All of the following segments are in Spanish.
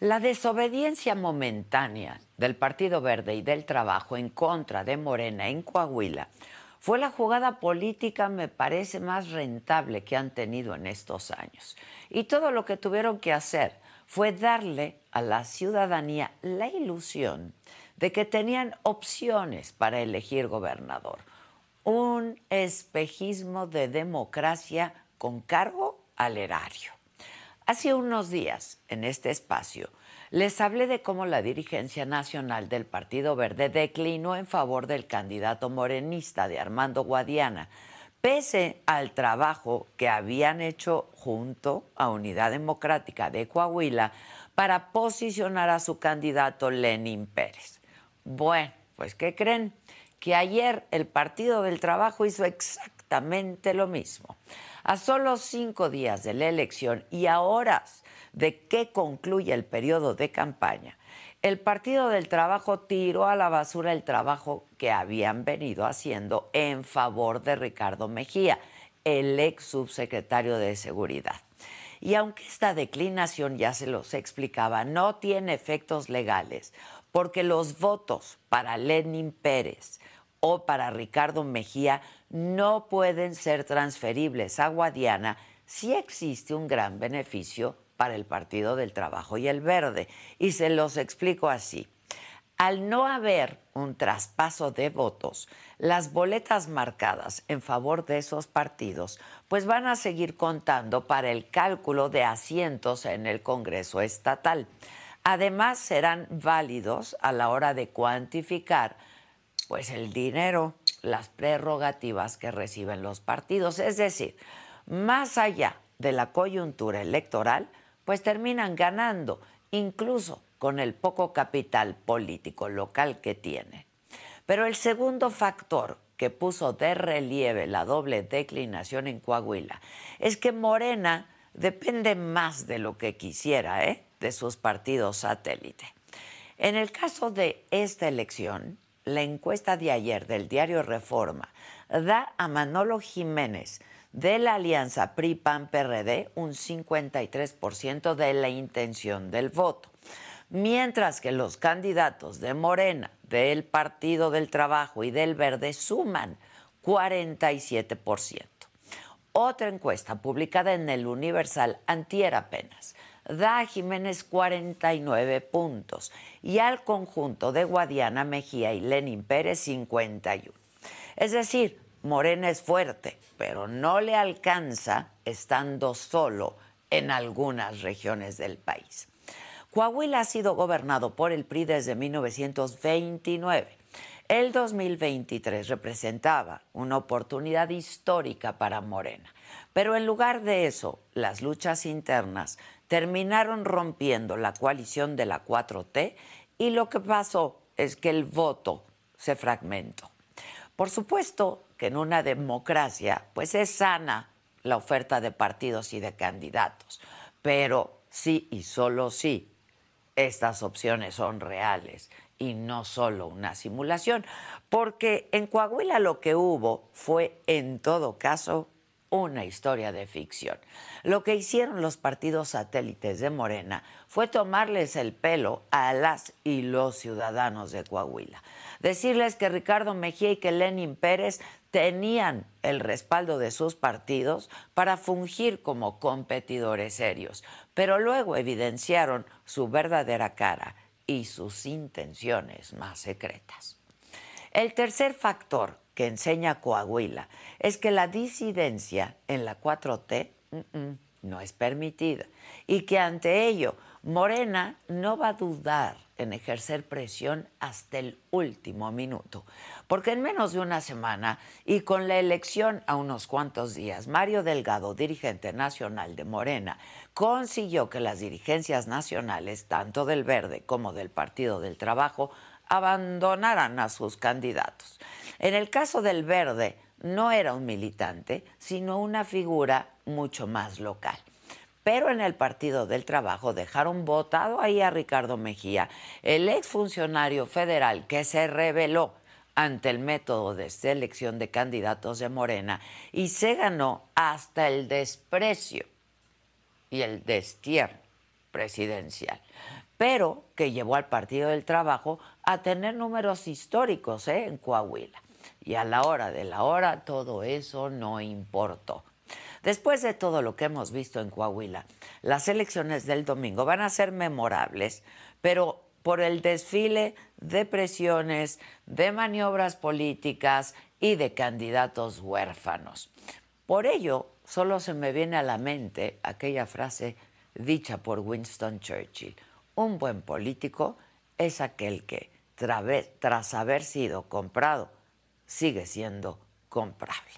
La desobediencia momentánea del Partido Verde y del Trabajo en contra de Morena en Coahuila fue la jugada política, me parece, más rentable que han tenido en estos años. Y todo lo que tuvieron que hacer fue darle a la ciudadanía la ilusión de que tenían opciones para elegir gobernador. Un espejismo de democracia con cargo al erario. Hace unos días, en este espacio, les hablé de cómo la dirigencia nacional del Partido Verde declinó en favor del candidato morenista de Armando Guadiana, pese al trabajo que habían hecho junto a Unidad Democrática de Coahuila para posicionar a su candidato Lenin Pérez. Bueno, pues ¿qué creen? Que ayer el Partido del Trabajo hizo exactamente lo mismo. A solo cinco días de la elección y a horas de que concluya el periodo de campaña, el Partido del Trabajo tiró a la basura el trabajo que habían venido haciendo en favor de Ricardo Mejía, el ex subsecretario de Seguridad. Y aunque esta declinación, ya se los explicaba, no tiene efectos legales, porque los votos para Lenin Pérez o para Ricardo Mejía no pueden ser transferibles a Guadiana si existe un gran beneficio para el Partido del Trabajo y el Verde. Y se los explico así. Al no haber un traspaso de votos, las boletas marcadas en favor de esos partidos pues van a seguir contando para el cálculo de asientos en el Congreso estatal. Además serán válidos a la hora de cuantificar pues el dinero las prerrogativas que reciben los partidos. Es decir, más allá de la coyuntura electoral, pues terminan ganando, incluso con el poco capital político local que tiene. Pero el segundo factor que puso de relieve la doble declinación en Coahuila es que Morena depende más de lo que quisiera, ¿eh? de sus partidos satélite. En el caso de esta elección, la encuesta de ayer del diario Reforma da a Manolo Jiménez de la alianza PRI-PAN-PRD un 53% de la intención del voto, mientras que los candidatos de Morena, del Partido del Trabajo y del Verde suman 47%. Otra encuesta publicada en el Universal antier apenas da a Jiménez 49 puntos y al conjunto de Guadiana Mejía y Lenin Pérez 51. Es decir, Morena es fuerte, pero no le alcanza estando solo en algunas regiones del país. Coahuila ha sido gobernado por el PRI desde 1929. El 2023 representaba una oportunidad histórica para Morena, pero en lugar de eso, las luchas internas terminaron rompiendo la coalición de la 4T y lo que pasó es que el voto se fragmentó. Por supuesto que en una democracia pues es sana la oferta de partidos y de candidatos, pero sí y solo sí estas opciones son reales y no solo una simulación, porque en Coahuila lo que hubo fue en todo caso una historia de ficción. Lo que hicieron los partidos satélites de Morena fue tomarles el pelo a las y los ciudadanos de Coahuila. Decirles que Ricardo Mejía y que Lenin Pérez tenían el respaldo de sus partidos para fungir como competidores serios, pero luego evidenciaron su verdadera cara y sus intenciones más secretas. El tercer factor que enseña Coahuila. Es que la disidencia en la 4T no es permitida. Y que ante ello Morena no va a dudar en ejercer presión hasta el último minuto, porque en menos de una semana y con la elección a unos cuantos días, Mario Delgado, dirigente nacional de Morena, consiguió que las dirigencias nacionales, tanto del Verde como del Partido del Trabajo, abandonaran a sus candidatos. En el caso del Verde, no era un militante, sino una figura mucho más local pero en el Partido del Trabajo dejaron votado ahí a Ricardo Mejía, el exfuncionario federal que se rebeló ante el método de selección de candidatos de Morena y se ganó hasta el desprecio y el destierro presidencial, pero que llevó al Partido del Trabajo a tener números históricos ¿eh? en Coahuila. Y a la hora de la hora todo eso no importó. Después de todo lo que hemos visto en Coahuila, las elecciones del domingo van a ser memorables, pero por el desfile de presiones, de maniobras políticas y de candidatos huérfanos. Por ello, solo se me viene a la mente aquella frase dicha por Winston Churchill. Un buen político es aquel que, tras haber sido comprado, sigue siendo comprable.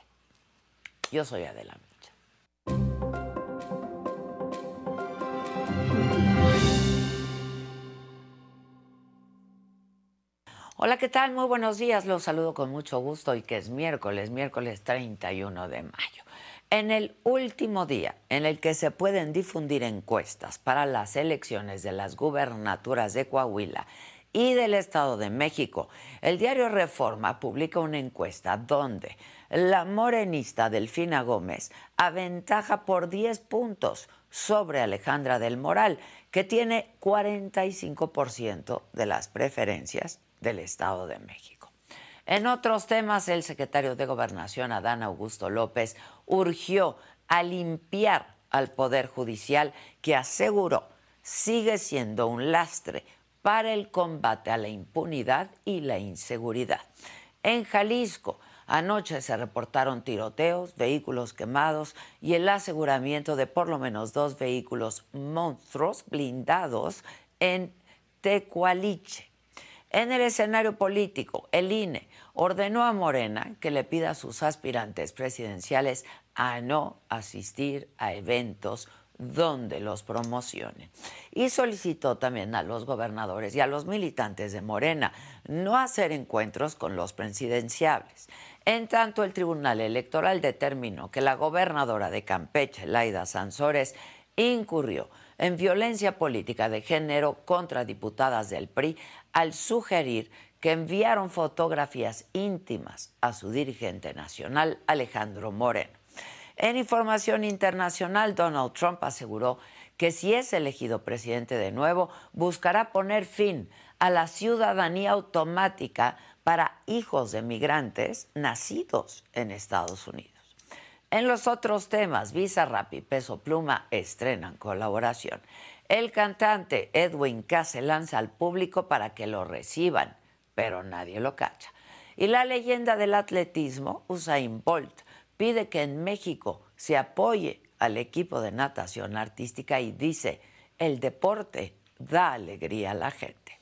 Yo soy Adelante. Hola, ¿qué tal? Muy buenos días. Los saludo con mucho gusto y que es miércoles, miércoles 31 de mayo. En el último día en el que se pueden difundir encuestas para las elecciones de las gubernaturas de Coahuila y del Estado de México, el diario Reforma publica una encuesta donde la morenista Delfina Gómez aventaja por 10 puntos sobre Alejandra del Moral, que tiene 45% de las preferencias del Estado de México. En otros temas, el secretario de Gobernación, Adán Augusto López, urgió a limpiar al Poder Judicial que aseguró sigue siendo un lastre para el combate a la impunidad y la inseguridad. En Jalisco, anoche se reportaron tiroteos, vehículos quemados y el aseguramiento de por lo menos dos vehículos monstruos blindados en Tecualiche. En el escenario político, el INE ordenó a Morena que le pida a sus aspirantes presidenciales a no asistir a eventos donde los promocionen. Y solicitó también a los gobernadores y a los militantes de Morena no hacer encuentros con los presidenciables. En tanto, el Tribunal Electoral determinó que la gobernadora de Campeche, Laida Sansores, incurrió en violencia política de género contra diputadas del PRI al sugerir que enviaron fotografías íntimas a su dirigente nacional, Alejandro Moreno. En información internacional, Donald Trump aseguró que si es elegido presidente de nuevo, buscará poner fin a la ciudadanía automática para hijos de migrantes nacidos en Estados Unidos. En los otros temas, Visa Rap y Peso Pluma estrenan colaboración. El cantante Edwin K. se lanza al público para que lo reciban, pero nadie lo cacha. Y la leyenda del atletismo, Usain Bolt, pide que en México se apoye al equipo de natación artística y dice, el deporte da alegría a la gente.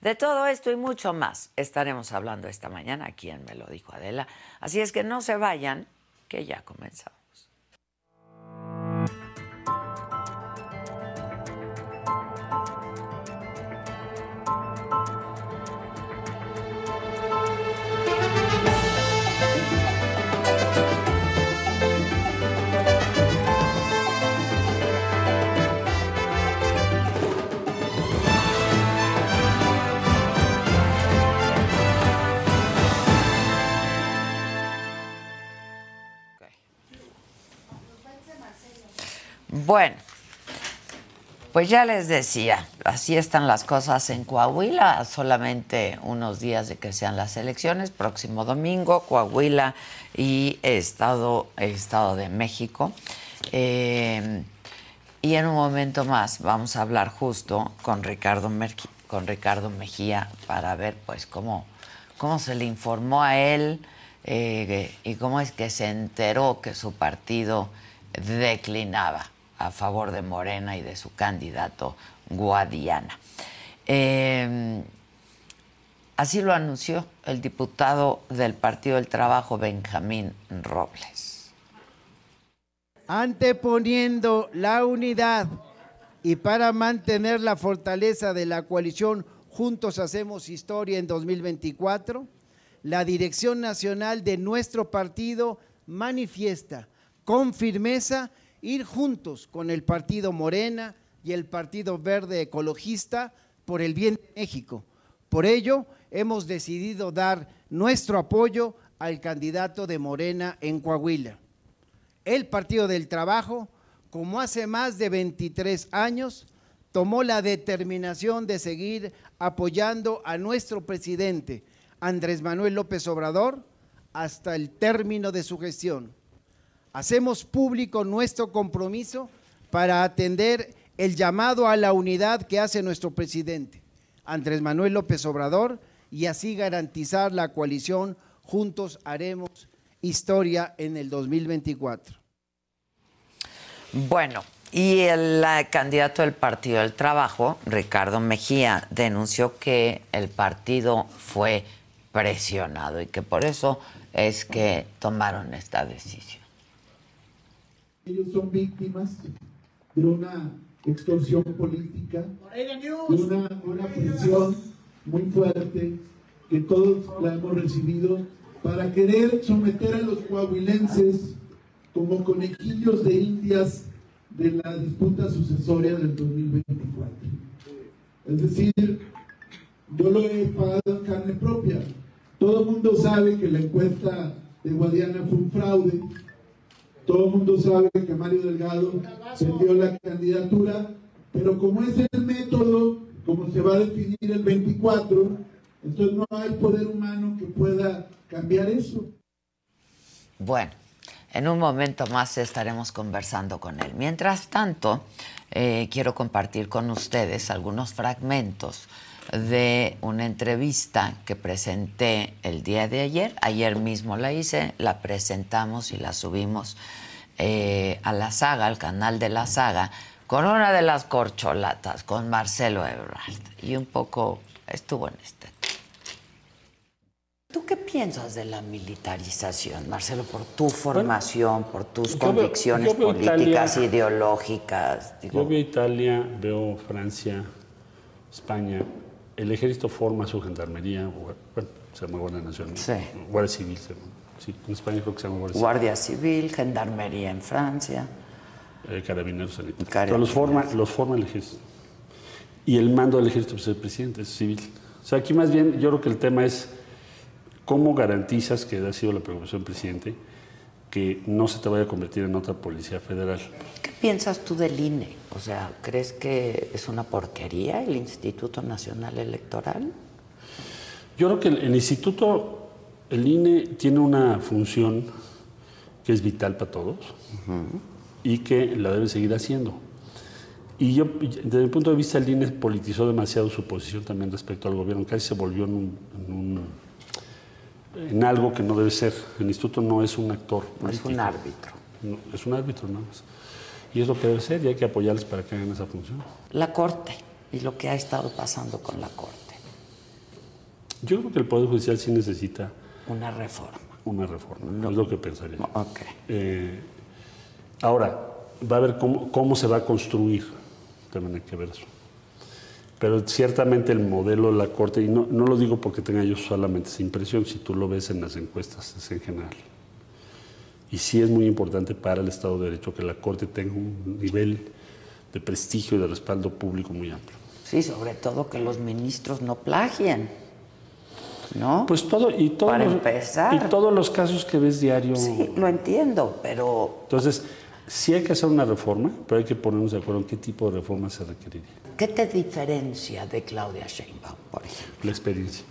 De todo esto y mucho más estaremos hablando esta mañana aquí en Me lo dijo Adela. Así es que no se vayan, que ya comenzamos. Bueno, pues ya les decía, así están las cosas en Coahuila, solamente unos días de que sean las elecciones, próximo domingo, Coahuila y Estado, Estado de México. Eh, y en un momento más vamos a hablar justo con Ricardo, con Ricardo Mejía para ver pues cómo, cómo se le informó a él eh, y cómo es que se enteró que su partido declinaba a favor de Morena y de su candidato Guadiana. Em, así lo anunció el diputado del Partido del Trabajo, Benjamín Robles. Anteponiendo la unidad y para mantener la fortaleza de la coalición Juntos Hacemos Historia en 2024, la dirección nacional de nuestro partido manifiesta con firmeza ir juntos con el Partido Morena y el Partido Verde Ecologista por el bien de México. Por ello, hemos decidido dar nuestro apoyo al candidato de Morena en Coahuila. El Partido del Trabajo, como hace más de 23 años, tomó la determinación de seguir apoyando a nuestro presidente, Andrés Manuel López Obrador, hasta el término de su gestión hacemos público nuestro compromiso para atender el llamado a la unidad que hace nuestro presidente, Andrés Manuel López Obrador, y así garantizar la coalición Juntos Haremos Historia en el 2024. Bueno, y el candidato del Partido del Trabajo, Ricardo Mejía, denunció que el partido fue presionado y que por eso es que tomaron esta decisión. Ellos son víctimas de una extorsión política, de una, presión muy fuerte que todos la hemos recibido para querer someter a los coahuilenses como conejillos de indias de la disputa sucesoria del 2024. Es decir, yo lo he pagado en carne propia. Todo el mundo sabe que la encuesta de Guadiana fue un fraude, todo el mundo sabe que Mario Delgado perdió la candidatura, pero como es el método, como se va a definir el 24, entonces no hay poder humano que pueda cambiar eso. Bueno, en un momento más estaremos conversando con él. Mientras tanto, eh, quiero compartir con ustedes algunos fragmentos de una entrevista que presenté el día de ayer. Ayer mismo la hice, la presentamos y la subimos eh, a la saga, al canal de la saga, con una de las corcholatas, con Marcelo Ebrard. Y un poco estuvo en este. ¿Tú qué piensas de la militarización, Marcelo, por tu formación, por tus convicciones políticas, ideológicas? Yo veo Italia, veo Francia, España, el ejército forma su gendarmería, bueno, se llama Guardia Nacional, sí. Guardia Civil, sí, en España creo que se llama Guardia, Guardia Civil. gendarmería en Francia. Eh, carabineros en Italia. los forma, los forma el ejército. Y el mando del ejército es el presidente, es civil. O sea, aquí más bien yo creo que el tema es cómo garantizas, que ha sido la preocupación del presidente, que no se te vaya a convertir en otra policía federal. ¿Qué piensas tú del INE? O sea, ¿crees que es una porquería el Instituto Nacional Electoral? Yo creo que el, instituto, el INE tiene una función que es vital para todos y que la debe seguir haciendo. Y yo, desde mi punto de vista, el INE politizó demasiado su posición también respecto al gobierno, casi se volvió en un en algo que no debe ser. El instituto no es un actor. es un árbitro. es un árbitro nada más. Y es lo que debe ser y hay que apoyarles para que hagan esa función. La Corte y lo que ha estado pasando con la Corte. Yo creo que el Poder Judicial sí necesita... Una reforma. Una reforma, no. es lo que pensaría. Ok. Eh, ahora, va a ver cómo, cómo se va a construir. También hay que ver eso. Pero ciertamente el modelo de la Corte, y no, no, lo digo porque tenga yo solamente esa impresión, si tú lo ves en las encuestas, es en general. Y sí es muy importante para el Estado de Derecho que la Corte tenga un nivel de prestigio y de respaldo público muy amplio. Sí, sobre todo que los ministros no plagien. ¿No? Pues todo y todo Para empezar. y todos los casos que ves diario. Sí, lo entiendo, pero entonces Sí hay que hacer una reforma, pero hay que ponernos de acuerdo en qué tipo de reforma se requeriría. ¿Qué te diferencia de Claudia Sheinbaum, por ejemplo? La experiencia.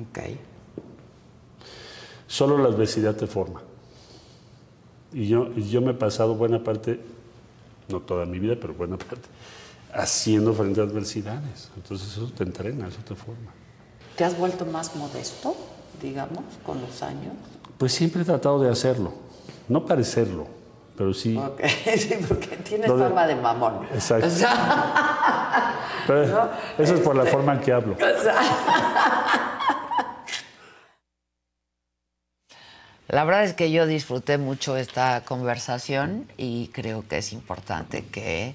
Ok. Solo la adversidad te forma. Y yo, yo me he pasado buena parte, no toda mi vida, pero buena parte, haciendo frente a adversidades. Entonces eso te entrena, eso te forma. ¿Te has vuelto más modesto, digamos, con los años? Pues siempre he tratado de hacerlo, no parecerlo, pero sí. Ok, sí, porque tienes fama de mamón. Exacto. O sea, Pero ¿no? Eso es por la Este, forma en que hablo. o sea, La verdad es que yo disfruté mucho esta conversación y creo que es importante que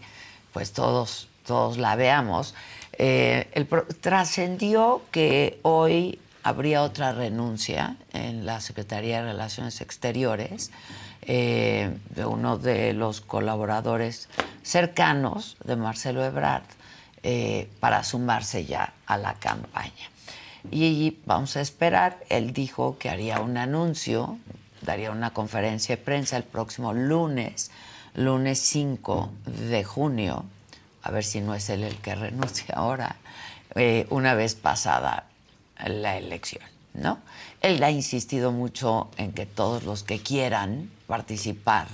pues todos, todos la veamos. Eh, trascendió que hoy habría otra renuncia en la Secretaría de Relaciones Exteriores eh, de uno de los colaboradores cercanos de Marcelo Ebrard eh, para sumarse ya a la campaña. Y vamos a esperar, él dijo que haría un anuncio, daría una conferencia de prensa el próximo lunes, lunes 5 de junio, a ver si no es él el que renuncia ahora, eh, una vez pasada la elección, ¿no? Él ha insistido mucho en que todos los que quieran participar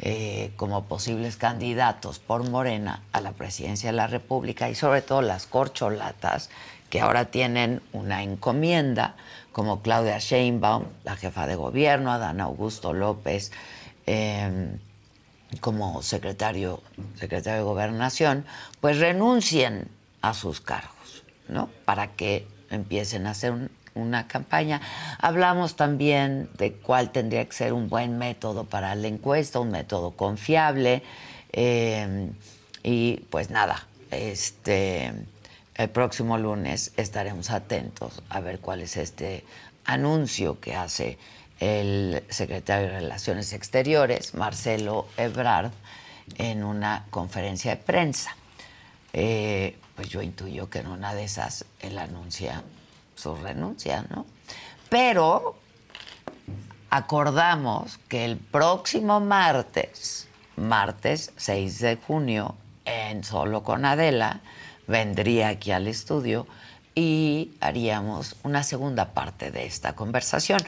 eh, como posibles candidatos por Morena a la presidencia de la República y sobre todo las corcholatas que ahora tienen una encomienda, como Claudia Sheinbaum, la jefa de gobierno, Adán Augusto López, eh, como secretario, secretario de Gobernación, pues renuncien a sus cargos, ¿no? Para que empiecen a hacer un- una campaña. Hablamos también de cuál tendría que ser un buen método para la encuesta, un método confiable. eh, y pues nada, este el próximo lunes estaremos atentos a ver cuál es este anuncio que hace el secretario de Relaciones Exteriores, Marcelo Ebrard, en una conferencia de prensa. Eh, pues yo intuyo que en una de esas él anuncia su renuncia, ¿no? Pero acordamos que el próximo martes, martes 6 de junio, en Solo con Adela, vendría aquí al estudio y haríamos una segunda parte de esta conversación,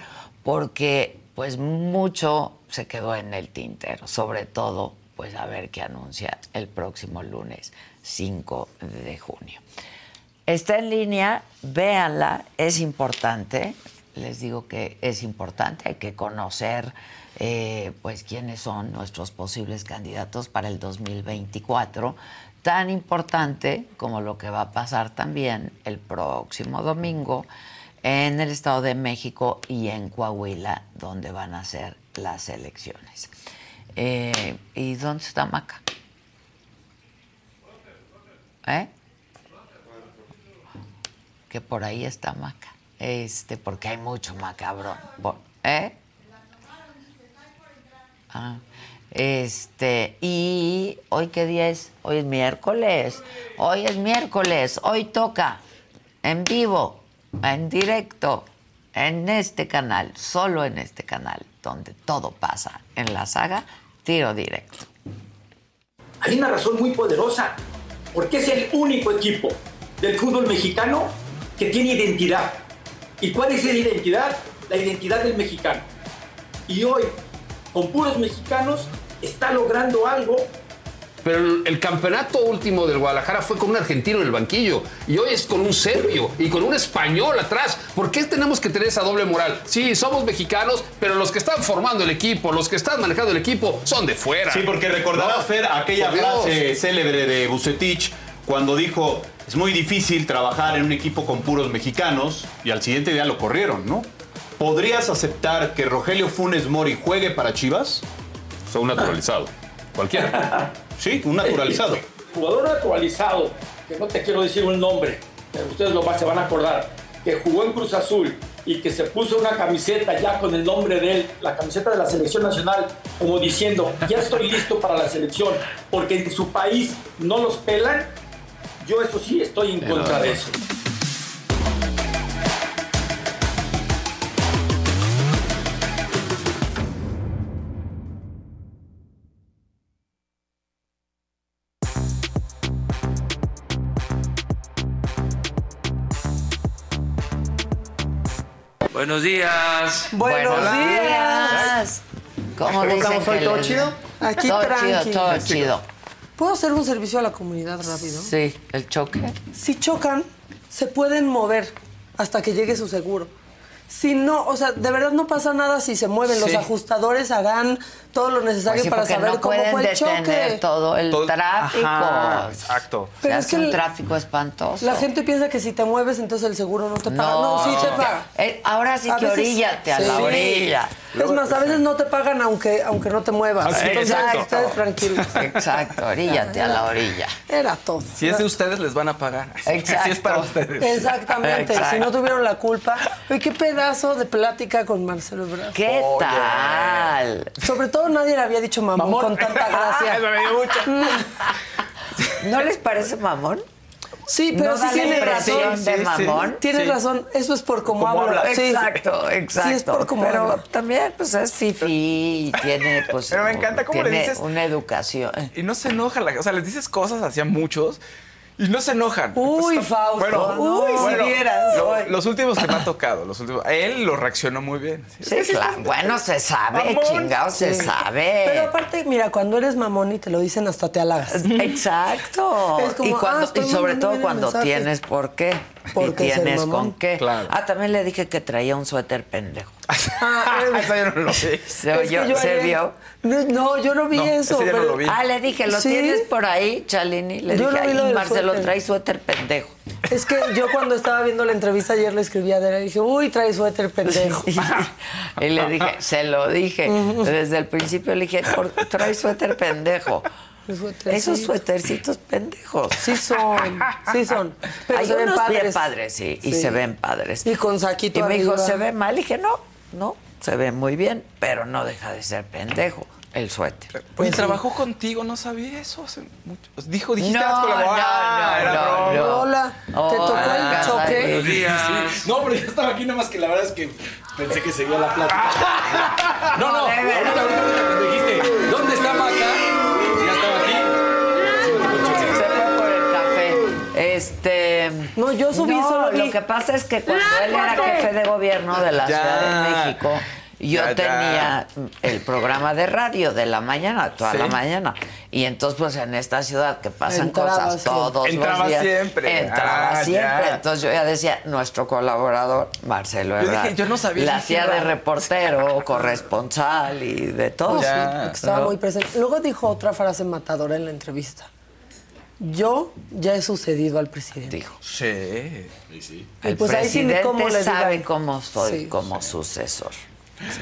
porque pues mucho se quedó en el tintero, sobre todo pues a ver qué anuncia el próximo lunes 5 de junio. Está en línea, véanla, es importante. Les digo que es importante, hay que conocer eh, pues quiénes son nuestros posibles candidatos para el 2024. Tan importante como lo que va a pasar también el próximo domingo en el Estado de México y en Coahuila, donde van a ser las elecciones. Eh, ¿Y dónde está Maca? ¿Eh? que por ahí está Maca. Este, porque hay mucho macabrón. ¿Eh? Ah, este, y hoy qué día es? Hoy es miércoles. Hoy es miércoles. Hoy toca en vivo, en directo, en este canal, solo en este canal, donde todo pasa en la saga Tiro Directo. Hay una razón muy poderosa, porque es el único equipo del fútbol mexicano que tiene identidad. ¿Y cuál es esa identidad? La identidad del mexicano. Y hoy, con puros mexicanos, está logrando algo Pero el, campeonato último del Guadalajara fue con un argentino en el banquillo y hoy es con un serbio y con un español atrás. ¿Por qué tenemos que tener esa doble moral? Sí, somos mexicanos, pero los que están formando el equipo, los que están manejando el equipo, son de fuera. Sí, porque recordarás, No, Fer, aquella por Dios. frase célebre de Bucetich cuando dijo es muy difícil trabajar en un equipo con puros mexicanos y al siguiente día lo corrieron, ¿no? ¿Podrías aceptar que Rogelio Funes Mori juegue para Chivas? Son un naturalizado. Cualquiera. Sí, un naturalizado. jugador naturalizado, que no te quiero decir un nombre, pero ustedes lo se van a acordar, que jugó en Cruz Azul y que se puso una camiseta ya con el nombre de él, la camiseta de la selección nacional, como diciendo, ya estoy listo para la selección, porque en su país no los pelan, yo eso sí estoy en contra de eso. Buenos días. Buenos Buenos días. ¿Cómo ¿Cómo dicen estamos hoy? ¿Todo chido? Aquí todo tranqui. chido, todo chido. ¿Puedo hacer un servicio a la comunidad rápido? Sí, el choque. Si chocan, se pueden mover hasta que llegue su seguro. Si no, o sea, de verdad no pasa nada si se mueven. Los ajustadores harán todo lo necesario Pues sí, para saber no cómo fue el detener choque. todo el Todo- tráfico. Ajá, exacto. Pero es que un el- tráfico espantoso. La gente piensa que si te mueves, entonces el seguro no te paga. No, sí te paga. Eh, ahora sí A que veces- oríllate a la sí. Es más, a veces no te pagan aunque, aunque no te muevas. Así, Entonces, exacto. ustedes tranquilos. Exacto, oríllate a la orilla. Era todo. Si es de ustedes, les van a pagar. Exacto. Si es para ustedes. Exactamente. Exacto. Si no tuvieron la culpa. Oye, qué pedazo de plática con Marcelo Ebrard. ¿Qué tal? Sobre todo nadie le había dicho mamón, Mamón. con tanta gracia. Eso me dio mucho. ¿No les parece mamón? Sí, pero ¿No sí tiene razón. de Sí, sí. mamón? Tienes Sí. razón, eso es por cómo, Cómo habla. habla. Sí. Exacto, exacto. Sí, es por cómo Pero habla. también, pues es fifi y tiene, pues. Pero me encanta cómo le dices- una educación. Y no se enoja. la- O sea, les dices cosas hacia muchos y no se enojan. Uy, Fausto. Bueno, Uy, si vieras. lo- los últimos que me ha tocado, los últimos. Él lo reaccionó muy bien. Sí, claro. Bueno, se sabe, Mamón. chingado, se sabe. Pero aparte, mira, cuando eres mamón y te lo dicen, hasta te halagas. Exacto. Es como, y, cuando- ah, y sobre todo cuando mensaje. tienes por qué. Y Porque tienes con qué. Claro. Ah, también le dije que traía un suéter pendejo. Ah, Eso yo no lo vi. ¿Se, oyó- yo se ayer- vio? No, yo no vi No, eso. ese ya no pero- lo vi. Ah, le dije, ¿lo Sí. tienes por ahí, Chalini? Le Yo dije, no vi lo "Ay, del Marcelo suéter". trae suéter pendejo. Es que yo cuando estaba viendo la entrevista ayer le escribí a Adela y dije, uy, trae suéter pendejo. y le dije, se lo dije. Desde el principio le dije, "Por- trae suéter pendejo. El Esos suétercitos pendejos. Sí son, sí son. Pero Hay se ven unos bien padres. sí, y Sí. se ven padres. Y con saquito Y me dijo, arriba. ¿se ve mal? Y dije, no, no, se ve muy bien, pero no deja de ser pendejo el suéter. Oye, trabajó contigo, no sabía eso hace mucho. Dijo, dijiste No, algo como, no, ah, no, era no, broma. no. Hola, ¿te tocó el Hola, choque? Buenos días. No, pero yo estaba aquí nada más que la verdad es que pensé que seguía la plática. No, no, ahorita, ahorita, ahorita cuando dijiste, Este. No, yo subí, no, solo vi. Lo que pasa es que cuando él era jefe de gobierno de la Ya. Ciudad de México, yo Ya, ya. tenía el programa de radio de la mañana, toda Sí. la mañana. Y entonces, pues en esta ciudad que pasan Entraba, cosas sí. todos Entraba los días. siempre. Entraba Ah, siempre. ya. Entonces yo ya decía, nuestro colaborador, Marcelo Yo Ebrard. dije, yo no sabía La hacía de reportero, corresponsal y de todo. Ya. Porque estaba ¿No? muy presente. Luego dijo otra frase matadora en la entrevista. Yo ya he sucedido al presidente. Dijo. Sí. Y El pues ahí sí presidente cómo le sabe cómo soy Sí. como sucesor,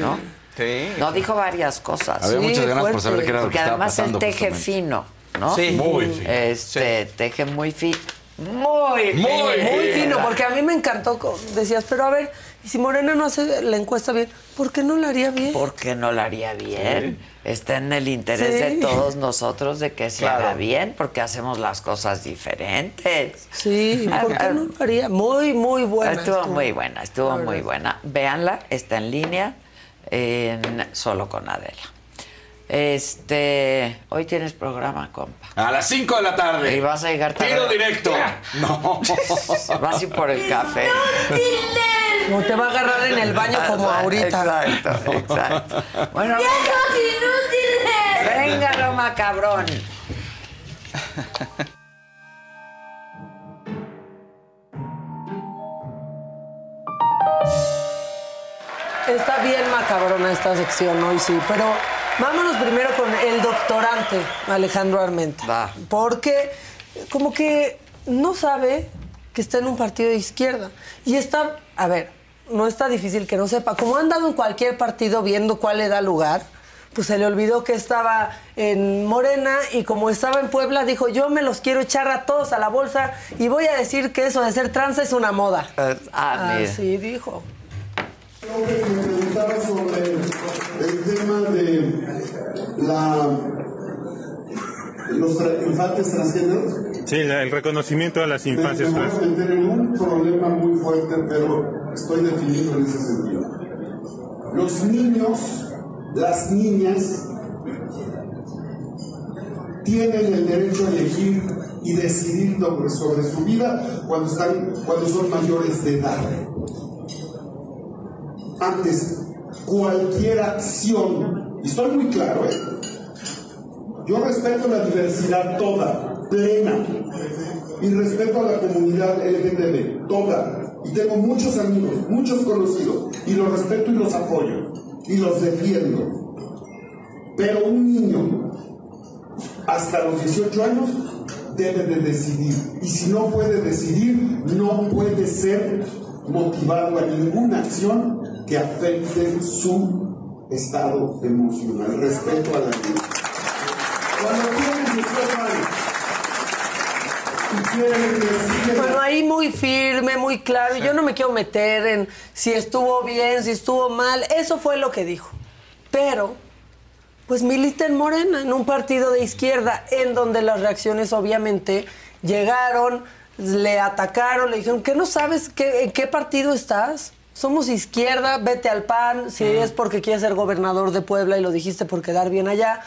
¿no? Sí. No dijo varias cosas. Había Sí, muchas ganas por fuerte. saber qué era lo que Porque estaba además él pasando. teje justamente. fino, ¿no? Sí. Muy fino. Este, teje muy fino. Muy, Muy fino. Muy fino, porque a mí me encantó. Decías, pero a ver, y si Morena no hace la encuesta bien, ¿por qué no la haría bien? ¿Por qué no lo haría bien? Está en el interés Sí. de todos nosotros de que se Claro. haga bien, porque hacemos las cosas diferentes. Sí, ¿por qué no lo haría? Muy, muy buena. estuvo, muy buena, estuvo muy buena. Véanla, está en línea, en Solo con Adela. Este, hoy tienes programa, compa. A las 5 de la tarde. Y vas a llegar tarde. Tiro directo. No. Vas a ir por el café. No te va a agarrar en el baño como ahorita. Exacto, exacto. Bueno, venga. Venga, Roma, cabrón. Está bien macabrona esta sección hoy, sí, pero vámonos primero con el doctorante Alejandro Armenta. Va. Porque como que no sabe que está en un partido de izquierda. Y está, a ver, no está difícil que no sepa. Como ha andado en cualquier partido viendo cuál le da lugar, pues se le olvidó que estaba en Morena y como estaba en Puebla, dijo, yo me los quiero echar a todos a la bolsa y voy a decir que eso de ser trans es una moda. ah, mira. Así dijo. me preguntaba sobre el tema de la, los infantes transgéneros. Sí, el reconocimiento a las Me infancias voy a meter en un problema muy fuerte, pero estoy definido en ese sentido. Los niños, las niñas, tienen el derecho a elegir y decidir sobre, sobre su vida cuando, están, cuando son mayores de edad. Antes cualquier acción. Y estoy muy claro, ¿eh? Yo respeto la diversidad toda, plena, y respeto a la comunidad LGTB, toda. Y tengo muchos amigos, muchos conocidos, y los respeto y los apoyo, y los defiendo. Pero un niño, hasta los 18 años, debe de decidir. Y si no puede decidir, no puede ser motivado a ninguna acción que afecte su estado emocional. Respeto a la vida. Cuando tienen 18 años Bueno, ahí muy firme, muy claro. Y yo no me quiero meter en si estuvo bien, si estuvo mal. Eso fue lo que dijo. Pero, pues milita en Morena, en un partido de izquierda, en donde las reacciones obviamente llegaron, le atacaron, le dijeron, ¿qué no sabes qué, en qué partido estás? Somos izquierda, vete al PAN. Si es porque quieres ser gobernador de Puebla y lo dijiste por quedar bien allá,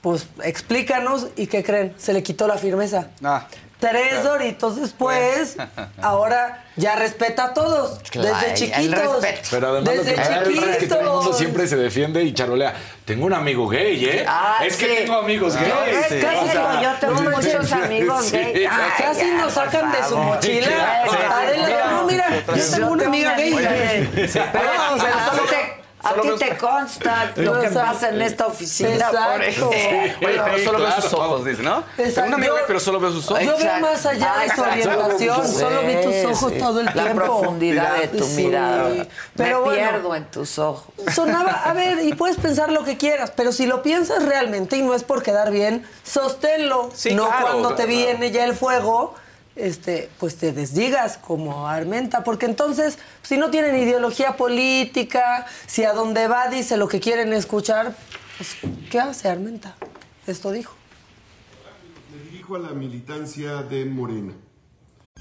pues explícanos. ¿Y qué creen? Se le quitó la firmeza. Ah. Tres Claro. doritos después, ahora ya respeta a todos. Claro, desde chiquitos. Pero además lo desde que es que todo el mundo chiquitos. siempre se defiende y charolea. Tengo un amigo gay, ¿eh? Ah, es que sí. tengo amigos gays. es casi como yo tengo sí, muchos sí, amigos sí. gay. Ay, Casi ya, nos sacan de su mochila. Sí. Adela, no, mira, yo tengo una amiga gay. Pero, o sea, a ti te- consta lo que pasa en esta oficina, Exacto. por ejemplo. Oye, pero solo veo sus ojos, dice, ¿no? Una amiga, Yo- pero solo veo sus ojos. Yo veo más allá de su orientación, solo vi tus ojos todo el La tiempo. profundidad de tu mirada. Pero Me bueno. pierdo en tus ojos. Sonaba, a ver, y puedes pensar lo que quieras, pero si lo piensas realmente y no es por quedar bien, sosténlo. No cuando te viene ya el fuego, este, pues te desdigas como Armenta, porque entonces, si no tienen ideología política, si a donde va dice lo que quieren escuchar, pues, ¿qué hace Armenta? Esto dijo. Me dirijo a la militancia de Morena.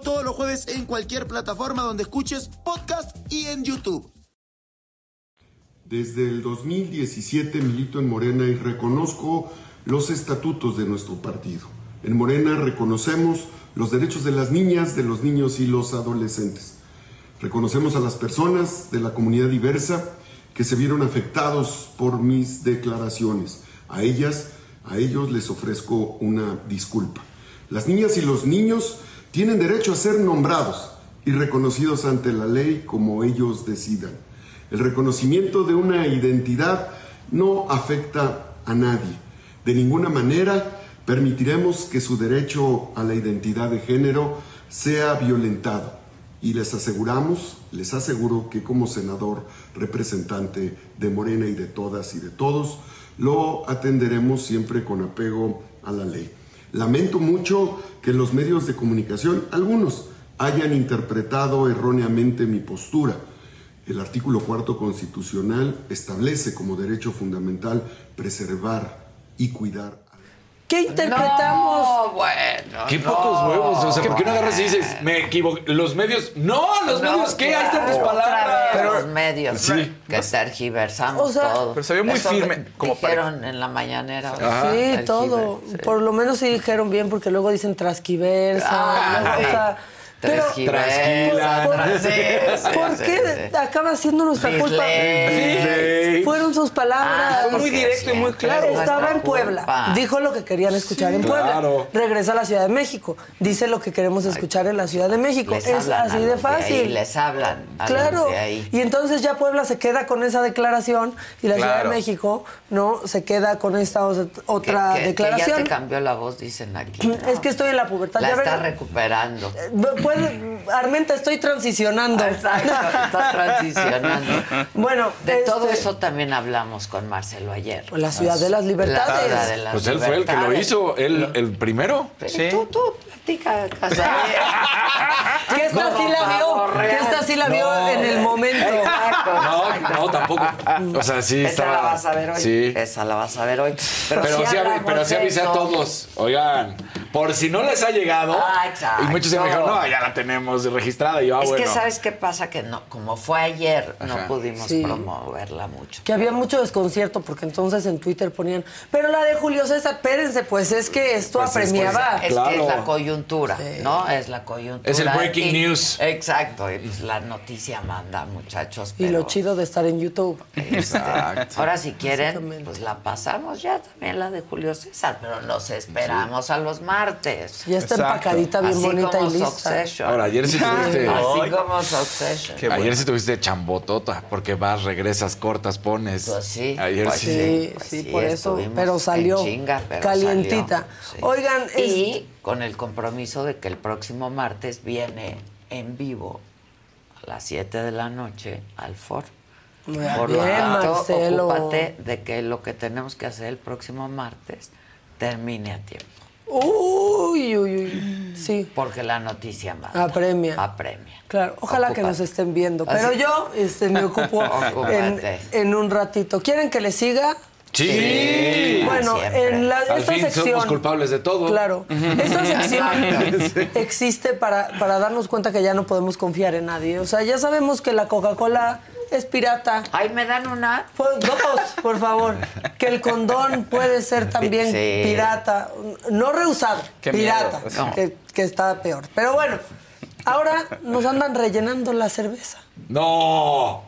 todos los jueves en cualquier plataforma donde escuches podcast y en YouTube. Desde el 2017 milito en Morena y reconozco los estatutos de nuestro partido. En Morena reconocemos los derechos de las niñas, de los niños y los adolescentes. Reconocemos a las personas de la comunidad diversa que se vieron afectados por mis declaraciones. A ellas, a ellos les ofrezco una disculpa. Las niñas y los niños tienen derecho a ser nombrados y reconocidos ante la ley como ellos decidan. El reconocimiento de una identidad no afecta a nadie. De ninguna manera permitiremos que su derecho a la identidad de género sea violentado. Y les aseguramos, les aseguro que como senador representante de Morena y de todas y de todos, lo atenderemos siempre con apego a la ley. Lamento mucho que los medios de comunicación, algunos, hayan interpretado erróneamente mi postura. El artículo cuarto constitucional establece como derecho fundamental preservar y cuidar ¿Qué interpretamos? No, bueno. Qué no. pocos huevos. O sea, ¿por qué no agarras y dices, me equivoqué? Los medios. ¡No! ¿Los No, medios qué? Ahí están tus otra palabras. los medios Sí. que tergiversamos O sea, todo. pero se ve muy Eso firme, me como dijeron en la mañanera. Ajá. Sí, todo. sí. Por lo menos sí dijeron bien, porque luego dicen trasquiversa. Ah, luego, sí. o sea, pero, Trasquilan. ¿por, qué acaba siendo nuestra culpa? Fueron sus palabras. Ah, Fue muy directo y muy claro. es Estaba en Puebla. Dijo lo que querían escuchar en Puebla. Regresa a la Ciudad de México. Dice lo que queremos escuchar en la Ciudad de México. Es así de fácil. ahí, les hablan Claro. Y entonces ya Puebla se queda con esa declaración y la Ciudad de México no se queda con esta otra declaración. ya te cambió la voz, dicen aquí. Es que estoy en la pubertad. la ya está recuperando. Puede- Armenta, estoy transicionando. Exacto, está transicionando. Bueno, De todo este, eso también hablamos con Marcelo ayer. La ciudad de las libertades. La ciudad de las Pues él fue el que lo hizo, él el primero. Sí. Tú, tú, platica. Que esta sí la vio, que esta sí la vio No. en el momento. Exacto, No, exacto. No, tampoco. O sea, sí Esa estaba. la vas a ver hoy. Sí. Esa la vas a ver hoy. Pero, Pero, sí, hablamos pero sí avisé a todos. Oigan, por si no les ha llegado. Ah, exacto. Y muchos se me dijeron, no, ya la tenemos registrada. Y yo, ah, es bueno. que sabes qué pasa que no, como fue ayer, no pudimos Sí. promoverla mucho. Que había mucho desconcierto porque entonces en Twitter ponían, pero la de Julio César, espérense, pues es que esto Pues es- apremiaba. Es, que es la coyuntura, ¿no? Es la coyuntura. Es el breaking Y- news. Exacto, y pues la noticia manda, muchachos. Y lo chido de estar en YouTube. Este, Ahora si quieren, pues la pasamos ya también la de Julio César, pero nos esperamos a los martes. Ya está empacadita, bien Así bonita como y lista. Succession. Ahora, ayer sí tuviste- Así como Succession. Ayer sí tuviste chambotota, porque vas, regresas, cortas, pones. Pues sí. Ayer pues sí. Sí, pues sí, sí, por eso, pero salió chinga, pero calientita. salió, Oigan, es- y con el compromiso de que el próximo martes viene en vivo a las 7 de la noche al. Muy Por lo bien, tanto, Marcelo. ocúpate de que lo que tenemos que hacer el próximo martes termine a tiempo. Uy, uy, uy. Sí. Porque la noticia manda. Apremia. Apremia. Claro, ojalá que nos estén viendo. Pero Así- yo este, me ocupo en, un ratito. ¿Quieren que les siga? Sí. Bueno, en la, Al esta fin sección. somos culpables de todo. Claro. Esta sección existe para, para darnos cuenta que ya no podemos confiar en nadie. O sea, ya sabemos que la Coca-Cola es pirata. Ay, ¿me dan una? Pues, dos, por favor. Que el condón puede ser también Sí. pirata. No reusado, Qué pirata. miedo. No. Que, que está peor. Pero bueno, ahora nos andan rellenando la cerveza. ¡No!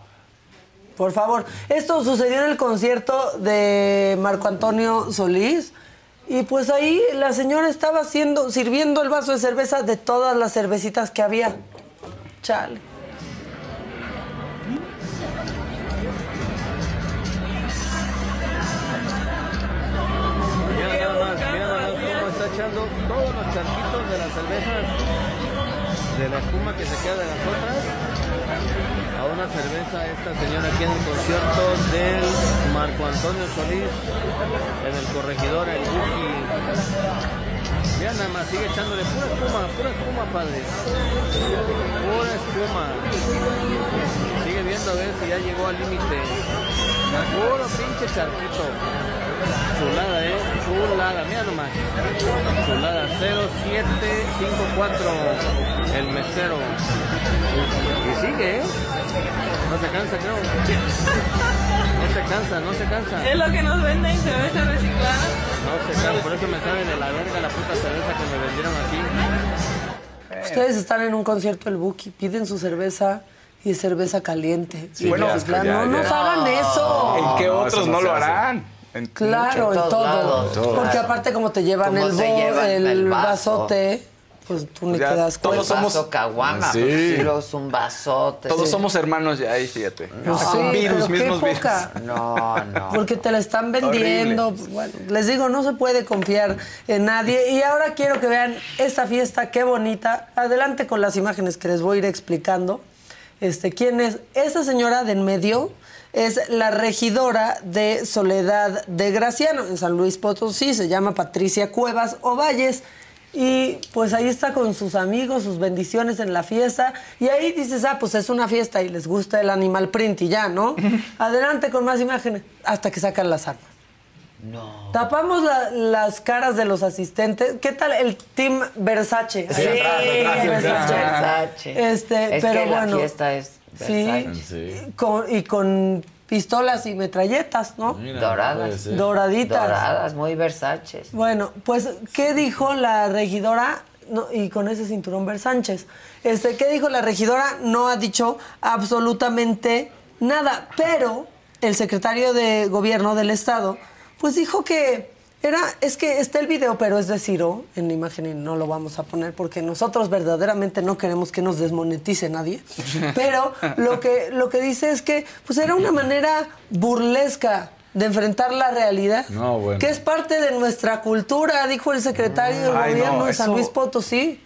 Por favor. Esto sucedió en el concierto de Marco Antonio Solís. Y pues ahí la señora estaba haciendo, sirviendo el vaso de cerveza de todas las cervecitas que había. Chale. Mira nada más, mira nada más cómo está echando todos los charquitos de las cervezas, de la espuma que se queda de las otras, a una cerveza esta señora aquí en el concierto del Marco Antonio Solís, en el corregidor El Buki. Mira nada más, sigue echándole pura espuma, pura espuma, padre. Pura espuma. Sigue viendo a ver si ya llegó al límite. Puro pinche charquito. Chulada, eh. Chulada, mira nomás. Chulada 0754. El mesero. Y sigue, eh. No se cansa, creo. No se cansa, no se cansa. Es lo que nos venden cerveza reciclada. No se cansa, por eso me sabe de la verga la puta cerveza que me vendieron aquí. Ustedes están en un concierto del Buki, piden su cerveza y cerveza caliente. Sí, Y bueno, pues, ya, no nos ya. hagan eso. ¿En qué otros no no lo harán? En- Claro, en todo. lados, Porque claro. aparte como te llevan Como el, te bo- llevan el, el vaso. vasote, pues tú ni Ya te das cuenta. todos somos- vaso caguama, Sí. pues, un vasote. Todos sí. somos hermanos ya ahí, fíjate. Pues Hasta sí, virus, mismos virus. No, no. Porque te la están vendiendo. Bueno, les digo, no se puede confiar en nadie. Y ahora quiero que vean esta fiesta, qué bonita. Adelante con las imágenes que les voy a ir explicando. Este, ¿Quién es? Esa señora de en medio es la regidora de Soledad de Graciano en San Luis Potosí. Se llama Patricia Cuevas Ovalles. Y pues ahí está con sus amigos, sus bendiciones en la fiesta. Y ahí dices, ah, pues es una fiesta y les gusta el animal print y ya, ¿no? Adelante con más imágenes. Hasta que sacan las armas. No. Tapamos la- las caras de los asistentes. ¿Qué tal el team Versace? Sí, Versace. Este, Es pero que la bueno. fiesta es Versace. Con- y con pistolas y metralletas, ¿no? Doradas. Doraditas. Doradas, muy versaches. Bueno, pues, ¿qué dijo la regidora? No, y con ese cinturón Versánchez. Este, ¿Qué dijo la regidora? No ha dicho absolutamente nada, pero el secretario de gobierno del estado, pues dijo que era, es que está el video, pero es de Ciro en la imagen y no lo vamos a poner porque nosotros verdaderamente no queremos que nos desmonetice nadie. Pero lo que, lo que dice es que pues era una manera burlesca de enfrentar la realidad, No, bueno. que es parte de nuestra cultura, dijo el secretario de Ay, no, gobierno de San Luis Potosí.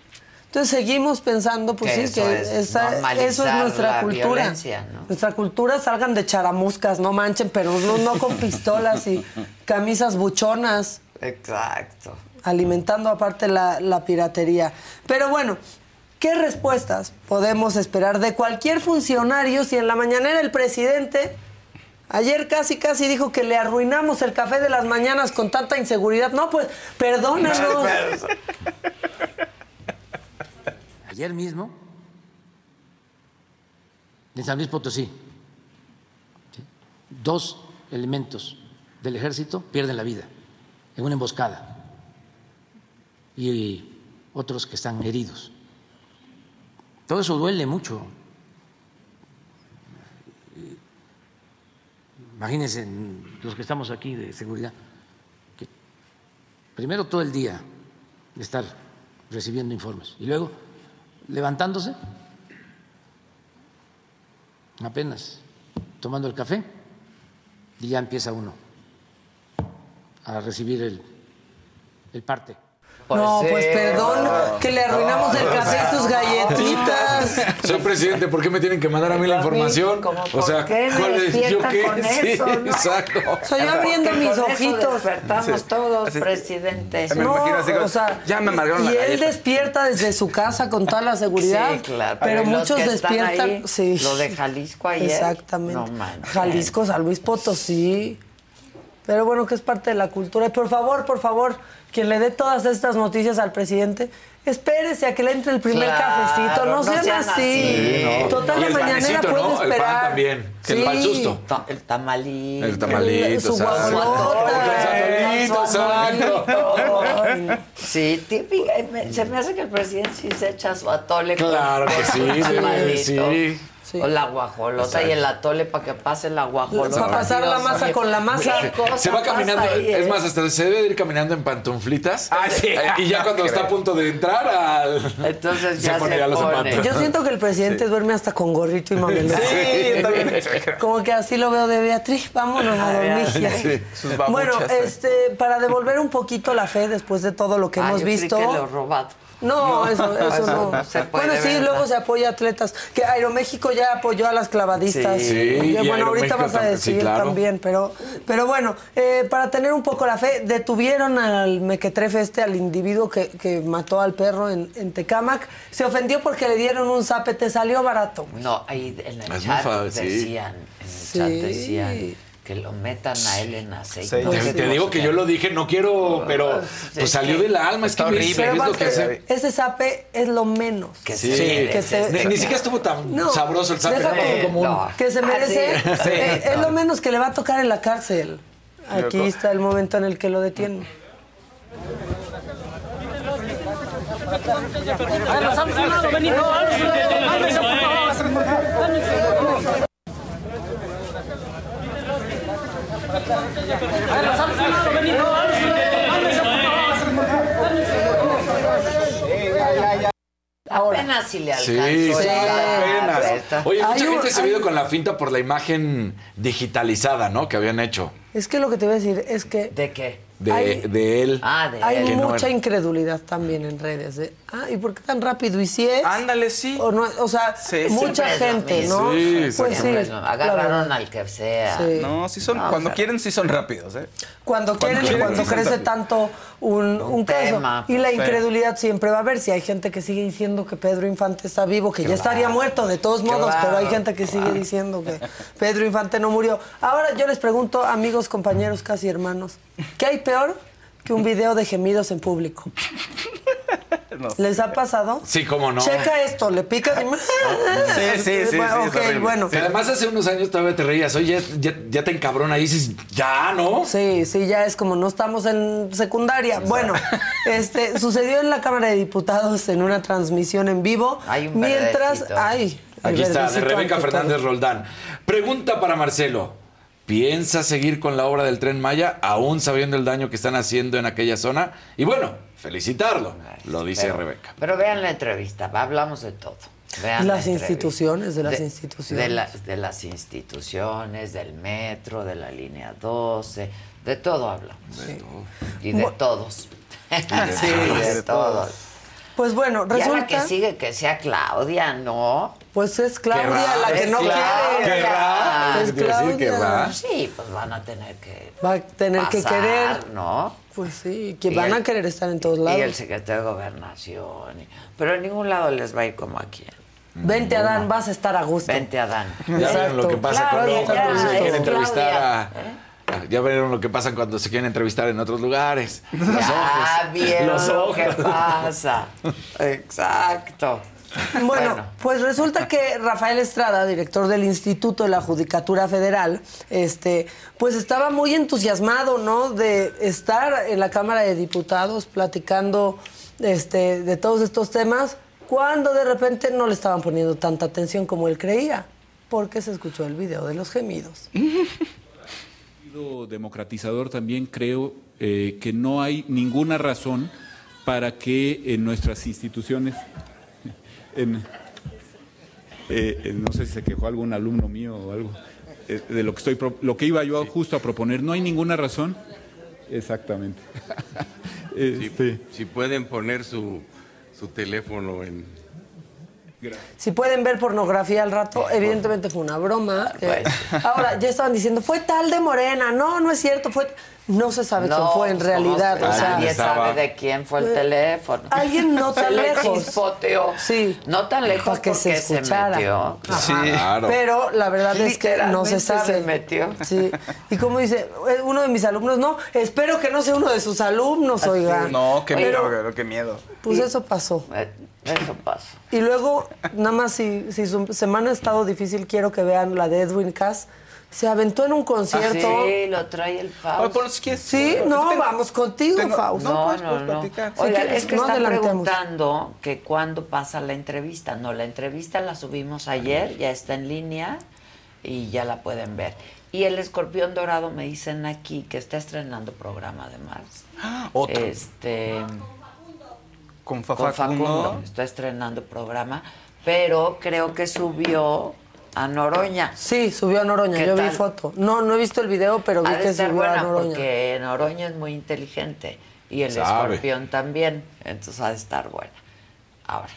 Entonces seguimos pensando, pues Que sí, eso que es esa- eso es nuestra la cultura. ¿no? Nuestra cultura salgan de charamuscas, no manchen, pero no, no con pistolas y camisas buchonas, Exacto. alimentando aparte la, la piratería. Pero bueno, ¿qué respuestas podemos esperar de cualquier funcionario si en la mañanera el presidente Ayer casi, casi dijo que le arruinamos el café de las mañanas con tanta inseguridad. No, pues, perdónanos. Ayer mismo, en San Luis Potosí, ¿sí? dos elementos del ejército pierden la vida en una emboscada y otros que están heridos. Todo eso duele mucho. Imagínense los que estamos aquí de seguridad, que primero todo el día estar recibiendo informes y luego levantándose, apenas tomando el café y ya empieza uno a recibir el, el parte. No, pues perdón, que le arruinamos el café y sus galletitas. Soy presidente, ¿por qué me tienen que mandar a mí la información? O sea, qué me ¿cuál es? ¿Yo despierta qué? con Sí, eso, no? exacto. Soy abriendo mis con ojitos. despertamos Sí. todos, Así- presidente. Me No, imagino así como, o sea, ya me amargaron la y él galleta. despierta desde su casa con toda la seguridad. Sí, claro. Pero muchos despiertan. ahí, sí. Lo de Jalisco ayer. Exactamente. No manches. Jalisco, San Luis Potosí. Pero bueno, que es parte de la cultura. Y por favor, por favor, quien le dé todas estas noticias al presidente, espérese a que le entre el primer Claro, cafecito. No, no sean, sean así. así, no. Total, la mañanera puede ¿no? El esperar. pan también, que el pan susto. Ta- El tamalito. El tamalito, su. El exacto. Sí, típica. eh, Se me hace que el presidente sí se echa su atole. con- Claro que con sí, un sí, tamalito. sí. Sí. O la guajolota y el atole para que pase la guajolota. Para pasar la masa con la masa. ¿Qué cosa Se va caminando, ahí, es eh? más, hasta se debe de ir caminando en pantuflitas. Ah, sí. Eh, Y ya cuando está a punto de entrar al. Entonces ya pone se ya los pone. zapatos. Yo siento que el presidente duerme hasta con gorrito y mamelón. Sí, también. Como que así lo veo de Beatriz, vámonos a dormir ya. Sí, sus babuchas, Bueno, sí. este, para devolver un poquito la fe después de todo lo que Ah, hemos yo creí visto. que lo robado. No, eso, eso Eso no. se puede, bueno, sí, luego se apoya a atletas. Que Aeroméxico ya apoyó a las clavadistas. Sí. Sí, Que, y bueno, ahorita vas a sí, decir claro. también, pero, pero bueno, eh, para tener un poco la fe, detuvieron al mequetrefe este, al individuo que, que mató al perro en, en Tecámac. Se ofendió porque le dieron un zape, te salió barato. No, ahí en el Es chat decían, en el Sí. chat decían que lo metan a él en aceite. Sí. Pues Te, te digo que yo lo dije, no quiero, pero pues salió del alma. Es que horrible. es lo que hace. ese zape es lo menos. Que Sí, se que se- ni, este- ni siquiera estuvo tan No, sabroso el sape, que- como un- no. que se merece. Ah, sí. eh, es lo menos que le va a tocar en la cárcel. Aquí está el momento en el que lo detienen. Apenas si le alcanzó. Sí, sí, apenas. Oye, mucha un- gente se ha ido con la finta por la imagen digitalizada, ¿no? Que habían hecho Es que lo que te voy a decir es que ¿De qué? De, Hay- de él. Ah, de hay él. que no mucha incredulidad también en redes. de, ah, ¿y por qué tan rápido? ¿Y si es? Ándale, sí. O, no, o sea, Sí, mucha gente. ¿no? Sí, pues sí. La Agarraron al que sea. Sí. No, sí son, No, cuando o sea- quieren sí son rápidos, ¿eh? Cuando quieren y quieren, cuando crece tanto un, un caso. tema, Y la sí. incredulidad siempre va a haber. Si hay gente que sigue diciendo que Pedro Infante está vivo, que ya estaría muerto de todos modos, Claro, pero hay gente que sigue diciendo que Pedro Infante no murió. Ahora yo les pregunto, amigos, compañeros, casi hermanos, ¿qué hay peor que un video de gemidos en público? ¿Les ha pasado? Sí, cómo no. Checa esto, le picas y... Sí, sí, sí, Bueno, sí, es ok, horrible. bueno. Que además hace unos años todavía te reías. Oye, ya, ya, ya te encabrona y dices, ya, ¿no? Sí, sí, ya es como no estamos en secundaria. Bueno, este sucedió en la Cámara de Diputados en una transmisión en vivo. Hay un mientras verdecito. ay, Aquí está, de Rebeca. Fernández Roldán. Pregunta para Marcelo. ¿Piensa seguir con la obra del Tren Maya, aún sabiendo el daño que están haciendo en aquella zona? Y bueno, felicitarlo, lo dice pero, Rebeca. Pero vean la entrevista, hablamos de todo. Vean Y la las instituciones, de las instituciones. De, las- de las instituciones, del metro, de la línea 12, de todo hablamos. Y de todos. Sí, de, de todos. Pues bueno, Ya la resulta que sigue que sea Claudia, ¿no? pues es Claudia la que no quiere. Querrá. Es querrá. Claudia. Sí, pues van a tener que Va a tener que querer. ¿no? Pues sí, que Y van el- a querer estar en todos Y el lados. secretario de Gobernación. y- Pero en ningún lado les va a ir como aquí. Vente, Adán, vas a estar a gusto. Vente, Adán. Ya vieron lo que pasa Claro, ya, es quieren entrevistar a... Ya vieron lo que pasa cuando se quieren entrevistar en otros lugares. Los Ya ojos. vieron Los lo ojos. que pasa. Exacto. Bueno, pues resulta que Rafael Estrada, director del Instituto de la Judicatura Federal, este, pues estaba muy entusiasmado, ¿no? De estar en la Cámara de Diputados platicando este, de todos estos temas, cuando de repente no le estaban poniendo tanta atención como él creía, porque se escuchó el video de los gemidos. democratizador también creo eh, que no hay ninguna razón para que en nuestras instituciones, en- eh, no sé si se quejó algún alumno mío o algo, eh, de lo que estoy, lo que iba yo justo a proponer, no hay ninguna razón, exactamente. Este, Si pueden poner su, su teléfono en... Si pueden ver pornografía al rato, evidentemente fue una broma. eh, ahora, ya estaban diciendo, fue tal de Morena. No, no es cierto, fue... No se sabe quién No, fue en realidad. ¿cómo o se- sea, Nadie sabe de quién fue el Eh, teléfono. alguien no tan Se le lejos. chispoteó. Sí. No tan lejos Para que porque se se, escuchara. metió. Ajá. Pero la verdad es que no se sabe. se metió. Sí. Y como dice eh, uno de mis alumnos, no, espero que no sea uno de sus alumnos, oiga. No, qué miedo, pero qué miedo. Pues eso pasó. Eso pasó. Y luego, nada más si, si su semana ha estado difícil, quiero que vean la de Edwin Cass. Se aventó en un concierto. Ah, Sí, lo trae el Fausto. Sí, no, vamos contigo, Fausto. No, pues, no, pues, no. platicar. Oiga, Si quieres, es que no están adelantemos. preguntando que cuándo pasa la entrevista. No, la entrevista la subimos ayer, ya está en línea y ya la pueden ver. Y el escorpión dorado me dicen aquí que está estrenando programa además. Otro. Este Con con Facundo. Facundo. Está estrenando programa, pero creo que subió a Noroña. Sí, subió a Noroña, ¿Qué yo vi foto. No, no he visto el video, pero vi que subió a buena Noroña. porque Noroña es muy inteligente y el Sabe. escorpión también, entonces ha de estar buena. Ahora,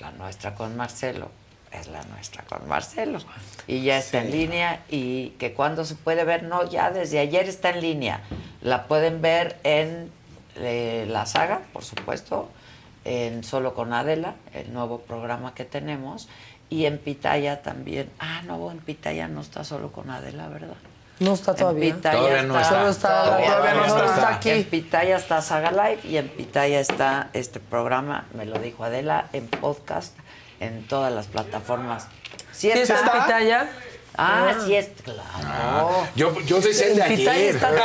la nuestra con Marcelo es la nuestra con Marcelo y ya está en línea y que cuando se puede ver, no, ya desde ayer está en línea. La pueden ver en eh, la saga, por supuesto, en Solo con Adela, el nuevo programa que tenemos, y en Pitaya también. Ah, no, en Pitaya no está solo con Adela, ¿verdad? No está todavía. En Pitaya Todavía no está. Solo está- todavía no solo está aquí. En Pitaya está Saga Live y en Pitaya está este programa, me lo dijo Adela, en podcast, en todas las plataformas. ¿Sí, ¿Sí está? está en Pitaya? Ah, Ah. sí es, claro. Yo, yo decía el de ayer. está todo.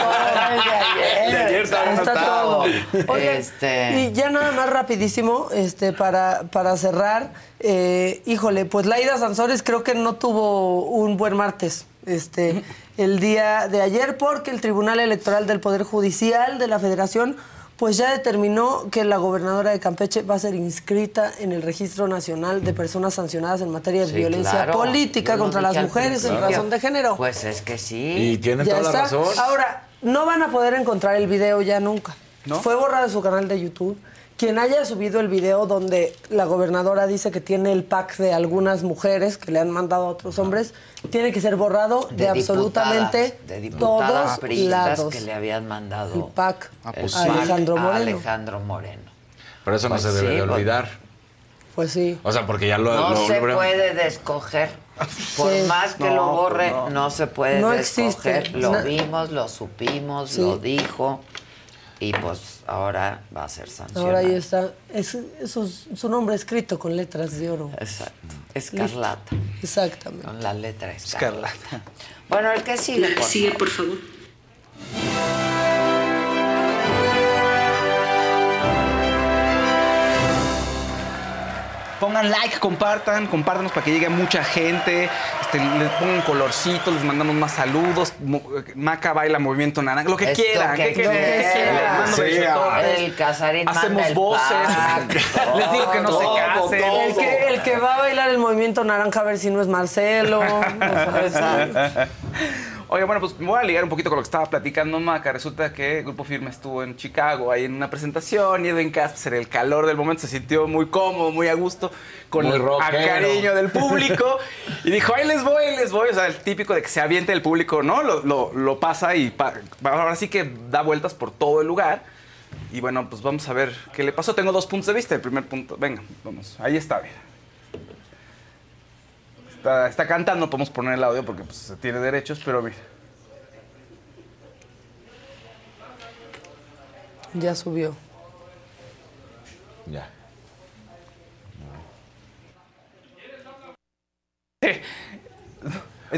El de ayer. De no Está está. todo. Oigan, Este- Y ya nada más rapidísimo, este, para, para cerrar, eh, híjole, pues Laida Sansores creo que no tuvo un buen martes. Este, el día de ayer, porque el Tribunal Electoral del Poder Judicial de la Federación pues ya determinó que la gobernadora de Campeche va a ser inscrita en el Registro Nacional de Personas Sancionadas en materia de Sí, violencia claro. política Yo contra las mujeres en razón de género. Pues es que sí. Y tiene toda la está. razón. Ahora, no van a poder encontrar el video ya nunca. Fue borrado de su canal de YouTube. Quien haya subido el video donde la gobernadora dice que tiene el pack de algunas mujeres que le han mandado a otros hombres, tiene que ser borrado de, absolutamente diputadas, de todos lados. que le habían mandado El pack el a Alejandro a Moreno. Alejandro Moreno. Pero eso Pues no se debe sí, de pues- olvidar. Pues sí. O sea, porque ya lo... No lo- se lo- puede descoger. Por Sí. más que No, lo borre, pues no. no. se puede No descoger. existe. Lo vimos, lo supimos, Sí. lo dijo. Y pues ahora va a ser sancionado. Ahora ahí está. Es, es su, nombre escrito con letras de oro. Exacto. Escarlata. Listo. Exactamente. Con la letra escarlata. Bueno, el que sigue, por sigue, favor. por favor. Pongan like, compartan, compártanos para que llegue mucha gente. Este, les pongan colorcitos, les mandamos más saludos. Mo- Maca baila movimiento naranja, lo que Esto quieran. que ¿qué quieran. Les mando Sí, besototes. el Casarín manda Hacemos el voces. les digo que no se Todo, casen. El que, el que va a bailar el movimiento naranja a ver si no es Marcelo. O sea, Oye, bueno, pues me voy a ligar un poquito con lo que estaba platicando Maca. Resulta que el Grupo Firme estuvo en Chicago, ahí en una presentación, y Edwin Cass, en el calor del momento, se sintió muy cómodo, muy a gusto, con Muy el cariño del público. y dijo, ahí les voy, ahí les voy. O sea, el típico de que se aviente el público, ¿no? Lo, lo- lo pasa y pa- ahora sí que da vueltas por todo el lugar. Y bueno, pues vamos a ver qué le pasó. Tengo dos puntos de vista. El primer punto, venga, vamos. Ahí está, mira. Está, está cantando, podemos poner el audio porque pues, se tiene derechos, pero mira. Ya subió. Ya. Este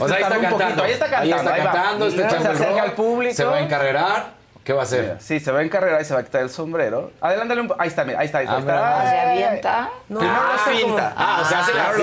O sea, ahí está un cantando. poquito, ahí está cantando, Ahí está ahí cantando, está Se echando el acerca rol, al público. Se va a encarrerar. ¿Qué va a hacer? Sí, se va a encarrerar y se va a quitar el sombrero. Adelántale un po- Ahí está, mira, ahí está, ahí está. Ah, ahí está. mira. Ay, ¿Se ay, ay. avienta? No, Primero los cómo- finta. Ah, o sea, hace la.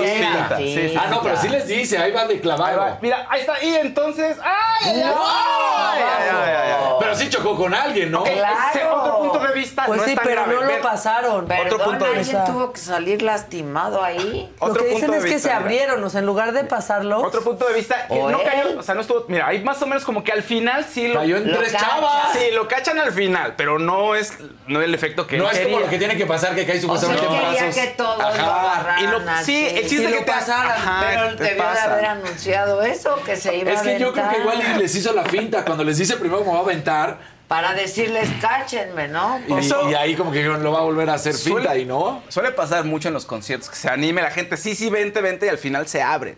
Sí, sí, ah, no, pero sí les dice, ahí va de Ahí va. Mira, ahí está. Y entonces. ¡Ay, ay, ay! ¡No! Ay, ay, ay, ay, ay. Pero sí chocó con alguien, ¿no? Claro. Otro punto de vista Pues no sí, es tan pero grave. no lo pasaron. Perdón, punto de alguien vista. tuvo que salir lastimado ahí. Lo Otro que dicen punto de es que vista, se mira. abrieron, o sea, en lugar de pasarlo. Otro punto de vista, que O no él. cayó, o sea, no estuvo, mira, hay más o menos como que al final sí lo... Cayó en Lo tres chavas. Sí, lo cachan al final, pero no es, no es el efecto que No es como lo que tiene que pasar, que cae supuestamente en quería brazos. que todos lo Ajá. agarraran Y lo- así. sí, el chiste Que te pasaran. Ajá, Pero te debió de haber anunciado eso, que se iba Es a que yo creo que aventar. igual les hizo la finta. Cuando les dice primero cómo va a aventar, Para decirles, cáchenme, ¿no? y, Eso- y ahí como que lo va a volver a hacer Suele- finta y no. Suele pasar mucho en los conciertos que se anime la gente, sí, sí, vente, vente, y al final se abren.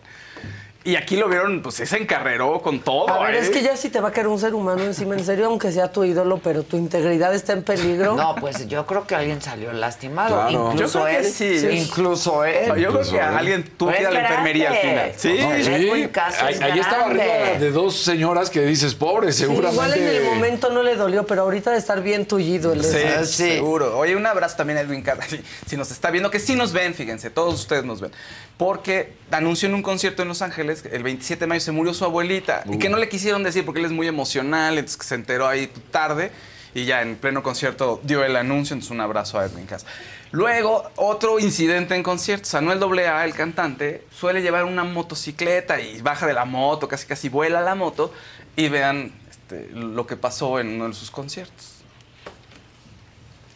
Y aquí lo vieron, pues se encarreró con todo. A ver, ¿eh? es que ya si te va a caer un ser humano encima, en serio, aunque sea tu ídolo, pero tu integridad está en peligro. No, pues yo creo que alguien salió lastimado. Claro. Incluso Yo creo que él. sí. Incluso él. Yo creo que alguien tuvo que ir a la enfermería al final. Sí, No, sí. caso ahí, es ahí estaba arriba de dos señoras que dices, pobre, Sí, seguramente. igual en el momento no le dolió, pero ahorita de estar bien tullido el Sí, ese. Sí. seguro. Oye, un abrazo también a Edwin si, si nos está viendo, que sí nos ven, fíjense, todos ustedes nos ven. Porque anunció en un concierto en Los Ángeles, el 27 de mayo se murió su abuelita, y que no le quisieron decir porque él es muy emocional, entonces que se enteró ahí tarde, y ya en pleno concierto dio el anuncio, entonces un abrazo a Edwin Cass. Luego, otro incidente en conciertos, Anuel AA, el cantante, suele llevar una motocicleta y baja de la moto, casi casi vuela la moto, y vean este, lo que pasó en uno de sus conciertos.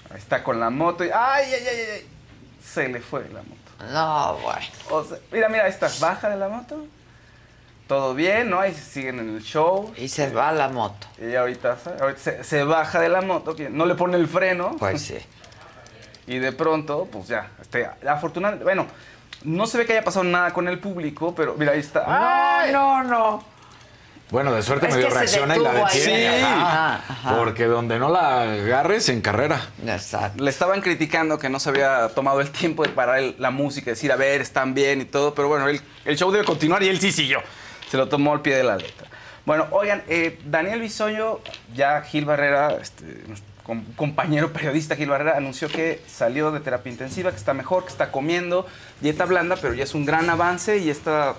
Ahí está con la moto y ¡ay, ay, ay, ay! Se le fue la moto. No, bueno. O sea, mira, mira, ahí está. Baja de la moto. Todo bien, ¿no? Ahí siguen en el show. Y se va la moto. Y ahorita, se, se baja de la moto, que no le pone el freno. Pues sí. Y de pronto, pues ya, este, afortunadamente, bueno, no se ve que haya pasado nada con el público, pero mira, ahí está. ¡Ay! No, no. Bueno, de suerte Es medio reacciona y la detiene. Sí. ajá. Ajá, ajá. Porque donde no la agarres, en carrera. Exacto. Le estaban criticando que no se había tomado el tiempo de parar el- la música, decir, a ver, están bien y todo, pero bueno, el, el show debe continuar y él sí siguió. Se lo tomó al pie de la letra. Bueno, oigan, eh, Daniel Bisoño, ya Gil Barrera, este, com- compañero periodista Gil Barrera, anunció que salió de terapia intensiva, que está mejor, que está comiendo dieta blanda, pero ya es un gran avance y está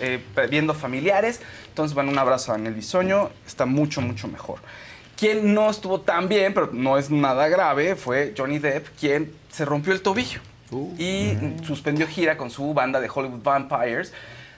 eh, viendo familiares. Entonces, bueno, un abrazo a Daniel Bisoño, está mucho, mucho mejor. Quien no estuvo tan bien, pero no es nada grave, fue Johnny Depp, quien se rompió el tobillo y suspendió gira con su banda de Hollywood Vampires.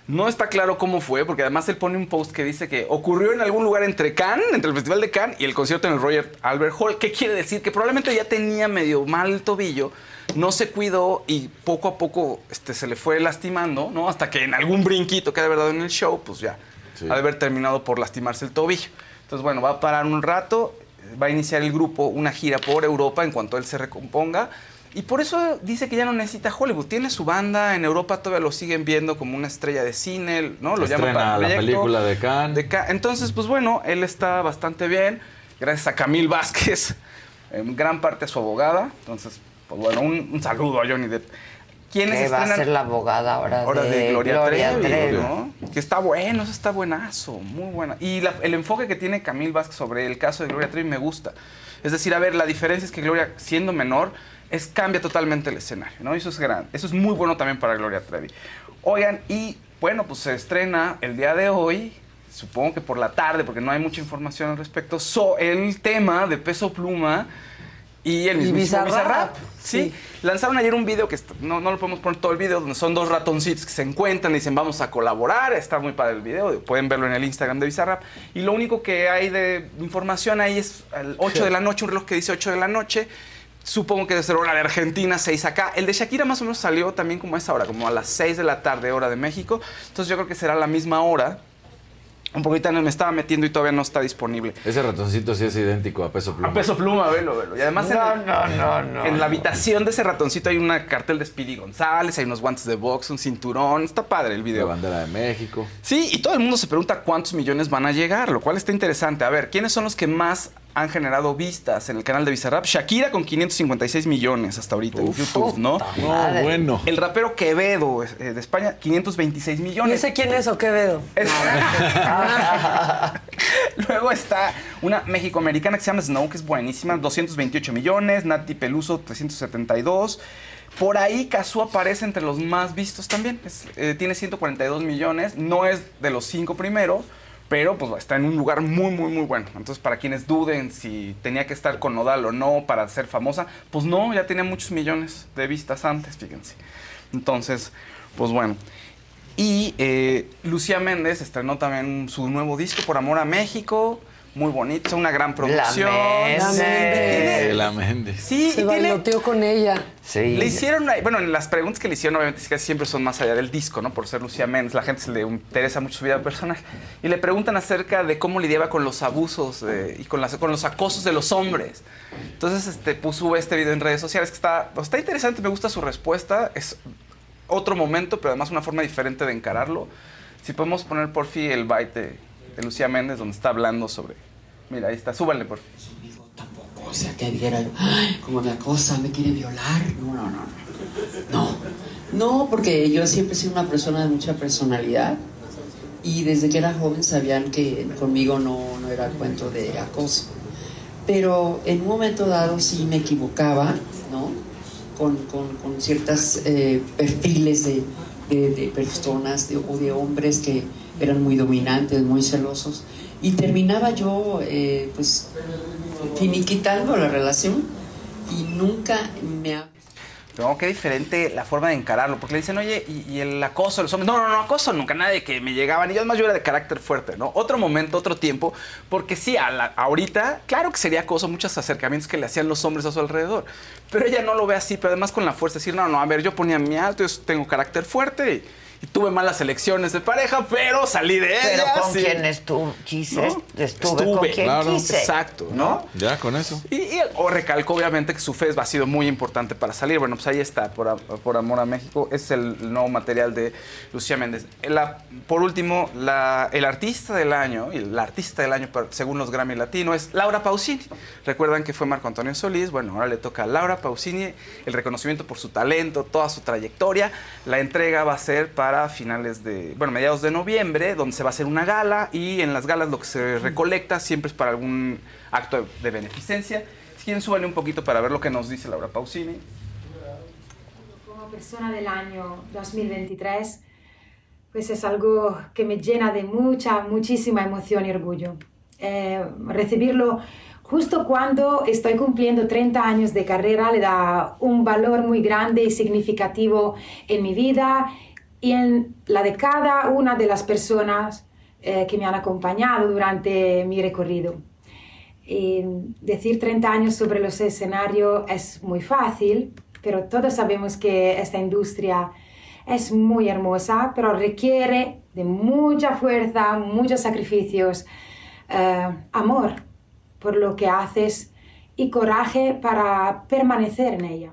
No está claro cómo fue, porque además él pone un post que dice que ocurrió en algún lugar entre Cannes, entre el Festival de Cannes y el concierto en el Royal Albert Hall. ¿Qué quiere decir? Que probablemente ya tenía medio mal el tobillo, no se cuidó y poco a poco este, se le fue lastimando, ¿no? Hasta que en algún brinquito que ha de haber dado en el show, pues ya Sí. ha de haber terminado por lastimarse el tobillo. Entonces, bueno, va a parar un rato, va a iniciar el grupo una gira por Europa en cuanto él se recomponga. Y por eso dice que ya no necesita Hollywood. Tiene su banda, en Europa todavía lo siguen viendo como una estrella de cine, ¿no? Lo llaman para la proyecto. película de Cannes. De Ca- Entonces, pues bueno, él está bastante bien, gracias a Camil Vázquez, en gran parte a su abogada. Entonces, pues bueno, un, un saludo a Johnny Depp. ¿Quiénes Que va a ser la abogada ahora, Ahora de, Gloria, Trevi, Trevi. ¿no? Que está bueno, eso está buenazo, muy buena. Y la- el enfoque que tiene Camil Vázquez sobre el caso de Gloria Trevi me gusta. Es decir, a ver, la diferencia es que Gloria, siendo menor, es, cambia totalmente el escenario, ¿no? Eso es gran, eso es muy bueno también para Gloria Trevi. Oigan, y bueno, pues se estrena el día de hoy, supongo que por la tarde, porque no hay mucha información al respecto, so, el tema de Peso Pluma y el mismo Bizarrap. Bizarrap. Sí. Lanzaron ayer un video que no, no lo podemos poner todo el video, donde son dos ratoncitos que se encuentran y dicen vamos a colaborar. Está muy padre el video, pueden verlo en el Instagram de Bizarrap. Y lo único que hay de información ahí es al 8 de la noche, un reloj que dice 8 de la noche. Supongo que debe ser hora de Argentina, 6 acá. El de Shakira más o menos salió también como a esa hora, como a las 6 de la tarde, hora de México. Entonces yo creo que será la misma hora. Un poquito me estaba metiendo y todavía no está disponible. Ese ratoncito sí es idéntico a peso pluma. A peso pluma, velo, velo. Y además No, en, no, no, no, en no. la habitación de ese ratoncito hay una cartel de Speedy González, hay unos guantes de box, un cinturón. Está padre el La video. bandera de México. Sí, y todo el mundo se pregunta cuántos millones van a llegar, lo cual está interesante. A ver, ¿quiénes son los que más han generado vistas en el canal de Bizarrap? Shakira con 556 millones hasta ahorita en YouTube, ¿no? No, bueno. El rapero Quevedo eh, de España, 526 ¿Y millones. ese quién es o qué veo? Luego está una mexicoamericana que se llama Snow, que es buenísima, 228 millones. Nati Peluso, 372. Por ahí Cazú aparece entre los más vistos también. Es, eh, tiene 142 millones. No es de los cinco primeros, pero pues está en un lugar muy, muy, muy bueno. Entonces, para quienes duden si tenía que estar con Nodal o no para ser famosa, pues no, ya tenía muchos millones de vistas antes, fíjense. Entonces, pues bueno. Y eh, Lucía Méndez estrenó también su nuevo disco, Por Amor a México. Muy bonito, una gran producción. Méndez. Tiene- La Méndez. Sí, Se y tiene- bailoteó con ella. Sí. le hicieron, bueno, en las preguntas que le hicieron, obviamente, es que siempre son más allá del disco, ¿no? Por ser Lucía Méndez, la gente se le interesa mucho su vida personal. Y le preguntan acerca de cómo lidiaba con los abusos eh, y con, las, con los acosos de los hombres. Entonces, este, puso este video en redes sociales que está, pues, está interesante, me gusta su respuesta. Es otro momento, pero además una forma diferente de encararlo. Si podemos poner, por fin, el byte de, Lucía Méndez, donde está hablando sobre... Mira, ahí está, súbanle, por fin. O sea, que yo, "Ay, como me quiere violar. No, no, no. No, no, porque yo siempre he sido una persona de mucha personalidad y desde que era joven sabían que conmigo no, no era cuento de acoso. Pero en un momento dado sí me equivocaba, ¿no? Con, con, con ciertos perfiles de, de, personas o de hombres que eran muy dominantes, muy celosos. Y terminaba yo, eh, pues, finiquitando la relación y nunca me. No, qué diferente la forma de encararlo, porque le dicen, oye, ¿y, y el acoso de los hombres? No, no, no, acoso nunca, nadie que me llegaban. Y yo además yo era de carácter fuerte, ¿no? Otro momento, otro tiempo, porque sí, a la- ahorita, claro que sería acoso, muchos acercamientos que le hacían los hombres a su alrededor. Pero ella no lo ve así, pero además con la fuerza, decir, no, no, a ver, yo ponía mi alto, yo tengo carácter fuerte y, y tuve malas elecciones de pareja, pero salí de Pero ellas. con y- quien estuve, quise, ¿no? estuve, con quien claro. quise. Exacto, ¿no? Ya, con eso. Y, y o recalco obviamente que su fe ha sido muy importante para salir. Bueno, pues ahí está, por, a- por Amor a México. Es el nuevo material de Lucía Méndez. La- por último, la- el artista del año, y la artista del año según los Grammy Latino, es Laura Pausini. Recuerdan que fue Marco Antonio Solís. Bueno, ahora le toca a Laura Pausini el reconocimiento por su talento, toda su trayectoria. La entrega va a ser para finales de, bueno, mediados de noviembre, donde se va a hacer una gala y en las galas lo que se recolecta siempre es para algún acto de, de beneficencia. Si quieren, súbanle un poquito para ver lo que nos dice Laura Pausini. Como persona del año 2023, pues es algo que me llena de mucha, muchísima emoción y orgullo. Eh, recibirlo justo cuando estoy cumpliendo 30 años de carrera le da un valor muy grande y significativo en mi vida la de cada una de las personas eh, que me han acompañado durante mi recorrido. Decir 30 años sobre los escenarios es muy fácil, pero todos sabemos que esta industria es muy hermosa, pero requiere de mucha fuerza, muchos sacrificios, eh, amor por lo que haces y coraje para permanecer en ella.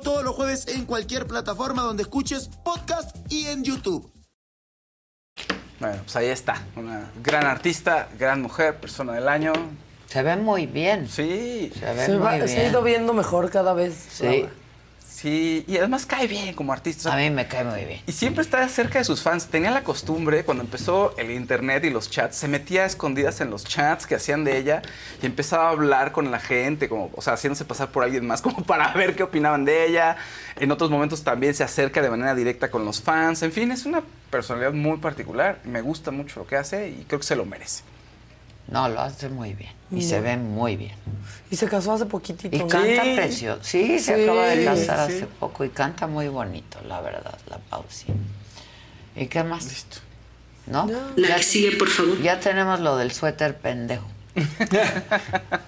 todos los jueves en cualquier plataforma donde escuches podcast y en YouTube. Bueno, pues ahí está. Una gran artista, gran mujer, persona del año. Se ve muy bien. Sí. Se ve Se, muy va- bien. se ha ido viendo mejor cada vez. Sí. Sí, y además cae bien como artista. A mí me cae muy bien. Y siempre está cerca de sus fans. Tenía la costumbre, cuando empezó el internet y los chats, se metía a escondidas en los chats que hacían de ella y empezaba a hablar con la gente, como, o sea, haciéndose pasar por alguien más, como para ver qué opinaban de ella. En otros momentos también se acerca de manera directa con los fans. En fin, es una personalidad muy particular. Me gusta mucho lo que hace y creo que se lo merece. No, lo hace muy bien. Y se ve muy bien. Y se casó hace poquitito. Y ¿no? canta precioso. Sí, se Sí, acaba de casar sí. hace poco y canta muy bonito, la verdad, la Pausi. ¿Y qué más? Listo. ¿No? La que sigue, por favor. Ya tenemos lo del suéter pendejo.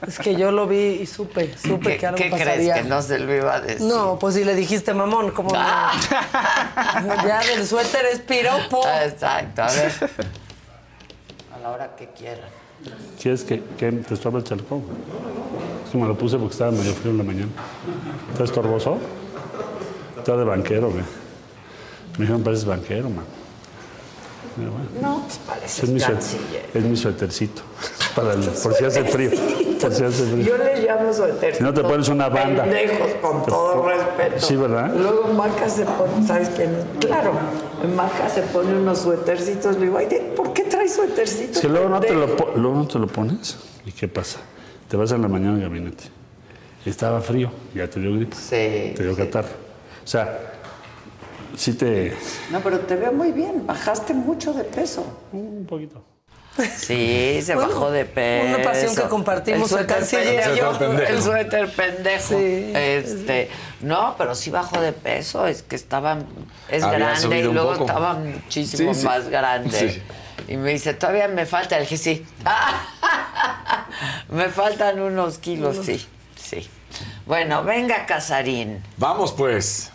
Es que yo lo vi y supe, supe ¿Qué, que algo qué crees que no se lo iba a decir? No, pues si le dijiste mamón, como Ah. ya del suéter es piropo. Exacto, a ver. A la hora que quieran. ¿Quieres que, que te estorbe el chaleco? Es que me lo puse porque estaba medio frío en la mañana. ¿Está estorboso? Está de banquero, güey. Me dijeron, pareces banquero, man. Bueno, No, pues pareces es, mi es mi suétercito. Para el- por si hace frío. Por si hace frío. Yo le llamo suéter. Si no te pones una banda. Pendejos, con todo respeto. Sí, ¿verdad? Luego Maca se pone, ¿sabes quién? Claro, Maca se pone unos suétercitos. Le digo, ay, ¿de- ¿por qué traes suétercitos? Es que luego no, te lo, pendejo?" po- luego no te lo pones. ¿Y qué pasa? Te vas en la mañana al gabinete. Estaba frío, ya te dio gripe. Sí. Te dio catarro. O sea, sí te. No, pero te veo muy bien. Bajaste mucho de peso. Un poquito. Sí, se Bueno, bajó de peso. una pasión que compartimos el el suéter canciller y yo. pendejo. El suéter pendejo. Sí, este, no, pero sí bajó de peso. Es que estaba, es Había grande y luego poco. estaba muchísimo Sí, sí. más grande. Sí. Y me dice, todavía me falta. Le dije, sí. me faltan unos kilos, sí, sí. Bueno, venga, Casarín. Vamos pues.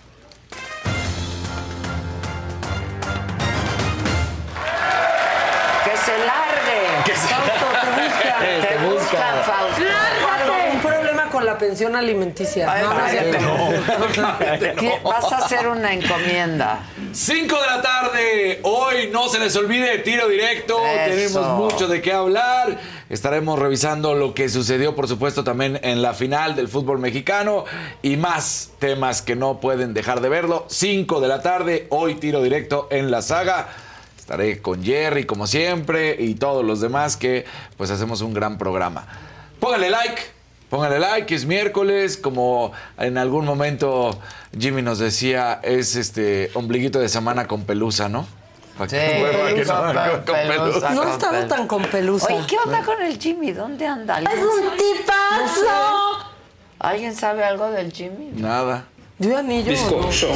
Pensión alimenticia. Ay, No, no cierto. ¿Qué- Vas a hacer una encomienda. 5 de la tarde. Hoy no se les olvide tiro directo. Eso. Tenemos mucho de qué hablar. Estaremos revisando lo que sucedió, por supuesto, también en la final del fútbol mexicano y más temas que no pueden dejar de verlo. 5 de la tarde. Hoy tiro directo en la saga. Estaré con Jerry, como siempre, y todos los demás que pues hacemos un gran programa. Póngale like, póngale like, es miércoles, como en algún momento Jimmy nos decía, es este ombliguito de semana con pelusa, ¿no? Para Sí, que no, con pelusa. pelusa. No con ha estado pel- tan con pelusa. Oye, ¿qué onda con el Jimmy? ¿Dónde anda? ¿Alguien Es un tipazo. ¿Alguien sabe algo del Jimmy? Nada. ¿Dio anillo? o no? Sí,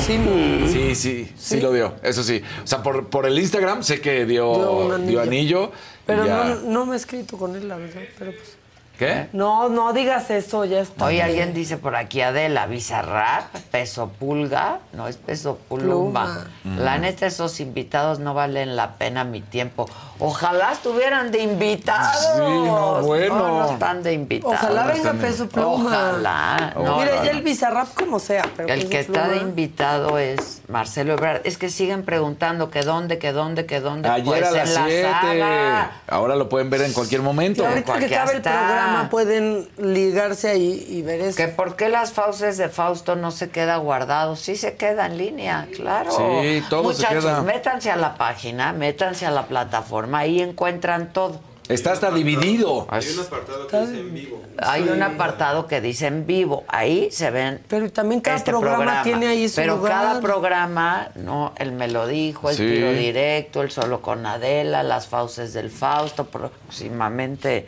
Sí, sí, sí, lo dio, eso sí. O sea, por, por el Instagram sé que dio, Dio un dio anillo. anillo. Pero no, no me he escrito con él, la verdad. Pero pues. ¿Qué? No, no digas eso, ya está. Oye, alguien dice por aquí Adela, Bizarrap, peso pulga, no es peso pluma. Pluma. La neta, esos invitados no valen la pena mi tiempo. Ojalá estuvieran de invitados. Sí, no, bueno. No, no están de invitados. Ojalá venga peso pluma. Ojalá. No, Mira, ya el bizarrap como sea, pero El que está de invitado es Marcelo Ebrard. Es que siguen preguntando que dónde, que dónde, que dónde. Ayer Pues a las en la 7. saga. Ahora lo pueden ver en cualquier Y momento. ahorita que acabe el programa pueden ligarse ahí y ver eso. Que por qué las fauces de Fausto no se queda guardado. Sí se queda en línea, claro. Sí, todo se Muchachos, queda. métanse a la página, métanse a la plataforma, ahí encuentran todo. Está hasta dividido. Hay un apartado que dice en vivo. Hay un apartado que dice en vivo, ahí se ven. Pero también cada este programa tiene ahí su Pero lugar. cada programa, no, él me lo dijo, el Sí. tiro directo, el solo con Adela, las fauces del Fausto, próximamente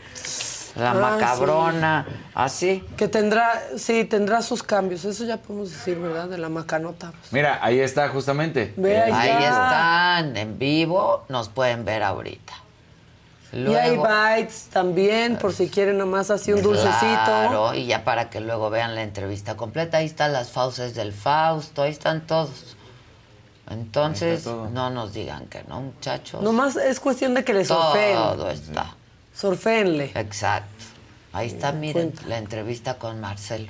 la Ah, macabrona, así. Que tendrá, sí, tendrá sus cambios. Eso ya podemos decir, ¿verdad? De la macanota. Mira, ahí está justamente. Ve ahí, Ahí está. están, en vivo, nos pueden ver ahorita. Y hay bites también, por si quieren nomás así un dulcecito. Claro, y ya para que luego vean la entrevista completa. Ahí están las fauces del Fausto, ahí están todos. Entonces, no nos digan que no, muchachos. Nomás es cuestión de que le surfeen. Todo está. Surfeenle. Exacto. Ahí está, miren, cuenta. la entrevista con Marcelo.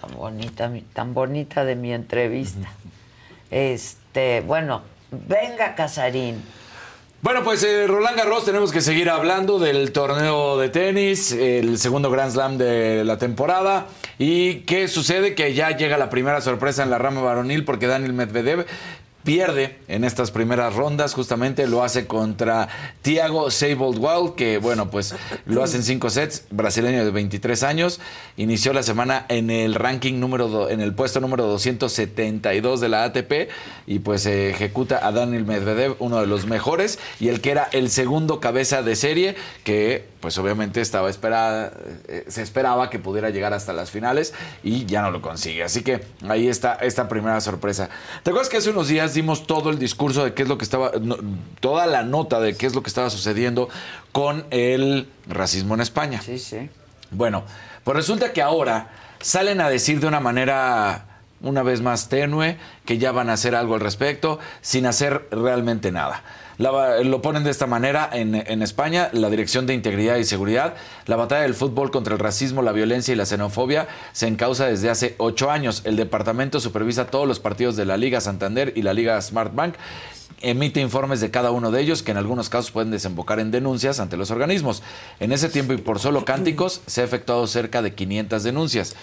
Tan bonita, tan bonita de mi entrevista. Este, bueno, venga, Casarín. Bueno, pues eh, Roland Garros tenemos que seguir hablando del torneo de tenis, el segundo Grand Slam de la temporada. ¿Y qué sucede? Que ya llega la primera sorpresa en la rama varonil porque Daniel Medvedev pierde en estas primeras rondas, justamente lo hace contra Thiago Seybold que bueno, pues lo hace en cinco sets, brasileño de 23 años, inició la semana en el ranking número, en el puesto número 272 de la ATP y pues ejecuta a Daniel Medvedev, uno de los mejores y el que era el segundo cabeza de serie, que pues obviamente estaba esperada, eh, se esperaba que pudiera llegar hasta las finales y ya no lo consigue. Así que ahí está esta primera sorpresa. ¿Te acuerdas que hace unos días dimos todo el discurso de qué es lo que estaba, no, toda la nota de qué es lo que estaba sucediendo con el racismo en España? Sí, sí. Bueno, pues resulta que ahora salen a decir de una manera una vez más tenue que ya van a hacer algo al respecto sin hacer realmente nada. La- lo ponen de esta manera en, en España, la Dirección de Integridad y Seguridad. La batalla del fútbol contra el racismo, la violencia y la xenofobia se encausa desde hace ocho años. El departamento supervisa todos los partidos de la Liga Santander y la Liga Smartbank emite informes de cada uno de ellos que en algunos casos pueden desembocar en denuncias ante los organismos. En ese tiempo y por solo cánticos se ha efectuado cerca de 500 denuncias.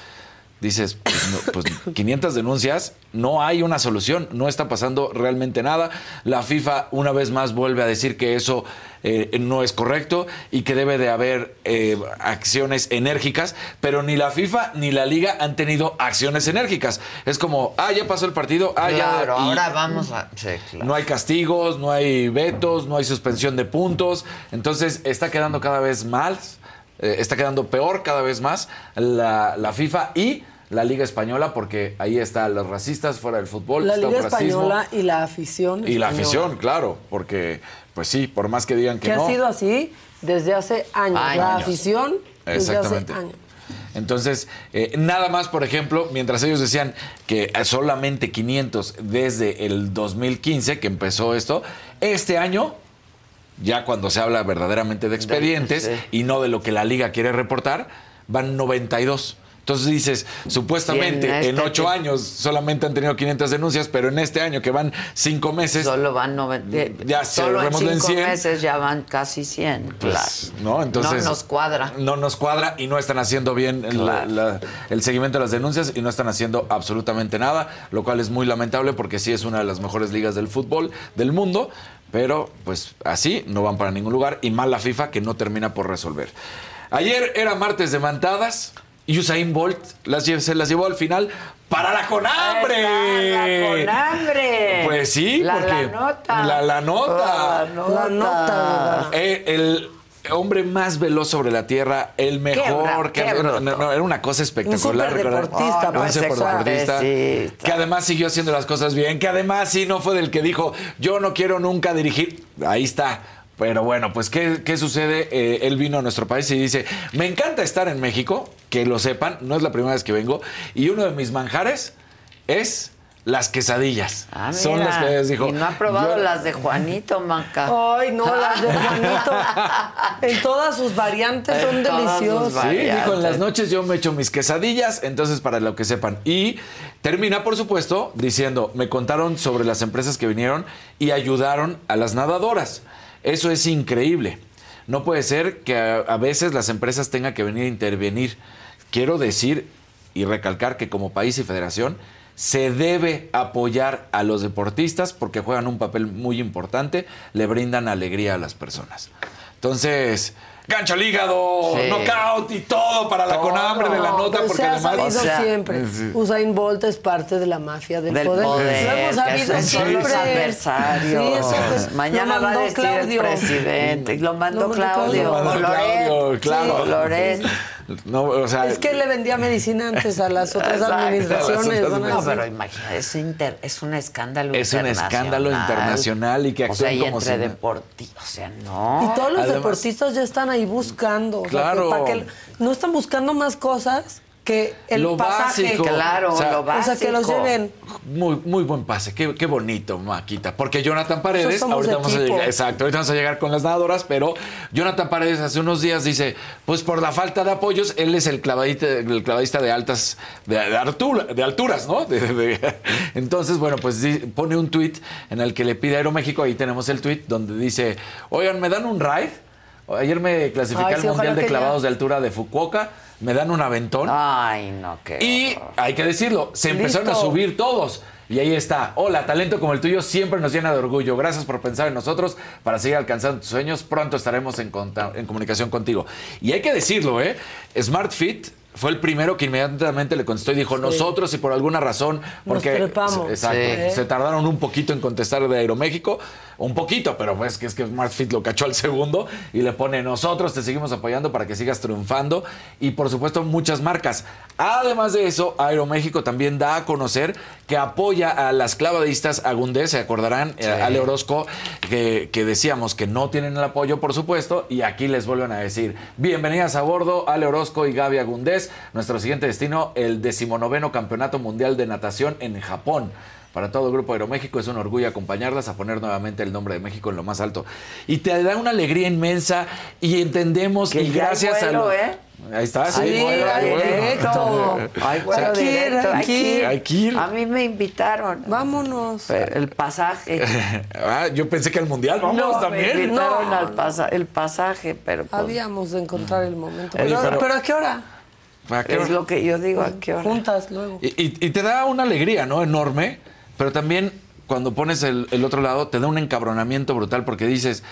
Dices, pues, no, pues 500 denuncias, no hay una solución, no está pasando realmente nada. La FIFA una vez más vuelve a decir que eso eh, no es correcto y que debe de haber eh, acciones enérgicas, pero ni la FIFA ni la liga han tenido acciones enérgicas. Es como, ah, ya pasó el partido, ah, ya. Claro, y- ahora vamos a... Sí, claro. no hay castigos, no hay vetos, no hay suspensión de puntos. Entonces está quedando cada vez más, eh, está quedando peor cada vez más la, la FIFA y la Liga Española, porque ahí están los racistas fuera del fútbol. La está Liga racismo Española y la afición. Y la afición, claro, porque, pues sí, por más que digan que, Que no. ha sido así desde hace años. La afición desde hace Exactamente. años. Entonces, eh, nada más, por ejemplo, mientras ellos decían que solamente 500 desde el 2015 que empezó esto, este año, ya cuando se habla verdaderamente de expedientes sí. y no de lo que la liga quiere reportar, van 92. Entonces dices, supuestamente en en este ocho años solamente han tenido 500 denuncias, pero en este año que van cinco meses... Solo van 90. Ya Solo en cerrémoslo en cinco 100. meses ya van casi 100. Pues, claro. ¿no? Entonces, no nos cuadra. No nos cuadra y no están haciendo bien la- la- el seguimiento de las denuncias y no están haciendo absolutamente nada, lo cual es muy lamentable porque sí es una de las mejores ligas del fútbol del mundo, pero pues así no van para ningún lugar y mal la FIFA que no termina por resolver. Ayer era martes de mantadas y Usain Bolt las, lle- se las llevó al final para la Conambre. La Conambre. Pues sí, La- porque la nota. La, la nota. La nota. La nota. Eh, el hombre más veloz sobre la tierra, el mejor. bra- qué no, bruto. no, era una cosa espectacular. Un recordar- superdeportista, Un pues, superdeportista, Que además siguió haciendo las cosas bien. Que además sí no fue del que dijo, yo no quiero nunca dirigir. Ahí está. Pero bueno, pues ¿qué, qué sucede? Eh, él vino a nuestro país y dice, me encanta estar en México, que lo sepan, no es la primera vez que vengo, y uno de mis manjares es las quesadillas. Ah, Son las que dijo. Y no ha probado yo- las de Juanito, Manca. Ay, no, las de Juanito. en todas sus variantes son En todas sus deliciosas. Sí, dijo en las noches yo me echo mis quesadillas, entonces para lo que sepan. Y termina, por supuesto, diciendo, me contaron sobre las empresas que vinieron y ayudaron a las nadadoras. Eso es increíble. No puede ser que a, veces las empresas tengan que venir a intervenir. Quiero decir y recalcar que como país y federación se debe apoyar a los deportistas porque juegan un papel muy importante, le brindan alegría a las personas. Entonces, gancho al hígado, Sí. knockout y todo para la Todo. conambre de la nota Pero porque se ha además sabido O sea, siempre. sí. Usain Bolt es parte de la mafia del, Del poder. poder, Lo hemos sabido siempre. los adversarios. Sí, eso, pues, Mañana lo va a mandó decir Claudio. el presidente. Lo mandó Lo mandó Claudio. Claudio. Lo mandó Loret. Claudio, claro. No, o sea, Es que le vendía medicina antes a las otras Exacto. administraciones. Las otras No, pero imagina, es, inter- es un escándalo Es un internacional. escándalo internacional y que O sea, y como entre si no- deportistas, o sea, no. Y todos los Además- deportistas ya están ahí buscando. o sea, Claro. que para que no están buscando más cosas que el Lo pasaje. básico. Claro, O sea, lo O sea, que los básico. lleven. Muy, muy buen pase, qué, qué bonito, Maquita. Porque Jonathan Paredes, ahorita vamos a llegar, exacto, ahorita vamos a llegar con las nadadoras, pero Jonathan Paredes hace unos días dice, pues por la falta de apoyos, él es el clavadista, el clavadista de altas, de, de altura- de alturas, ¿no? De- de- entonces, bueno, pues di- pone un tuit en el que le pide a Aeroméxico, ahí tenemos el tuit, donde dice, oigan, ¿me dan un ride? Ayer me clasifiqué Ay, al sí, Mundial de ya. Clavados de Altura de Fukuoka, me dan un aventón. Ay, no, qué Y hay que decirlo, se empezaron a subir todos. Y ahí está. Hola, talento como el tuyo siempre nos llena de orgullo. Gracias por pensar en nosotros para seguir alcanzando tus sueños. Pronto estaremos en, en comunicación contigo. Y hay que decirlo, ¿eh? Smart Fit fue el primero que inmediatamente le contestó y dijo, nosotros y por alguna razón, porque exacto, Sí. se tardaron un poquito en contestar de Aeroméxico, un poquito, pero pues que es que Smart Fit lo cachó al segundo y le pone, nosotros te seguimos apoyando para que sigas triunfando y por supuesto muchas marcas. Además de eso, Aeroméxico también da a conocer que apoya a las clavadistas Agundé, se acordarán, eh, Ale Orozco, que, que decíamos que no tienen el apoyo, por supuesto, y aquí les vuelven a decir, bienvenidas a bordo, Ale Orozco y Gaby Agundés, nuestro siguiente destino, el decimonoveno Campeonato Mundial de Natación en Japón. Para todo el Grupo Aeroméxico es un orgullo acompañarlas a poner nuevamente el nombre de México en lo más alto. Y te da una alegría inmensa y entendemos Que y gracias a... lo- ¿eh? Ahí está, sí. Hay vuelo hay vuelo. directo. Hay vuelo Hay que ir, directo. hay Hay que que ir. ir. Hay que ir. A mí me invitaron. Vámonos. El pasaje. Ah, yo pensé que al Mundial, vamos no, también. Me invitaron No. al pasa el pasaje, pero pues, Habíamos de encontrar el momento. Oye, Pero, pero- pero ¿a qué hora? ¿Para qué es lo que yo digo, ¿a qué hora? Juntas luego. Y, y- y te da una alegría, ¿no? Enorme, pero también cuando pones el, el otro lado, te da un encabronamiento brutal porque dices,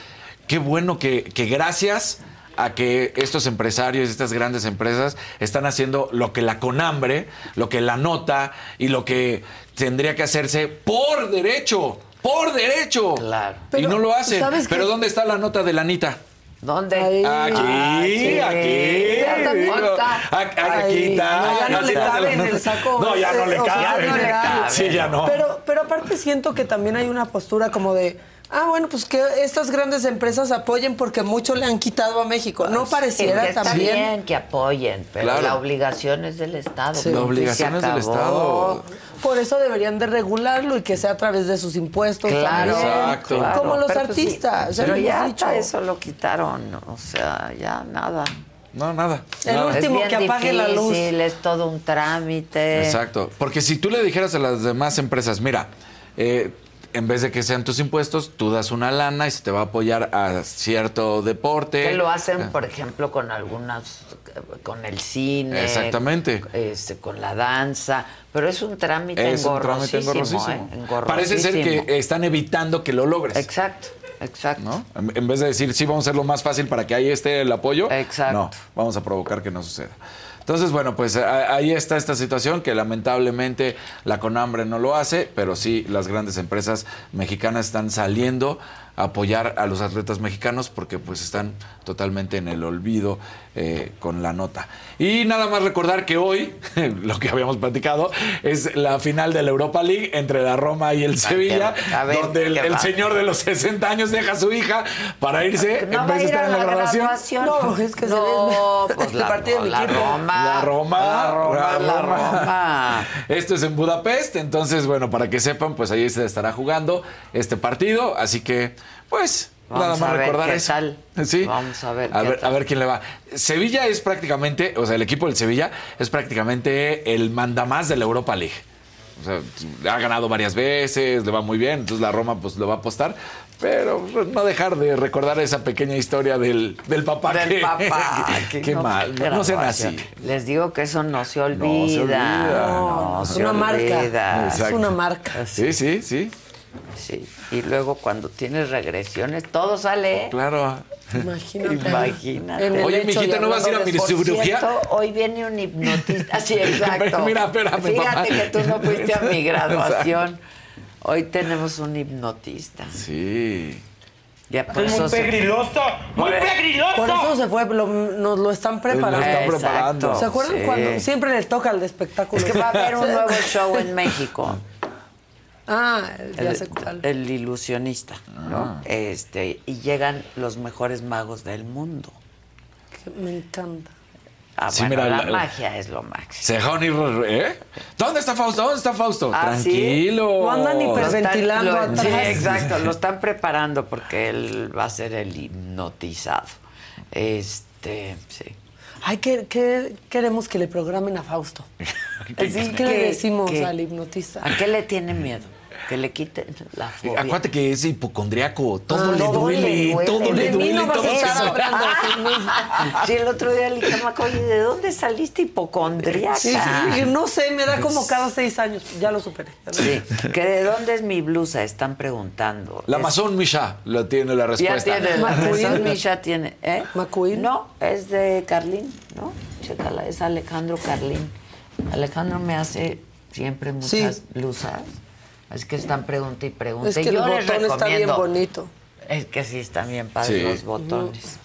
qué bueno que, que gracias a que estos empresarios, estas grandes empresas, están haciendo lo que la Conambre, lo que la nota y lo que tendría que hacerse por derecho, por derecho. Claro. y Pero, no lo hacen. ¿sabes Pero? ¿dónde está la nota de la Anita? ¿Dónde? Ahí. Aquí, Ah, sí. aquí. Digo. Aquí está. No, ya no le cabe en el saco. No, ya no le cabe. ya no le cabe. Sí, ya no. Pero, pero aparte siento que también hay una postura como de, ah, bueno, pues que estas grandes empresas apoyen porque mucho le han quitado a México. No Sí, pareciera que está también. bien que apoyen, pero Claro. la obligación es del Estado. Sí. La obligación es del. Estado. Por eso deberían de regularlo y que sea a través de sus impuestos. Claro, también. Exacto. claro, Como los pero pues sí, artistas. ya pero ya dicho. hasta eso lo quitaron, o sea, ya nada. No, nada. El nada. último es bien que apague la luz. difícil, es todo un trámite. Exacto. Porque si tú le dijeras a las demás empresas, mira, eh, en vez de que sean tus impuestos, tú das una lana y se te va a apoyar a cierto deporte. Que lo hacen, Eh, por ejemplo, con algunas, con el cine. Exactamente. Este, con la danza. Pero es un trámite Es un trámite engorrosísimo. engorrosísimo. ¿eh? Parece ser Engorrosísimo. que están evitando que lo logres. Exacto, exacto. ¿no? En en vez de decir, sí, vamos a hacerlo más fácil para que ahí esté el apoyo. Exacto. No, vamos a provocar que no suceda. Entonces, bueno, pues ahí está esta situación que lamentablemente la Conambre no lo hace, pero sí las grandes empresas mexicanas están saliendo apoyar a los atletas mexicanos porque pues están totalmente en el olvido eh, con la nota. Y nada más recordar que hoy, lo que habíamos platicado, es la final de la Europa League entre la Roma y el Sevilla, a ver, donde el, señor de los 60 años deja a su hija para irse No en vez de estar en la, graduación. graduación. No, es que se No, ve- pues el la, partido de mi la. Roma. La Roma, La Roma, la Roma. Esto es en Budapest, entonces, bueno, para que sepan, pues ahí se estará jugando este partido, así que, pues, Vamos nada más a ver recordar qué eso. tal. Sí. Vamos a ver A qué ver, a ver quién le va. Sevilla es prácticamente, o sea, el equipo del Sevilla es prácticamente el mandamás de la Europa League. O sea, ha ganado varias veces, le va muy bien, entonces la Roma pues lo va a apostar. Pero no dejar de recordar esa pequeña historia del, del papá. Del que- papá. que- qué no mal, no, no sean así. Les digo que eso no se olvida. No se olvida. No, es se una marca. olvida. Es una marca. Sí, sí, sí. Sí. Y luego cuando tienes regresiones, todo sale. ¿eh? Claro. Imagínate. Imagínate. En el Oye, mijita, ¿no vas a ir a mi cirugía? hoy viene un hipnotista. Sí, exacto. Mira, espérame, Fíjate papá. que tú no fuiste a mi graduación. Hoy tenemos un hipnotista. Sí. Ya por Es eso muy se- pegriloso, muy Por- pegriloso. Por eso se fue, lo- nos lo están preparando. Lo están preparando. ¿Se acuerdan Sí. cuando siempre le toca el espectáculo? Es que va a haber un nuevo show en México. Ah, ya el, sé cuál. el ilusionista, ¿no? Este, y llegan los mejores magos del mundo. Que Me encanta. Ah, Sí, bueno, mira, la, la- magia es lo máximo. Se dejaron ir, ¿eh? ¿Dónde está Fausto? ¿Dónde está Fausto? Ah, ¿sí? Tranquilo. No andan hiperventilando lo- atrás. Sí, exacto, lo están preparando porque él va a ser el hipnotizado. Este, sí. Ay, ¿qué, qué queremos que le programen a Fausto? Así que le decimos al hipnotista. ¿A qué le tiene miedo? Que le quiten la fobia. Acuérdate que es hipocondriaco. Todo Ah, le todo duele, le duele. todo le duele. todo hablando. Sí, el otro día le dije oye, ¿de dónde saliste hipocondriaca? Sí, sí, no sé, me da como cada seis años. Ya lo superé. Sí, que de dónde es mi blusa, están preguntando. La Es- Amazon Misha lo tiene la Ya respuesta. tiene la Misha tiene, ¿eh? McQueen. No, es de Carlín, ¿no? Chécala, es Alejandro Carlín. Alejandro me hace siempre muchas Sí. blusas. Es que están pregunta y pregunta. Es que Y el yo les botón está bien bonito. Es que sí, están bien padres Sí. los botones.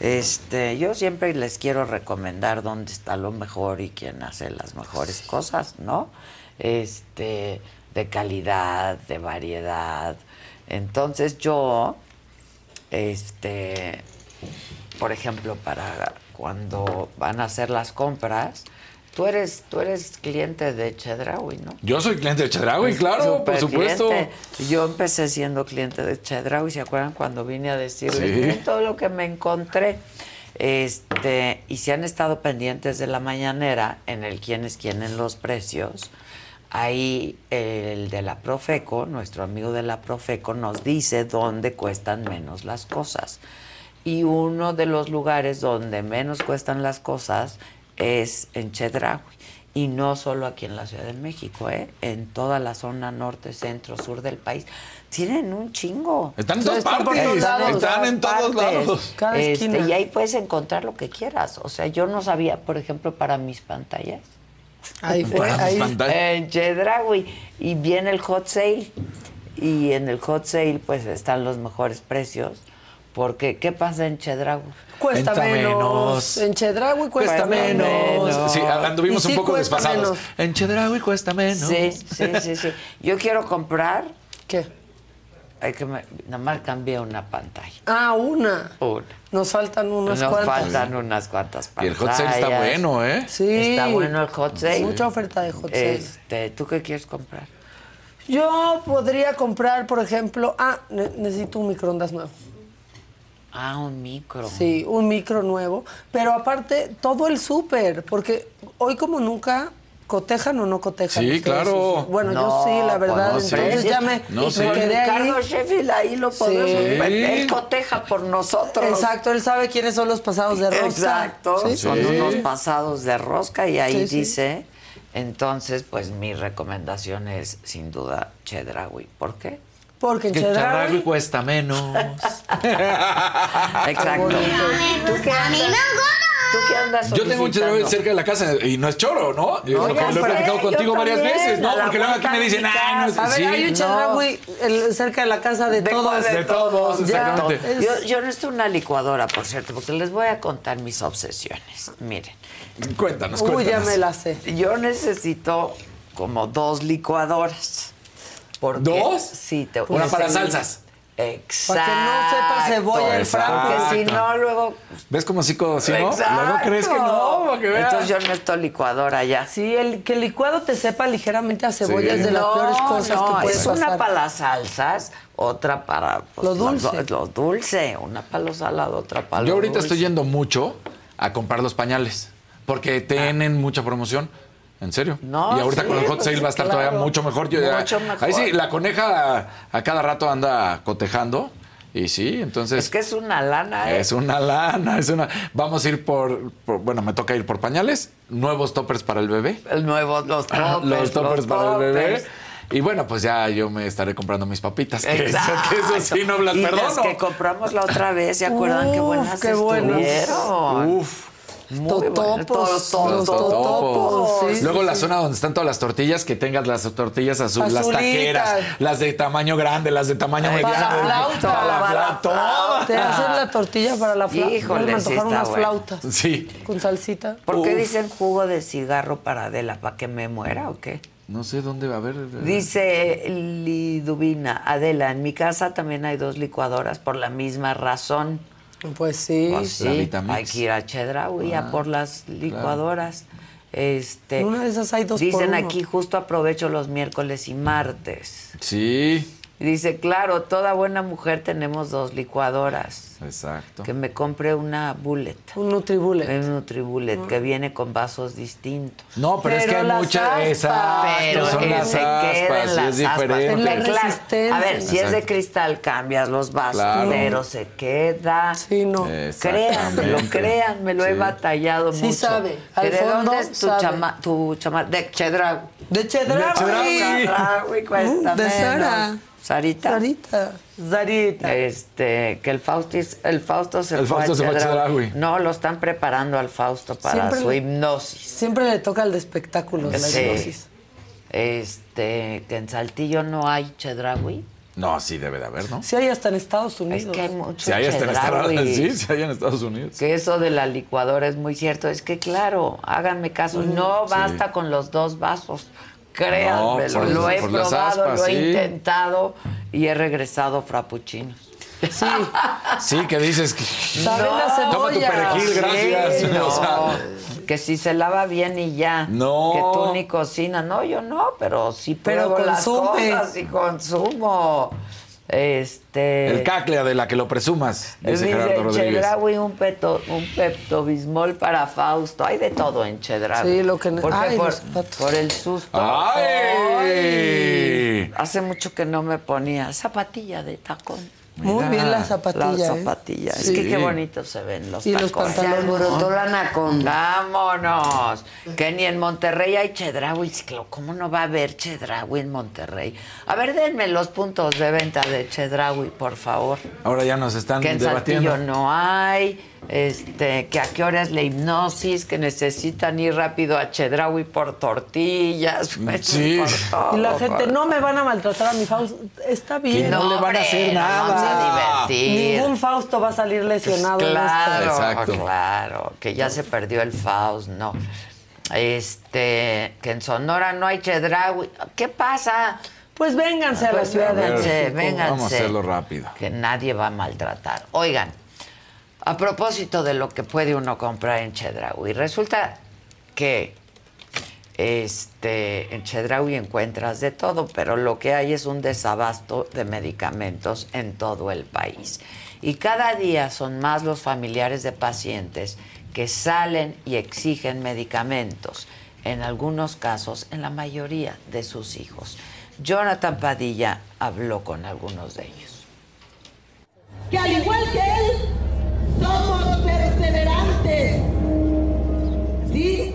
Este, yo siempre les quiero recomendar dónde está lo mejor y quién hace las mejores cosas, ¿no? Este, de calidad, de variedad. Entonces yo, este, por ejemplo, para cuando van a hacer las compras, tú eres, tú eres cliente de Chedraui, ¿no? Yo soy cliente de Chedraui, claro, por supuesto. cliente. Yo empecé siendo cliente de Chedraui, ¿se acuerdan cuando vine a decirles Sí. "Miren todo lo que me encontré? Este, y si han estado pendientes de la mañanera en el quién es quién en los precios, ahí el de la Profeco, nuestro amigo de la Profeco, nos dice dónde cuestan menos las cosas. Y uno de los lugares donde menos cuestan las cosas es en Chedraui. Y no solo aquí en la Ciudad de México, ¿eh? en toda la zona norte, centro, sur del país. Tienen un chingo. Están en todas partes. todos lados. Están en todos partes. lados. Cada Este, esquina. y ahí puedes encontrar lo que quieras. O sea, yo no sabía, por ejemplo, para mis pantallas. Ahí fue, Para mis ahí. pantallas. En Chedraui. Y viene el hot sale. Y en el hot sale, pues están los mejores precios. Porque, ¿qué pasa en Chedraui? Cuesta Cuesta menos. menos. En Chedraui cuesta, Cuesta menos. menos. Sí, anduvimos Y un sí poco cuesta desfasados. menos. En Chedraui cuesta menos. Sí, sí, sí, sí. Yo quiero comprar. ¿Qué? Hay que me- nada más cambié una pantalla. Ah, una. Una. Nos faltan unas Nos cuantas. faltan unas cuantas Y el pantallas. hot sale está bueno, ¿eh? Sí. Está bueno el hot sale. Mucha oferta de hot sale. Este, ¿Tú qué quieres comprar? Yo podría comprar, por ejemplo, ah, ne- necesito un microondas nuevo. Ah, un micro. Sí, un micro nuevo. Pero aparte, todo el súper, porque hoy como nunca cotejan o no cotejan. Sí, claro. sus- Bueno, No, yo sí, la verdad. pues no, sí. entonces ya me, No, me sí. quedé ahí. Ricardo Sheffield ahí lo podemos. Sí. Él coteja por nosotros. Exacto, él sabe quiénes son los pasados de rosca. Exacto. ¿Sí? Son Sí. unos pasados de rosca y ahí Sí, sí. dice. Entonces, pues mi recomendación es sin duda Chedraui. ¿Por qué? Porque en Que Chedraui Chedraui... cuesta menos. Exacto. ¿Tú qué andas? ¿Tú qué andas Yo tengo un Chedraui solicitando? cerca de la casa y no es choro, ¿no? Es lo que ya lo he platicado yo contigo varias también, veces, ¿no? Porque luego aquí me dicen, ay, no casa". A ver, sí. hay un Chedraui el- cerca de la casa de, De todos. de De todos, Ya, exactamente. es- Yo, yo necesito una licuadora, por cierto, porque les voy a contar mis obsesiones. Miren, Cuéntanos, Uy, cuéntanos. ya me la sé. yo necesito como dos licuadoras. Porque, ¿Dos? Sí, te Una para salsas. Exacto. Para que no sepa cebolla el franco. Porque si no, luego. ¿Ves cómo sí, co- sí, no? Luego crees que no. Entonces yo necesito licuadora ya. Sí, el, que el licuado te sepa ligeramente a cebolla Sí. es de las no, peores cosas no, que puede es pasar. una para las salsas, otra para pues, Lo dulce. Lo, dulce, una para lo salado, otra para lo Yo ahorita dulce. estoy yendo mucho a comprar los pañales porque tienen mucha promoción. ¿En serio? No, y ahorita sí, con el hot pues, sale va a estar claro. todavía mucho mejor. Yo ya- Mucho mejor. Ahí sí, la coneja a, cada rato anda cotejando. Y sí, entonces. Es que es una lana, ¿eh? Es una lana, es una. Vamos a ir por, por- Bueno, me toca ir por pañales, nuevos toppers para el bebé. El nuevo, los toppers. los toppers para el bebé. Y bueno, pues ya yo me estaré comprando mis papitas. Que, eso, que eso sí no las y perdono. las que compramos la otra vez, ¿se acuerdan qué buenas qué buenas. estuvieron? Uf. Totopos, los totopos. totopos, sí, Luego sí, la sí. zona donde están todas las tortillas, que tengas las tortillas azul, las taqueras, las de tamaño grande, las de tamaño Ay, mediano. para la flauta. Para. Te hacen la tortilla para la flauta. Híjole, me antojaron unas bueno. flautas Sí. con salsita. ¿Por qué dicen jugo de cigarro para Adela? ¿Para que me muera o qué? No sé dónde va a haber. Dice Liduvina, Adela, en mi casa también hay dos licuadoras por la misma razón. Pues sí. Pues sí, hay que ir a Chedraui a por las licuadoras. Este, una de esas hay dos por Dicen uno. aquí, justo aprovecho los miércoles y martes. Sí, Dice, claro, toda buena mujer tenemos dos licuadoras. exacto. Que me compre una bullet. Un Nutribullet. Un Nutribullet que viene con vasos distintos. No, pero, es que hay muchas. Exacto, Pero son que las se aspas, las es aspas, diferente. claro, a ver, si es de cristal cambias los vasos, Claro. pero se queda. Sí, no. Créanmelo, Exactamente. créanme, lo he Sí. batallado Sí mucho. sabe, ¿Que al ¿De fondo dónde es tu sabe. chama, tu chama, de Chedraui? De cuesta Mm, de menos. Sara. Sarita. Sarita. Sarita. Este, que el Fausto, el Fausto se El fue Fausto a se fue a Chedraui. Chedraui. No, lo están preparando al Fausto para Siempre su le- hipnosis. Siempre le toca el de espectáculos, la Sí. hipnosis. Este, que en Saltillo no hay Chedraui. No, sí debe de haber, ¿no? Sí hay hasta en Estados Es Unidos. que hay mucho Si hay hasta en Estados. Unidos. Sí, sí hay en Estados Unidos. Que eso de la licuadora es muy cierto. Es que, claro, háganme caso, no sí. basta con los dos vasos. Créanmelo, No, por- lo he probado, aspas, lo he sí. intentado y he regresado frappuccinos. Sí. Sí, que dices que. La cebolla. Toma tu perejil, gracias. Sí, no. O sea, que si se lava bien y ya. No. Que tú ni cocinas. No, yo no, pero sí Pero pruebo las cosas y consumo. Este. el caclea de la que lo presumas, dice Dice Gerardo Rodríguez. Chedraui, un, peto, un peptobismol para Fausto. Hay de todo en Chedraui. Sí, lo que Porque Ay, por, por el susto. ¡Ay! Ay. Hace mucho que no me ponía zapatilla de tacón. Muy bien la zapatilla. La ¿eh? zapatilla. Es Sí. que qué bonitos se ven los Y los tacones. pantalones. Se alborotó la anaconda. Vámonos. Que ni en Monterrey hay Chedraui. ¿Cómo no va a haber Chedraui en Monterrey? A ver, denme los puntos de venta de Chedraui, por favor. Ahora ya nos están Que en debatiendo. Saltillo no hay, este, que a qué hora es la hipnosis, que necesitan ir rápido a Chedraui por tortillas, Sí. por todo, Y la gente, por- no me van a maltratar a mi Fausto. Está bien. Que no le van a hacer nos Vamos nada. a divertir. Ningún Fausto va a salir lesionado. en Claro, Exacto. claro, que ya se perdió el Faust, no. Este, que en Sonora no hay Chedraui. ¿Qué pasa? Pues vénganse a la Pues ciudad de vénganse, México. vénganse. Vamos a hacerlo rápido. Que nadie va a maltratar. Oigan, a propósito de lo que puede uno comprar en Chedraui, resulta que este, en Chedraui encuentras de todo, pero lo que hay es un desabasto de medicamentos en todo el país. Y cada día son más los familiares de pacientes que salen y exigen medicamentos, en algunos casos, en la mayoría de sus hijos. Jonathan Padilla habló con algunos de ellos. que al igual que él, somos perseverantes. ¿Sí?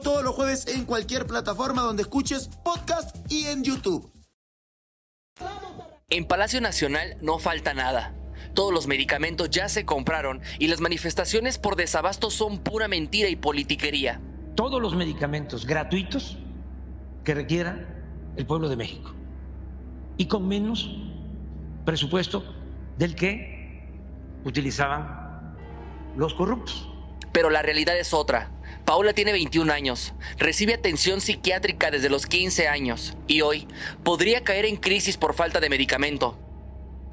todos los jueves en cualquier plataforma donde escuches podcast y en YouTube. En Palacio Nacional no falta nada. Todos los medicamentos ya se compraron y las manifestaciones por desabasto son pura mentira y politiquería. Todos los medicamentos gratuitos que requiera el pueblo de México. Y con menos presupuesto del que utilizaban los corruptos. Pero la realidad es otra. Paula tiene 21 años, recibe atención psiquiátrica desde los 15 años y hoy podría caer en crisis por falta de medicamento.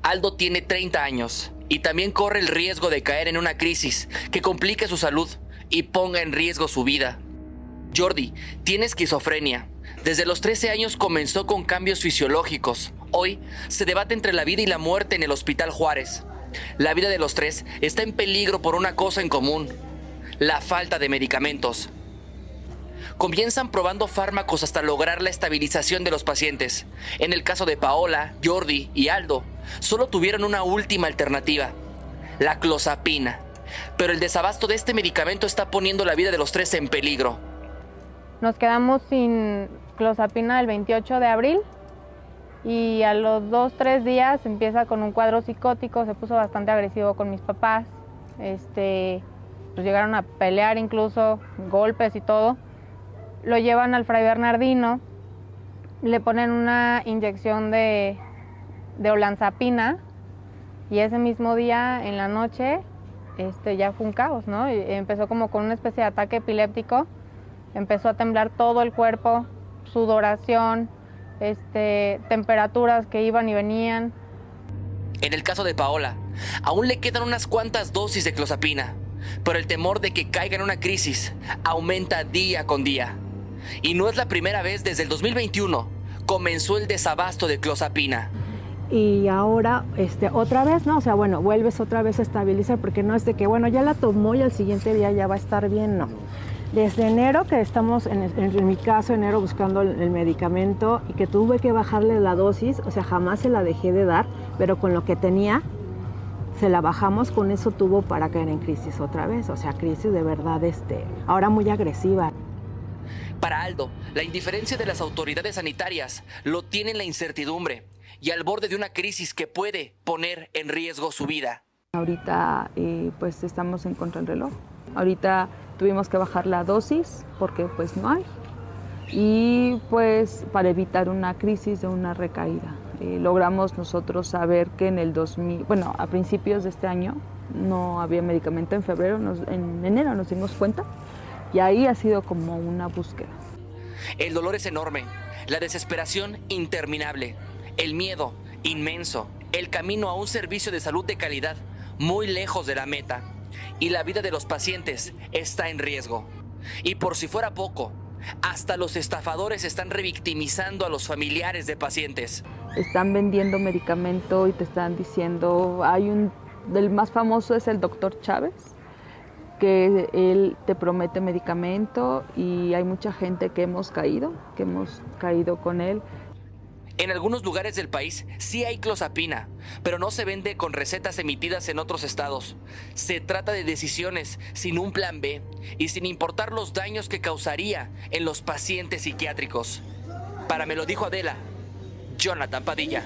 Aldo tiene 30 años y también corre el riesgo de caer en una crisis que complique su salud y ponga en riesgo su vida. Jordi tiene esquizofrenia. Desde los 13 años comenzó con cambios fisiológicos. Hoy se debate entre la vida y la muerte en el Hospital Juárez. La vida de los tres está en peligro por una cosa en común, la falta de medicamentos. Comienzan probando fármacos hasta lograr la estabilización de los pacientes. En el caso de Paola, Jordi y Aldo, solo tuvieron una última alternativa, la clozapina. Pero el desabasto de este medicamento está poniendo la vida de los tres en peligro. Nos quedamos sin clozapina el 28 de abril y a los dos, tres días empieza con un cuadro psicótico, se puso bastante agresivo con mis papás, este, pues llegaron a pelear incluso, golpes y todo. Lo llevan al Fray Bernardino, le ponen una inyección de, olanzapina y ese mismo día en la noche este, ya fue un caos, ¿no? Empezó como con una especie de ataque epiléptico, empezó a temblar todo el cuerpo, sudoración, este, temperaturas que iban y venían. En el caso de Paola, aún le quedan unas cuantas dosis de clozapina, pero el temor de que caiga en una crisis aumenta día con día. Y no es la primera vez desde el 2021 comenzó el desabasto de clozapina. y ahora este, otra vez, ¿no? O sea, bueno, vuelves otra vez a estabilizar porque no es de que, bueno, ya la tomó y al siguiente día ya va a estar bien, no. Desde enero que estamos, en, en- mi caso, enero buscando el, el medicamento y que tuve que bajarle la dosis, o sea, jamás se la dejé de dar, pero con lo que tenía, se la bajamos, con eso tuvo para caer en crisis otra vez, o sea, crisis de verdad, este, ahora muy agresiva. Para Aldo, la indiferencia de las autoridades sanitarias lo tiene en la incertidumbre y al borde de una crisis que puede poner en riesgo su vida. Ahorita eh, pues estamos en contra del reloj. Ahorita tuvimos que bajar la dosis porque pues no hay. Y pues para evitar una crisis de una recaída. Eh, logramos nosotros saber que en el 2000, bueno, a principios de este año no había medicamento. En febrero, nos- en enero nos dimos cuenta y ahí ha sido como una búsqueda. El dolor es enorme, la desesperación interminable, el miedo inmenso, el camino a un servicio de salud de calidad muy lejos de la meta y la vida de los pacientes está en riesgo. Y por si fuera poco, hasta los estafadores están revictimizando a los familiares de pacientes. están vendiendo medicamento y te están diciendo, hay un, el más famoso es el doctor Chávez, que él te promete medicamento y hay mucha gente que hemos caído, que hemos caído con él. En algunos lugares del país sí hay clozapina, pero no se vende con recetas emitidas en otros estados. Se trata de decisiones sin un plan B y sin importar los daños que causaría en los pacientes psiquiátricos. Para me lo dijo Adela, Jonathan Padilla.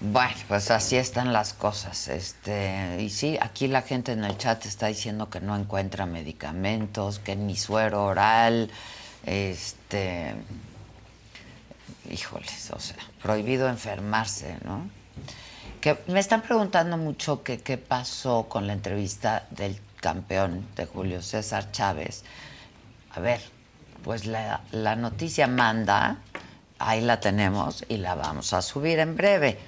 Bueno, pues así están las cosas. Este, y sí, aquí la gente en el chat está diciendo que no encuentra medicamentos, que ni suero oral, este, híjoles, o sea, prohibido enfermarse, ¿no? Que me están preguntando mucho que qué pasó con la entrevista del campeón de Julio César Chávez. A ver, pues la, la noticia manda, ahí la tenemos y la vamos a subir en breve.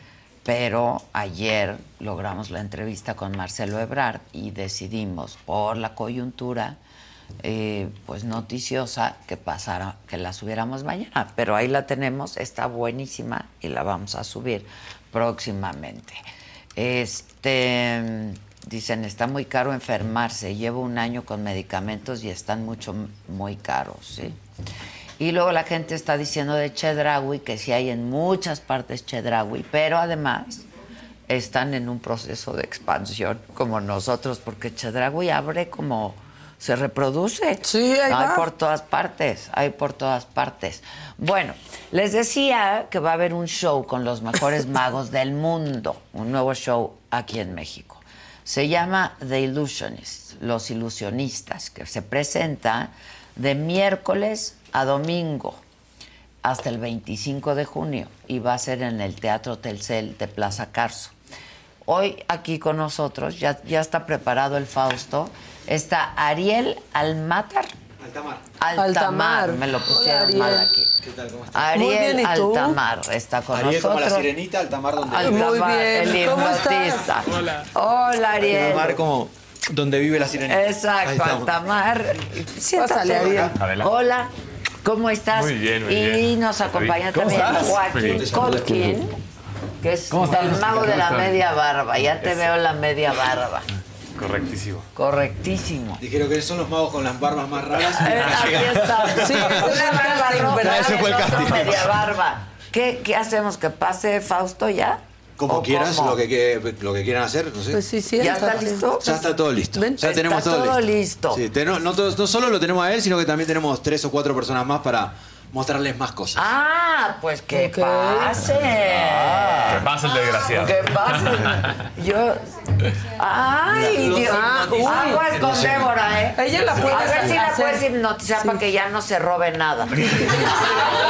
Pero ayer logramos la entrevista con Marcelo Ebrard y decidimos, por la coyuntura, eh, pues noticiosa, que pasara, que la subiéramos mañana. Pero ahí la tenemos, está buenísima y la vamos a subir próximamente. Este dicen está muy caro enfermarse, llevo un año con medicamentos y están mucho muy caros, ¿sí? Y luego la gente está diciendo de Chedraui que sí hay en muchas partes Chedraui, pero además están en un proceso de expansión como nosotros, porque Chedraui abre como se reproduce. Sí, ahí hay va. por todas partes, hay por todas partes. Bueno, les decía que va a haber un show con los mejores magos del mundo, un nuevo show aquí en México. Se llama The Illusionists, los ilusionistas, que se presenta de miércoles a domingo hasta el 25 de junio y va a ser en el Teatro Telcel de Plaza Carso. Hoy aquí con nosotros, ya, ya está preparado el Fausto, está Ariel Almatar. Altamar. Altamar, Altamar. me lo pusieron Hola, mal aquí. ¿Qué tal? ¿Cómo estás? Ariel Muy bien, ¿y tú? Altamar está con Ariel como nosotros. la sirenita, Altamar donde Altamar, el hipnotista. Hola, Ariel. Altamar como donde vive la sirenita. Exacto. Altamar. Siéntate. Ariel. Hola. ¿Cómo estás? Muy bien, muy y bien. nos acompaña ¿Cómo también estás? Joaquín. Kotkin, que es ¿Cómo estás, el mago de la media barba. Ya te Es- veo la media barba. Correctísimo. Correctísimo. Dijeron que son los magos con las barbas más raras. Eh, aquí está. Sí, una barba roja, Ese fue el el casting. media barba. ¿Qué, ¿Qué hacemos? ¿Que pase Fausto ya? Como ¿O quieras, cómo? lo que, lo que quieran hacer, no sé. Pues sí, sí, ¿Ya está listo? Ya está todo listo. Ven. Ya Está tenemos todo, todo listo. listo. Sí, te- no, no todos- no solo lo tenemos a él, sino que también tenemos tres o cuatro personas más para mostrarles más cosas. Ah, pues que Ok. pase. Que pase el desgraciado. Que pase. Yo. Ay, Los Dios. Aguas con No sé. Débora, ¿eh? Ella la puede A ver si la hacer. puedes hipnotizar para que ya no se robe nada.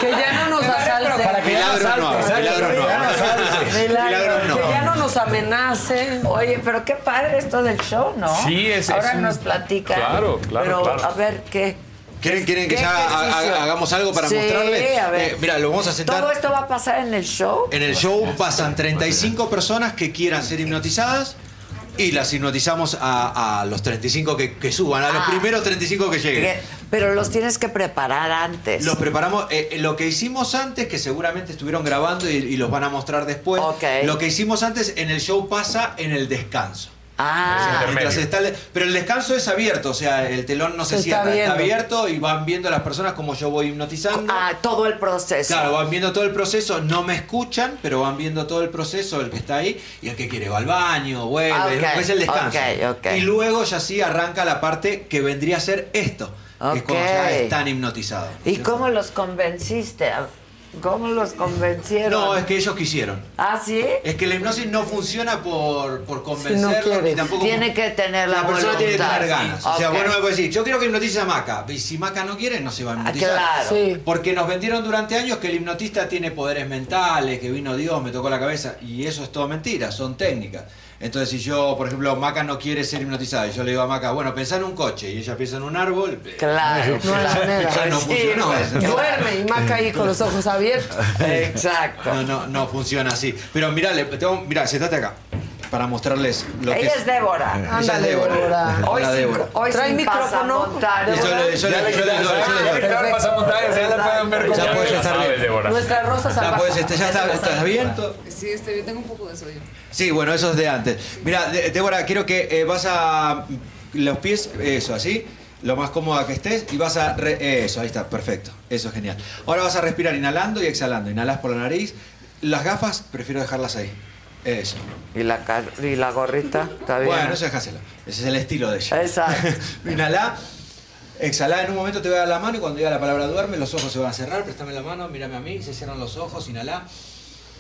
Que ya no nos asalte. Para que Milagros no haga, milagros no. Milagros no. Que ya no nos amenace. Oye, pero qué padre esto del show, ¿no? Sí, es- Ahora es un- nos platica. Claro, claro, Pero claro. a ver qué. ¿Quieren, quieren que ¿Qué ya ha- hagamos algo para Sí, mostrarles? a ver. Eh, mira, lo vamos a sentar. ¿Todo esto va a pasar en el show? En el show pasan 35 personas que quieran ser hipnotizadas y las hipnotizamos a, a los 35 que, que suban, a los Ah. primeros 35 que lleguen. Pero los tienes que preparar antes. Los preparamos, eh, lo que hicimos antes, que seguramente estuvieron grabando y, y los van a mostrar después, lo que hicimos antes en el show pasa en el descanso. Ah, Mientras está el- pero el descanso es abierto, o sea, el telón no se, Se está cierra, está viendo. abierto y van viendo las personas como yo voy hipnotizando. ah, todo el proceso. Claro, van viendo todo el proceso, no me escuchan, pero van viendo todo el proceso, el que está ahí, y el que quiere va al baño, vuelve, Ah, ok, después el descanso. ok, ok. Y luego ya sí arranca la parte que vendría a ser esto, que es cuando ya Ok. están hipnotizados. ¿Y cómo los convenciste? ¿Cómo los convencieron? No, es que ellos quisieron. ¿Ah, sí? Es que la hipnosis no funciona por, por convencerlos, quiere. ni tampoco... Tiene que tener la, La persona tiene que tener ganas. O sea, Ok. bueno, me puede decir, yo quiero que hipnotice a Maca. Y si Maca no quiere, no se va a hipnotizar. claro. Sí. Porque nos vendieron durante años que el hipnotista tiene poderes mentales, que vino Dios, me tocó la cabeza. Y eso es todo mentira, son técnicas. Entonces, si yo, por ejemplo, Maca no quiere ser hipnotizada, y yo le digo a Maca, bueno, pensá en un coche, y ella piensa en un árbol. Claro. No hay manera. Ya no Sí, funcionó. pues, Duerme y Maca ahí con los ojos abiertos. Exacto. No, no, no funciona así. Pero mirá, le- tengo, mirá, sentate acá. Para mostrarles lo que Ella es Débora. Ella es Ándale, Débora. Débora. Hoy Hola, Débora. hoy Trae sin micrófono. pasamontañas. Yo le- yo le- yo le- yo le- yo le- yo le- Claro, pasamontañas, ya la pueden ver como Ya puedes estar bien. Débora. Nuestra rosa Ya salvaje. puedes, este, ya está, ¿estás bien? Sí, estoy bien, tengo un poco de sueño. Sí, bueno, eso es de antes. Mira, De- Débora, quiero que eh, vas a. Los pies, eso, así. Lo más cómoda que estés y vas a. re- eso, ahí está, perfecto. Eso es genial. Ahora vas a respirar inhalando y exhalando. Inhalas por la nariz. Las gafas, prefiero dejarlas ahí. Eso. ¿Y la, y la gorrita? ¿Está bien? Bueno, eso dejáselo. Ese es el estilo de ella. Exacto. Inhalá. Exhalá, en un momento te voy a dar la mano y cuando diga la palabra duerme, los ojos se van a cerrar. Préstame la mano, mírame a mí, se cierran los ojos, inhalá.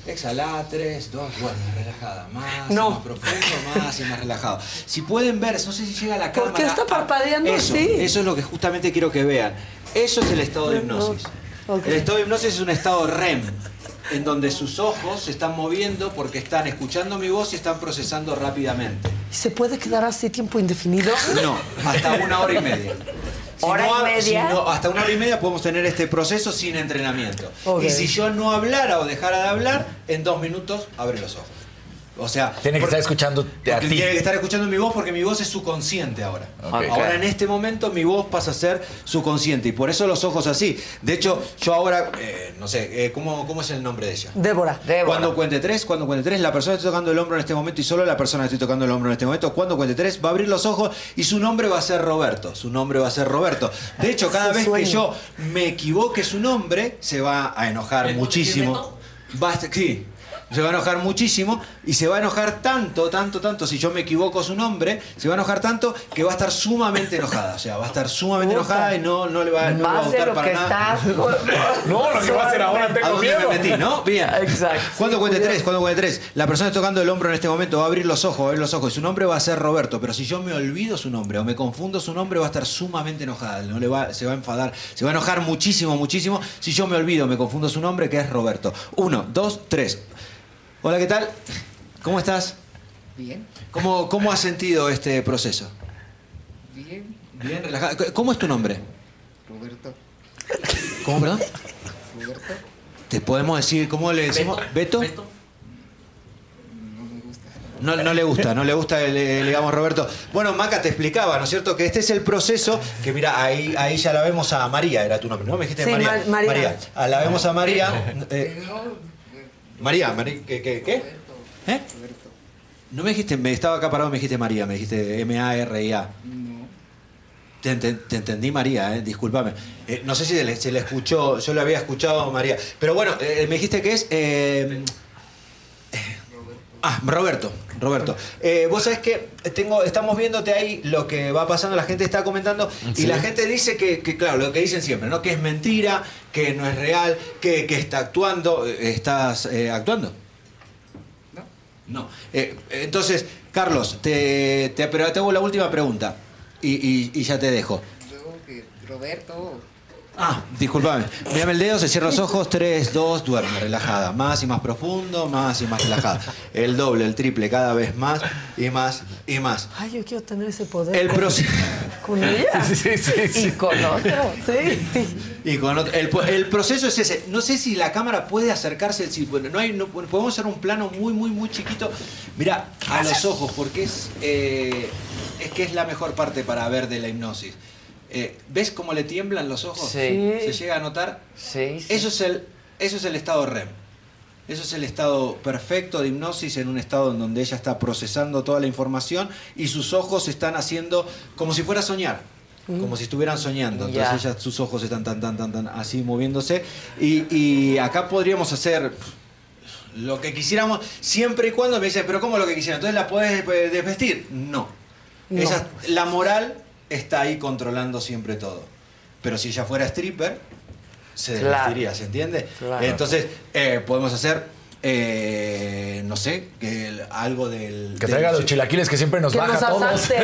Exhalá, tres, dos, duerme, relajada. Más, No. más profundo, más y más relajado. Si pueden ver, no sé si llega la cámara. ¿Por qué está parpadeando eso, así? Eso es lo que justamente quiero que vean. Eso es el estado de hipnosis. El estado de hipnosis es un estado REM, en donde sus ojos se están moviendo porque están escuchando mi voz y están procesando rápidamente. ¿Y ¿Se puede quedar así tiempo indefinido? No, hasta una hora y media. Si ¿Hora no y media? si no- hasta una hora y media podemos tener este proceso sin entrenamiento. Y si yo no hablara o dejara de hablar, en dos minutos abre los ojos. O sea, Tiene que por- estar escuchando a ti. tiene que estar escuchando mi voz porque mi voz es su consciente ahora. Ahora en este momento mi voz pasa a ser su consciente y por eso los ojos así. De hecho, yo ahora, eh, no sé, eh, ¿cómo, ¿cómo es el nombre de ella? Débora. Débora. Cuando cuente tres, cuando cuente tres, la persona que estoy tocando el hombro en este momento y solo la persona que estoy tocando el hombro en este momento, cuando cuente tres, va a abrir los ojos y su nombre va a ser Roberto. Su nombre va a ser Roberto. De hecho, cada vez sueño. que yo me equivoque su nombre, se va a enojar muchísimo. Va a- sí. Se va a enojar muchísimo y se va a enojar tanto, tanto, tanto. Si yo me equivoco su nombre, se va a enojar tanto que va a estar sumamente enojada. O sea, va a estar sumamente Puta. enojada y no, no le va, no va a lo para que nada. está. No, lo que va a hacer ahora ¿A tengo dónde miedo. me metí, no? Bien. Exacto. Cuando cuente tres, cuando cuente tres, la persona está tocando el hombro en este momento va a abrir los ojos, va a abrir los ojos y su nombre va a ser Roberto, pero si yo me olvido su nombre o me confundo su nombre va a estar sumamente enojada, no le va, se va a enfadar, se va a enojar muchísimo, muchísimo si yo me olvido, me confundo su nombre que es Roberto. Uno, dos, tres. Hola, ¿qué tal? ¿Cómo estás? Bien, ¿Cómo, cómo has sentido este proceso? bien, Bien, relajada. ¿Cómo es tu nombre? Roberto, ¿Cómo, perdón? Roberto, ¿Te podemos decir cómo le decimos? ¿Beto? no me gusta. No, no le gusta, no le gusta, el, el, digamos, Roberto. Bueno, Maca te explicaba, ¿no es cierto? Que este es el proceso, que mira, ahí, ahí ya la vemos a María, era tu nombre, ¿no? Me dijiste Sí, María. Ma- María. Ah, la vemos a María. eh, María, Mari- ¿qué? qué, qué? ¿Eh? No me dijiste, me estaba acá parado, me dijiste María, me dijiste M-A-R-I-A. no. Te, enten- te entendí María, eh, discúlpame. Eh, no sé si se le, se le escuchó, yo le había escuchado María. Pero bueno, eh, me dijiste que es... Ah, Roberto, Roberto. Eh, vos sabés que tengo, estamos viéndote ahí lo que va pasando, la gente está comentando y la gente dice que, que, claro, lo que dicen siempre, ¿no? Que es mentira, que no es real, que, que está actuando. ¿Estás eh, actuando? No. No. Eh, entonces, Carlos, te, te, pero te hago la última pregunta y, y- y ya te dejo. Luego que Roberto. Ah, disculpame. Mírame el dedo, se cierra los ojos, 3, 2, duerme, relajada. Más y más profundo, más y más relajada. El doble, el triple, cada vez más y más y más. Ay, yo quiero tener ese poder. El con- proceso. Con ella. Sí, sí, sí. Y con otro. Sí. Y con otro- el proceso es ese. No sé si la cámara puede acercarse. Si, bueno, no hay, no- podemos hacer un plano muy, muy, muy chiquito. Mira, a los ojos, porque es, eh, es que es la mejor parte para ver de la hipnosis. Eh, ¿Ves cómo le tiemblan los ojos? Sí. ¿Se llega a notar? Sí. Eso es el, eso es el estado REM. Eso es el estado perfecto de hipnosis en un estado en donde ella está procesando toda la información y sus ojos están haciendo como si fuera a soñar. Como si estuvieran soñando. Entonces Ya. ella, sus ojos están tan, tan, tan, tan así moviéndose. Y, y acá podríamos hacer lo que quisiéramos, siempre y cuando me dicen, pero ¿cómo lo que quisieran? Entonces la puedes desvestir. No. No. Esa- la moral está ahí controlando siempre todo. Pero si ella fuera stripper, se Claro. desvestiría, ¿se entiende? Claro. Entonces, eh, podemos hacer, eh, no sé, que el- algo del... Que del- traiga los chilaquiles que siempre nos Que baja nos todos. Sí,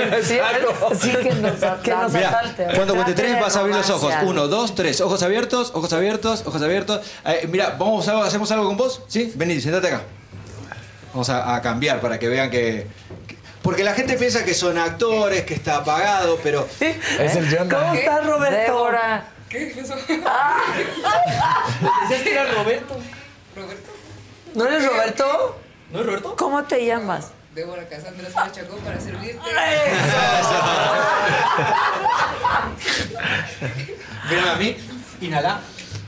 sí, que nos Que nos Mira, asalte. cuando cuente tres vas a abrir los ojos. Uno, dos, tres. Ojos abiertos, ojos abiertos, ojos abiertos. Eh, mira, vamos a, hacemos algo con vos. ¿Sí? Vení, sentate acá. Vamos a, a cambiar para que vean que, que- Porque la gente piensa que son actores, que está apagado, pero... Es el. ¿Cómo estás, Roberto? Débora. ¿Qué pasó? Decías que era Roberto. ¿Roberto? ¿No eres Roberto? ¿No es Roberto? ¿Cómo te llamas? Débora Casandra Sánchez Chacón para servirte. Mírame a mí. Inhala.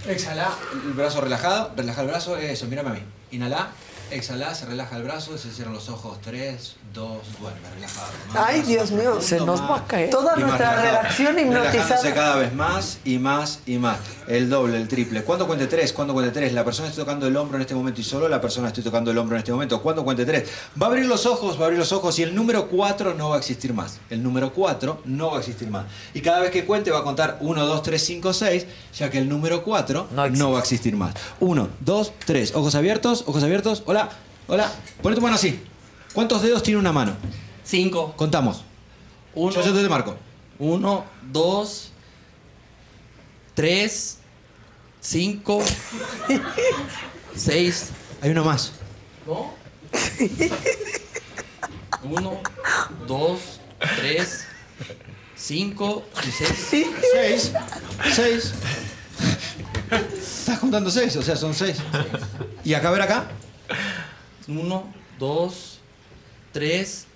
Exhala. El brazo relajado. Relaja el brazo. Eso, mírame a mí. Inhala. Exhala. Se relaja el brazo. Se cierran los ojos. Tres, dos, duerme. Relajado. Más Ay, brazo Dios mío. Se nos va a caer. Toda nuestra redacción hipnotizada. cada vez más y más y más. El doble, el triple. ¿Cuándo cuente tres? ¿Cuándo cuente tres? La persona está tocando el hombro en este momento y solo la persona está tocando el hombro en este momento. ¿Cuándo cuente tres? Va a abrir los ojos, va a abrir los ojos y el número cuatro no va a existir más. El número cuatro no va a existir más. Y cada vez que cuente va a contar uno, dos, tres, cinco, seis, ya que el número cuatro No no, va a existir más. Uno, dos, tres. Ojos abiertos, ojos abiertos. Hola, hola. Pone tu mano así. ¿Cuántos dedos tiene una mano? Cinco. Contamos. Uno. Yo, yo te marco. Uno, dos, tres, cinco, seis. Hay uno más. ¿No? Uno, dos, tres, cinco y seis. Seis. Seis. Estás contando seis, o sea, son seis. ¿Y acá, a ver acá? Uno, dos, tres,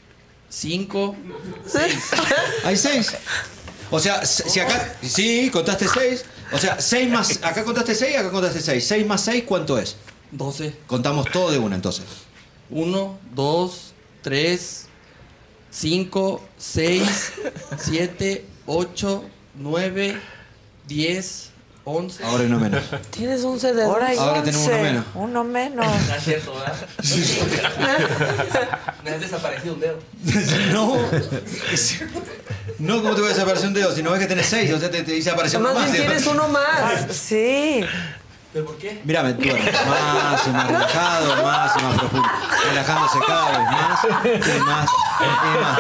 cinco, seis. Hay seis. O sea, si acá. Sí, contaste seis. O sea, seis más. Acá contaste seis, acá contaste seis. Seis más seis, ¿cuánto es? Doce. Contamos todo de una entonces. Uno, dos, tres, cinco, seis, siete, ocho, nueve, diez, once. Ahora uno menos. Tienes 11 dedos. Ahora hay Ahora tenemos uno 11. menos. Uno menos. No es cierto, ¿verdad? Me has desaparecido un dedo. No. No, ¿cómo te va a desaparecer un dedo? Si no ves que tenés seis, o sea, te, te dice apareció uno Más más. bien tienes uno más. Sí. ¿Pero por qué? Mírame, tú, más y más relajado, más y más profundo. Relajándose cada vez más y más y más.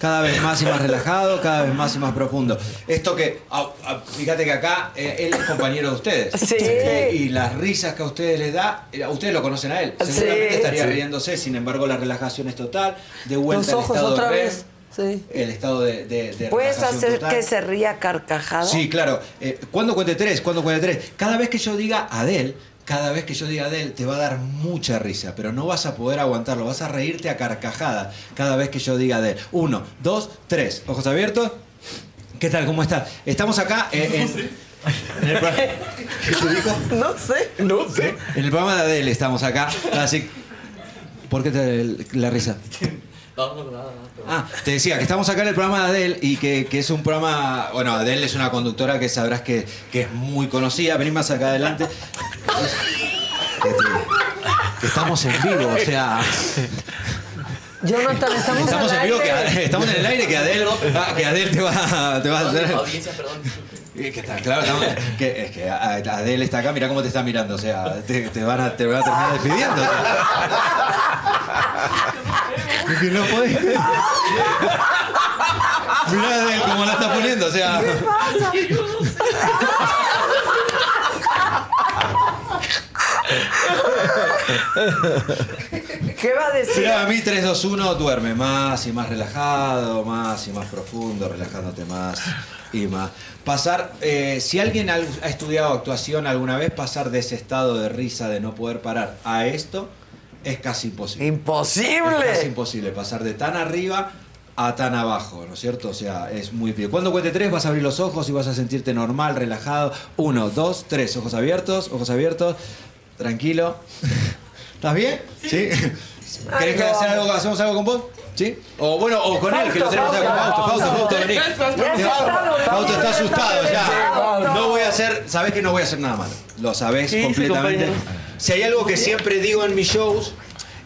Cada vez más y más relajado, cada vez más y más profundo. Esto que, ah, ah, fíjate que acá eh, él es compañero de ustedes. Sí. Eh, y las risas que a ustedes les da, eh, a ustedes lo conocen a él. Sí. Seguramente estaría Sí. riéndose, sin embargo la relajación es total. De vuelta Los al ojos estado otra REM, vez. Sí. El estado de, de, de ¿Puedes hacer total. que se ría carcajada? Sí, claro. Eh, ¿Cuándo cuente tres? ¿Cuándo cuente tres? Cada vez que yo diga Adel, cada vez que yo diga Adel, te va a dar mucha risa, pero no vas a poder aguantarlo. Vas a reírte a carcajada cada vez que yo diga Adel. Uno, dos, tres. Ojos abiertos. ¿Qué tal? ¿Cómo estás? Estamos acá eh, en. en el pro- ¿Qué te dijo? No sé. No sé. En el programa de Adel estamos acá. Así. ¿Por qué te la risa? No, no, Ah, te decía que estamos acá en el programa de Adele y que, que es un programa. Bueno, Adele es una conductora que sabrás que, que es muy conocida. Vení más acá adelante. que estamos en vivo, o sea. Jonathan, estamos, Estamos en vivo, que, aire. estamos en el aire, que Adel, que Adel te va, te va a hacer. Audiencia, perdón. Que está, claro, estamos- que, es que Adel está acá, mira cómo te está mirando, o sea, te, te van, a, te van a terminar despidiendo. o sea. Es que no podés. Mirá Adel cómo la está poniendo, o sea. ¿Qué va a decir? Mira, a mí 3, 2, 1 duerme más y más relajado, más y más profundo, relajándote más y más. Pasar, eh, si alguien ha estudiado actuación alguna vez, pasar de ese estado de risa, de no poder parar, a esto, es casi imposible. ¡Imposible! Es casi imposible pasar de tan arriba a tan abajo, ¿no es cierto? O sea, es muy difícil. Cuando cuente tres vas a abrir los ojos y vas a sentirte normal, relajado. Uno, dos, tres, ojos abiertos, ojos abiertos, tranquilo. ¿Estás bien? ¿Sí? ¿Querés que hacer algo, hacemos algo con vos? ¿Sí? O bueno, o con él, que lo tenemos acá con Fausto. Fausto, Fausto, vení. Fausto está asustado ya. No voy a hacer, sabés que no voy a hacer nada malo. Lo sabés ¿Qué hice, completamente. Si hay algo que siempre digo en mis shows,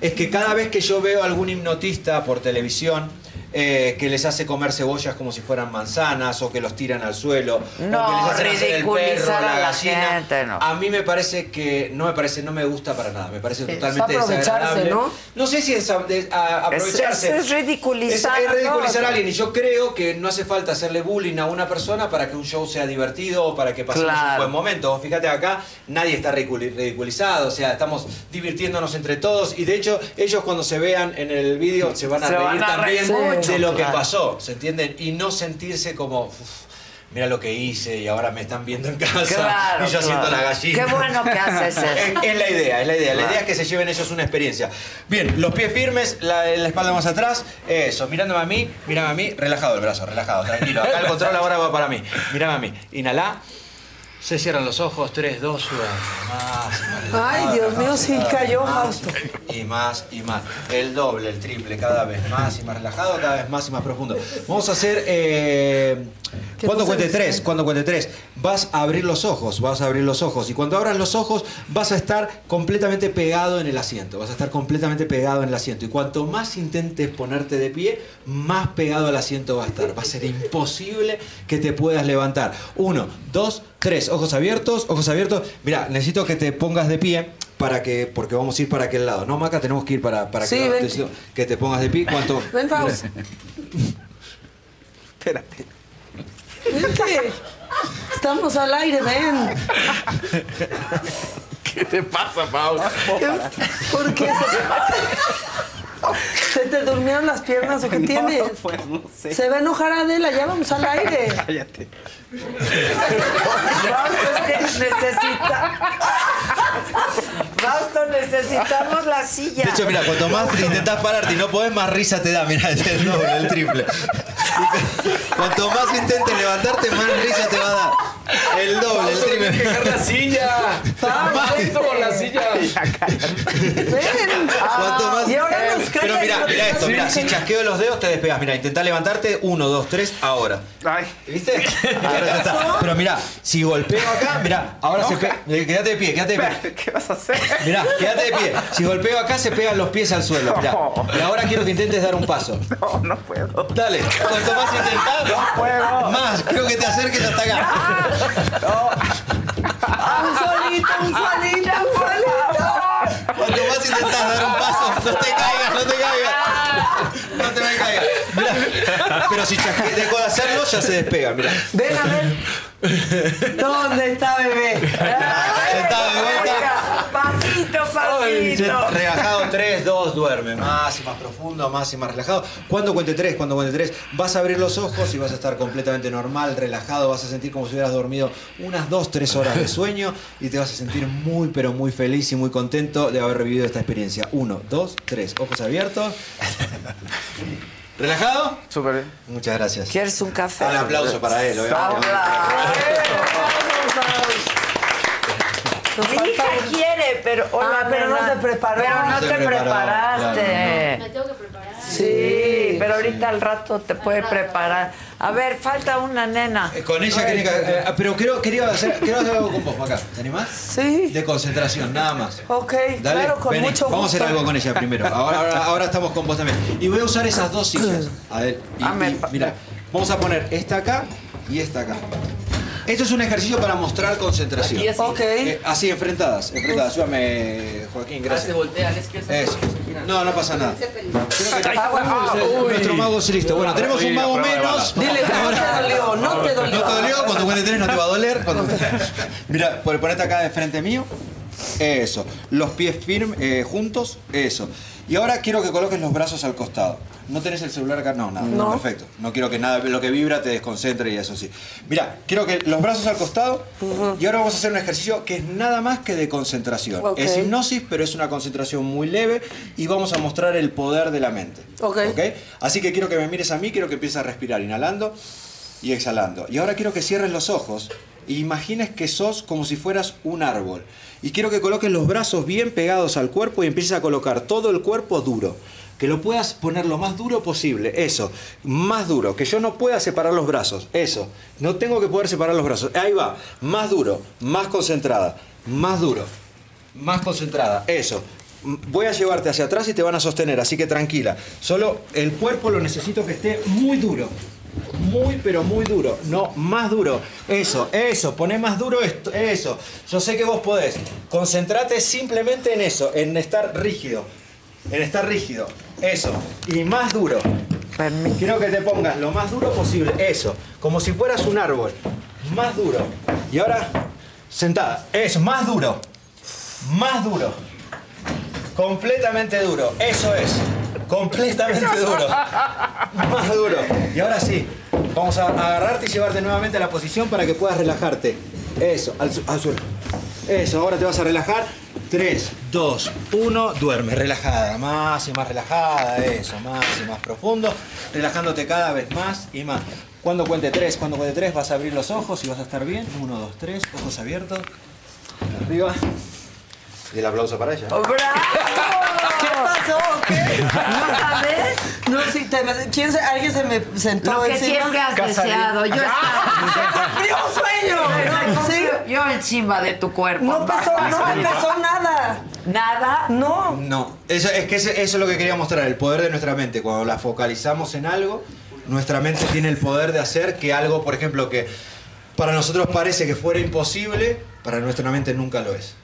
es que cada vez que yo veo a algún hipnotista por televisión, eh, que les hace comer cebollas como si fueran manzanas o que los tiran al suelo No, o que les hacen hacer el perro, la gallina. gente, no. a mí me parece que no me parece no me gusta para nada me parece totalmente desagradable. ¿no? sé si es a- de- a- aprovecharse Es- es ridiculizar es, ridiculizar a alguien y yo creo que no hace falta hacerle bullying a una persona para que un show sea divertido o para que pasemos un buen momento. Fíjate acá nadie está ridiculi- ridiculizado o sea estamos divirtiéndonos entre todos y de hecho ellos cuando se vean en el vídeo se van a Se reír van a también de lo que pasó ¿se entienden? y no sentirse como "Uf, Mira lo que hice y ahora me están viendo en casa Claro, y yo siento claro. la gallina. Qué bueno que haces eso. es, es la idea, es la idea. La idea es que se lleven ellos una experiencia. Bien, los pies firmes, la, la espalda más atrás. Eso, mirándome a mí, mírame a mí, relajado el brazo, relajado, tranquilo. Acá el control ahora va para mí. Mírame a mí. Inhalá. Se cierran los ojos, 3, 2, suban. Más, más Ay, Dios mío, sí cayó Fausto. Y más y más. El doble, el triple, cada vez más y más relajado, cada vez más y más profundo. Vamos a hacer. Eh, cuando cuente tres, cuando cuente tres, vas a abrir los ojos, vas a abrir los ojos. Y cuando abras los ojos, vas a estar completamente pegado en el asiento. Vas a estar completamente pegado en el asiento. Y cuanto más intentes ponerte de pie, más pegado al asiento va a estar. Va a ser imposible que te puedas levantar. Uno, dos, tres. Ojos abiertos, ojos abiertos. Mira, necesito que te pongas de pie para que, porque vamos a ir para aquel lado. No, Maca, tenemos que ir para, para Sí, aquel lado. ven. Necesito que te pongas de pie. ¿Cuánto? Ven, Faust. Espérate. Vente. Estamos al aire, ven. ¿Qué te pasa, Pau? ¿Por qué se, ¿Se te durmieron las piernas o qué tienes? Pues no sé. Se va a enojar Adela, ya vamos al aire. Cállate. Fausto, es que necesita. Fausto, necesitamos la silla. De hecho, mira, cuanto más intentas pararte y no podés, más risa te da. Mira, es el doble, el triple. Cuanto más intentes levantarte, más risa te va a dar. El doble, el triple. dejar la silla. Más- Esto con la silla. Ven. Cuanto más. Y ahora nos Pero mira, mira te esto, mira, si chasqueo los dedos te despegas. Mira, intentá levantarte, uno, dos, tres, ahora. Ay. ¿Viste? Ahora ya está. Pero mira, si golpeo acá, mira, ahora se pega. Quédate de pie, quédate de pie. ¿Qué vas a hacer? Mirá, quédate de pie. Si golpeo acá, se pegan los pies al suelo. Mirá. Y ahora quiero que intentes dar un paso. No, no puedo. Dale. Cuanto más intentás, No puedo. más. Creo que te acerques hasta acá. Un solito, un solito, un solito. Cuanto más intentás dar un paso, no te caigas, no te caigas. No te me caigas. Mirá. Pero si dejo de hacerlo, ya se despega. Mirá. Ven a ver. ¿Dónde está bebé? Sentado de vuelta. Pasito, pasito. Relajado 3, 2, duerme. Más y más profundo, más y más relajado. Cuando cuente 3, cuando cuente 3, vas a abrir los ojos y vas a estar completamente normal, relajado. Vas a sentir como si hubieras dormido unas 2, 3 horas de sueño y te vas a sentir muy, pero muy feliz y muy contento de haber revivido esta experiencia. 1, 2, 3, ojos abiertos. ¿Relajado? Súper bien. Muchas gracias. ¿Quieres un café? Un aplauso para él, obviamente. Mi hija quiere, pero hola, Ah, pero no se preparó. Pero no Se te preparó, preparaste. claro, Me tengo que preparar. Sí, pero ahorita al rato te puede preparar. A ver, falta una nena. Eh, Con ella quería que- eh, pero quiero, quería hacer, quiero hacer algo con vos, acá. ¿Te animás? Sí. De concentración, nada más. Ok, Dale, claro, con vení, mucho gusto. Vamos a hacer algo con ella primero. Ahora, ahora, ahora estamos con vos también. Y voy a usar esas dos sillas. A ver, y- y mira, vamos a poner esta acá y esta acá. Esto es un ejercicio para mostrar concentración. Aquí así. Ok. Eh, así, enfrentadas, enfrentadas. Ayúdame, Joaquín, Ah, gracias. se voltea al izquierdo. Eso. No, no pasa nada. Ah. Nuestro mago es listo. Bueno, tenemos un mago menos. Dile, no te dolió, no te dolió. No te dolió, cuando cuente tres no te va a doler. Cuando... Mira, pon- ponete acá de frente mío. Eso. Los pies firmes, eh, juntos. Eso. Y ahora quiero que coloques los brazos al costado. ¿No tenés el celular acá? No, nada. No. Perfecto. No quiero que nada, lo que vibra te desconcentre y eso sí. Mira, quiero que los brazos al costado. Y ahora vamos a hacer un ejercicio que es nada más que de concentración. Es hipnosis, pero es una concentración muy leve y vamos a mostrar el poder de la mente. Así que quiero que me mires a mí, quiero que empieces a respirar, inhalando y exhalando. Y ahora quiero que cierres los ojos imagines que sos como si fueras un árbol. Y quiero que coloques los brazos bien pegados al cuerpo y empieces a colocar todo el cuerpo duro. Que lo puedas poner lo más duro posible. Eso. Más duro. Que yo no pueda separar los brazos. Eso. No tengo que poder separar los brazos. Ahí va. Más duro. Más concentrada. Más duro. Más concentrada. Eso. Voy a llevarte hacia atrás y te van a sostener, así que tranquila. Solo el cuerpo lo necesito que esté muy duro. Muy, pero muy duro. No, más duro. Eso, eso. Poné más duro esto. Eso. Yo sé que vos podés. Concentrate simplemente en eso, en estar rígido. En estar rígido. Eso. Y más duro. Quiero que te pongas lo más duro posible. Eso. Como si fueras un árbol. Más duro. Y ahora, sentada. Eso, más duro. Más duro. Completamente duro. Eso es. Completamente duro. Más duro. Y ahora sí. Vamos a agarrarte y llevarte nuevamente a la posición para que puedas relajarte. Eso, al, su- al suelo. Eso, ahora te vas a relajar. 3, 2, 1, duerme, relajada, más y más relajada, eso, más y más profundo, relajándote cada vez más y más. Cuando cuente 3, cuando cuente 3 vas a abrir los ojos y vas a estar bien. 1, 2, 3, ojos abiertos. Arriba. Y el aplauso para ella. ¿Qué pasó? ¿Qué? ¿No sabes? No, sí, te me- ¿quién se- alguien se me sentó Lo que encima. siempre has deseado. Yo estaba. ¡Cumplió un sueño! Yo- Sí. Yo encima de tu cuerpo. No pasó, no me pasó nada. ¿Nada? No. No, eso, es que ese- eso es lo que quería mostrar, el poder de nuestra mente. Cuando la focalizamos en algo, nuestra mente tiene el poder de hacer que algo, por ejemplo, que para nosotros parece que fuera imposible, para nuestra mente nunca lo es.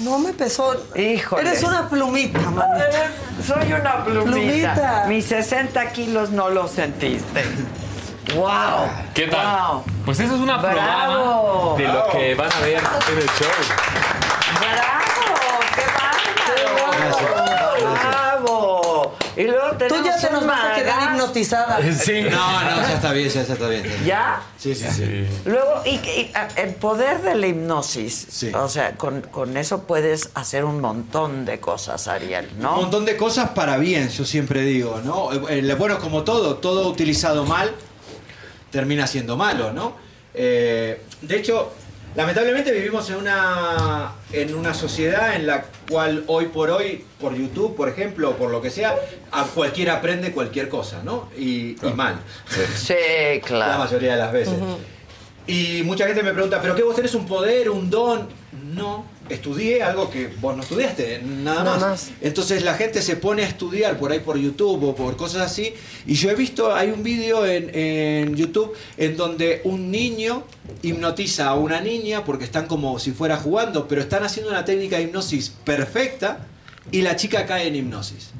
No me pesó. Híjole. Eres una plumita, manita. Soy una plumita. Plumita. Mis 60 kilos no los sentiste. ¡Wow! ¿Qué tal? Wow. Pues eso es una Bravo. probada de lo que van a ver en el show. ¡Bravo! ¡Qué bárbaro! ¡Bravo! Y luego Tú ya te nos vas a quedar hipnotizada. No, no, ya está bien, ya, está bien. ya. Sí, sí, sí. Luego, y, y, a- el poder de la hipnosis, o sea, con, con eso puedes hacer un montón de cosas, Ariel, ¿no? Un montón de cosas para bien, yo siempre digo, ¿no? Eh, eh, Bueno, como todo, todo utilizado mal termina siendo malo, ¿no? Eh, de hecho, lamentablemente vivimos en una, en una sociedad en la cual hoy por hoy, por YouTube, por ejemplo, o por lo que sea, a cualquiera aprende cualquier cosa, ¿no? Y, y mal. Sí, claro. La mayoría de las veces. Y mucha gente me pregunta, ¿pero qué vos tenés un poder, un don? No, estudié algo que vos no estudiaste, nada Nada más. más. Entonces la gente se pone a estudiar por ahí por YouTube o por cosas así. Y yo he visto, hay un vídeo en, en YouTube en donde un niño hipnotiza a una niña porque están como si fuera jugando, pero están haciendo una técnica de hipnosis perfecta y la chica cae en hipnosis.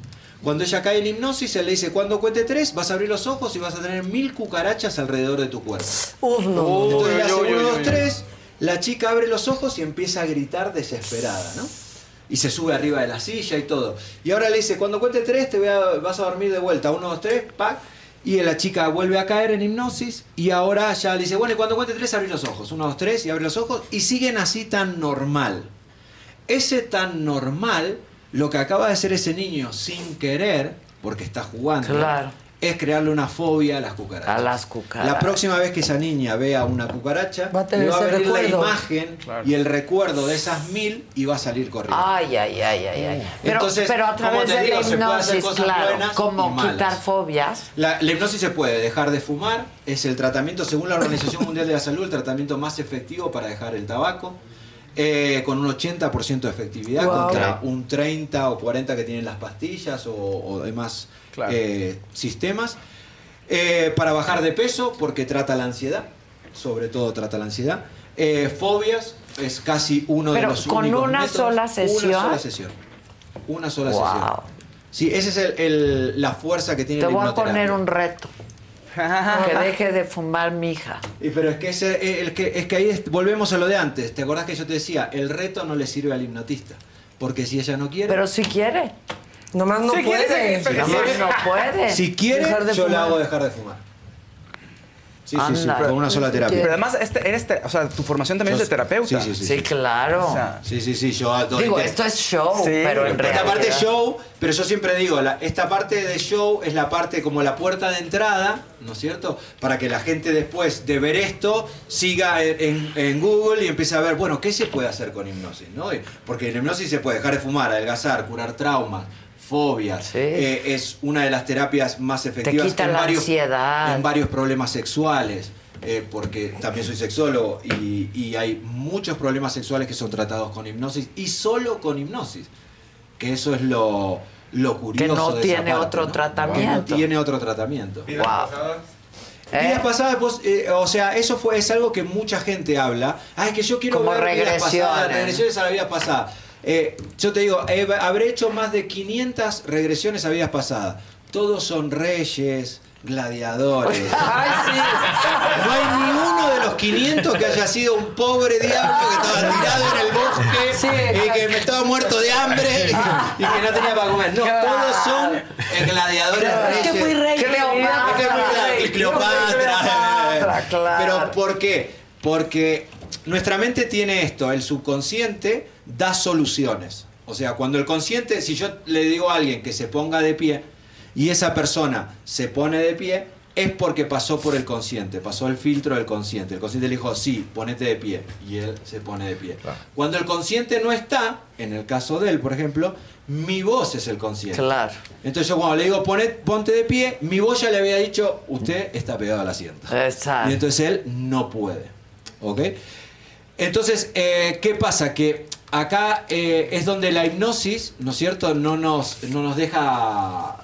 Cuando ella cae en hipnosis, él le dice, cuando cuente tres, vas a abrir los ojos y vas a tener mil cucarachas alrededor de tu cuerpo. No. Entonces Uy, le hace uy, uno, dos, tres, la chica abre los ojos y empieza a gritar desesperada, ¿no? Y se sube arriba de la silla y todo. Y ahora le dice, cuando cuente tres, te vas a dormir de vuelta. Uno, dos, tres, pac. Y la chica vuelve a caer en hipnosis y ahora ya le dice, bueno, y cuando cuente tres, abre los ojos. Uno, dos, tres, y abre los ojos. Y siguen así tan normal. Ese tan normal, lo que acaba de hacer ese niño sin querer, porque está jugando, Claro. Es crearle una fobia a las cucarachas. A las cucarachas. La próxima vez que esa niña vea una cucaracha, Va a tener le va a venir la imagen y el recuerdo de esas mil y va a salir corriendo. Ay, ay, ay, ay, ay. Pero, Entonces, pero a través te de digo, la se puede hacer hipnosis, cosas claro, buenas como quitar fobias. La, la hipnosis se puede dejar de fumar, es el tratamiento, según la Organización Mundial de la Salud, el tratamiento más efectivo para dejar el tabaco, eh, con un 80% de efectividad Wow. contra un 30 o 40 que tienen las pastillas o, o demás Claro. eh, sistemas. Eh, para bajar de peso, porque trata la ansiedad, sobre todo trata la ansiedad. Eh, fobias es casi uno Pero de los con únicos una métodos. sola sesión. Una sola sesión. Una sola Wow. sesión. Sí, esa es el- el- la fuerza que tiene Te la voy a poner un reto. que deje de fumar mi hija. Y pero es que, ese, el que, es que ahí es- volvemos a lo de antes. ¿Te acordás que yo te decía? El reto no le sirve al hipnotista. Porque si ella no quiere. Pero si quiere. Nomás no puede. si- Nomás no puede. Si quiere, Dejar de yo le fumar. hago dejar de fumar. Sí, sí, sí, con una sola terapia. Pero además, este, eres te- o sea, tu formación también Yo- es de terapeuta. Sí, sí, sí. Sí, claro. O sea, Sí, sí, sí, yo doy Digo, esto es show, Sí, pero en Esta parte es show, pero yo siempre digo, la- esta parte de show es la parte como la puerta de entrada, ¿no es cierto? Para que la gente después de ver esto siga en, Google y empiece a ver, bueno, ¿qué se puede hacer con hipnosis? ¿no? Porque en hipnosis se puede dejar de fumar, adelgazar, curar traumas, fobias. Eh, es una de las terapias más efectivas quita en, la varios, ansiedad. en varios problemas sexuales. eh, porque también soy sexólogo y, y hay muchos problemas sexuales que son tratados con hipnosis y solo con hipnosis que eso es lo, lo curioso. no de esa tiene parte, otro ¿no? tratamiento. Que no tiene otro tratamiento. Wow. Vidas ¿Eh? pasadas, vos, eh, o sea, eso fue, es algo que mucha gente habla. Ah, es que yo quiero Como ver vidas regresiones. pasadas, regresiones a la vida pasada. Eh, yo te digo, eh, habré hecho más de 500 regresiones a vidas pasadas. Todos son reyes, gladiadores. Ay, sí. No hay ni uno de los 500 que haya sido un pobre diablo que estaba tirado en el bosque Sí, y que me estaba muerto de hambre y, y que no tenía para comer. No, todos son eh, gladiadores Es reyes. que fui rey. Cleopatra. Es que fui rey, Cleopatra. Cleopatra, claro. Pero ¿por qué? Porque nuestra mente tiene esto, el subconsciente da soluciones. O sea, cuando el consciente, si yo le digo a alguien que se ponga de pie y esa persona se pone de pie, es porque pasó por el consciente, pasó el filtro del consciente. El consciente le dijo, sí, ponete de pie. Y él se pone de pie. Cuando el consciente no está, en el caso de él, por ejemplo, mi voz es el consciente. Claro. Entonces yo cuando le digo, "Poné- ponte de pie, mi voz ya le había dicho, usted está pegado al asiento. Exacto. Y entonces él no puede. ¿Ok? Entonces, eh, ¿qué pasa? Que acá eh, es donde la hipnosis, ¿no es cierto?, no nos, no nos deja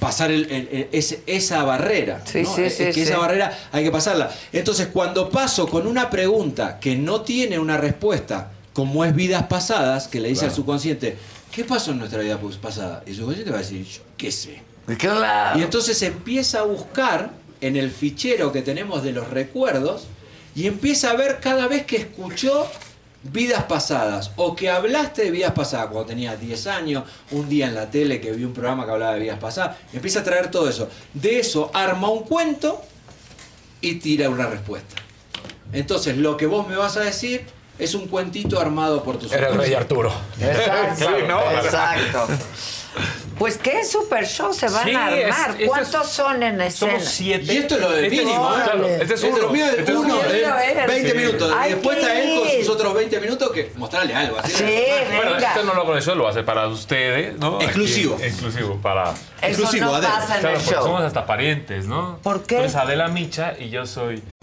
pasar el- el- el- ese- esa barrera. Sí, ¿no? sí, Es sí, que sí. esa barrera hay que pasarla. Entonces, cuando paso con una pregunta que no tiene una respuesta, como es vidas pasadas, que le dice al subconsciente, ¿qué pasó en nuestra vida pasada? Y el subconsciente va a decir, yo qué sé. Claro. Y entonces empieza a buscar en el fichero que tenemos de los recuerdos y empieza a ver cada vez que escuchó vidas pasadas o que hablaste de vidas pasadas cuando tenías 10 años, un día en la tele que vi un programa que hablaba de vidas pasadas, empieza a traer todo eso. De eso arma un cuento y tira una respuesta. Entonces lo que vos me vas a decir es un cuentito armado por tus Era el rey Arturo. Exacto. Sí, ¿no? Exacto. Pues qué super show se van Sí, a es- armar. eso ¿Cuántos es- son en escena? Somos siete. Y esto es lo de Este es- mínimo, ¿eh? claro, este es Este uno. lo mío es Este es uno, uno. de a ver. 20 Sí. minutos. Hay y después está él con sus otros 20 minutos que mostrarle algo. así. Sí, Bueno, venga. esto no lo hago yo, lo hace para ustedes, ¿no? Aquí, Exclusivo. exclusivo para. Eso exclusivo, no Adela. pasa en Claro, el porque show. somos hasta parientes, ¿no? ¿Por qué? Eres Adela Micha y yo soy.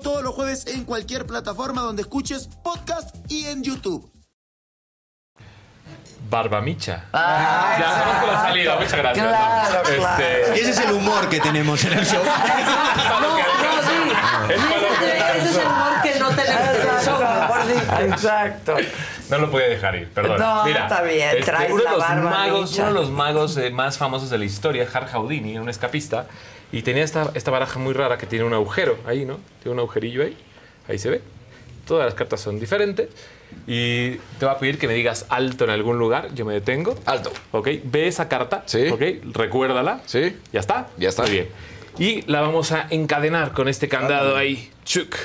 todos los jueves en cualquier plataforma donde escuches podcast y en YouTube. Barba Micha. Ah, ya conozco la salida, muchas gracias. Claro, Este, claro. Y ese es el humor que tenemos en el show. No, no, sí. Es Ese, ese es el humor que no tenemos en el show. Exacto. No lo podía dejar ir, perdón. No, Mira, está bien, traes uno, la de los barba magos, uno de los magos eh, más famosos de la historia, Har Houdini, un escapista, Y tenía esta, esta baraja muy rara que tiene un agujero ahí, ¿no? Tiene un agujerillo ahí. Ahí se ve. Todas las cartas son diferentes. Y te va a pedir que me digas alto en algún lugar. Yo me detengo. Alto. Ok. Ve esa carta. Sí. Ok. Recuérdala. Sí. ¿Ya está? Ya está. Muy bien. Y la vamos a encadenar con este candado ahí. Chuk.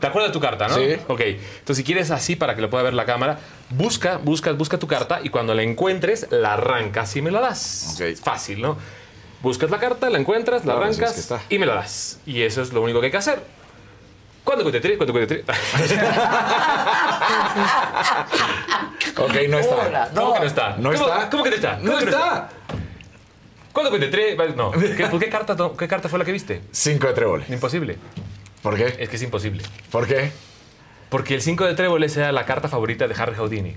¿Te acuerdas de tu carta, no? Sí. Ok. Entonces, si quieres así para que lo pueda ver la cámara, busca, busca, busca tu carta y cuando la encuentres, la arrancas y me la das. Fácil, ¿no? Buscas la carta, la encuentras, la Claro, sí, es arrancas que y me la das. Y eso es lo único que hay que hacer. ¿Cuándo cuente tres? ¿Cuándo cuente tres? Ok, no está. Hola, ¿Cómo que no está? No ¿Cómo- está. ¿Cómo que no está? No ¿Cómo que está. ¿Cuándo cuente tres? No. ¿Qué, ¿por qué carta, ¿Qué carta fue la que viste? Cinco de tréboles. Imposible. ¿Por qué? Es que es imposible. ¿Por qué? Porque el 5 de tréboles era la carta favorita de Harry Houdini.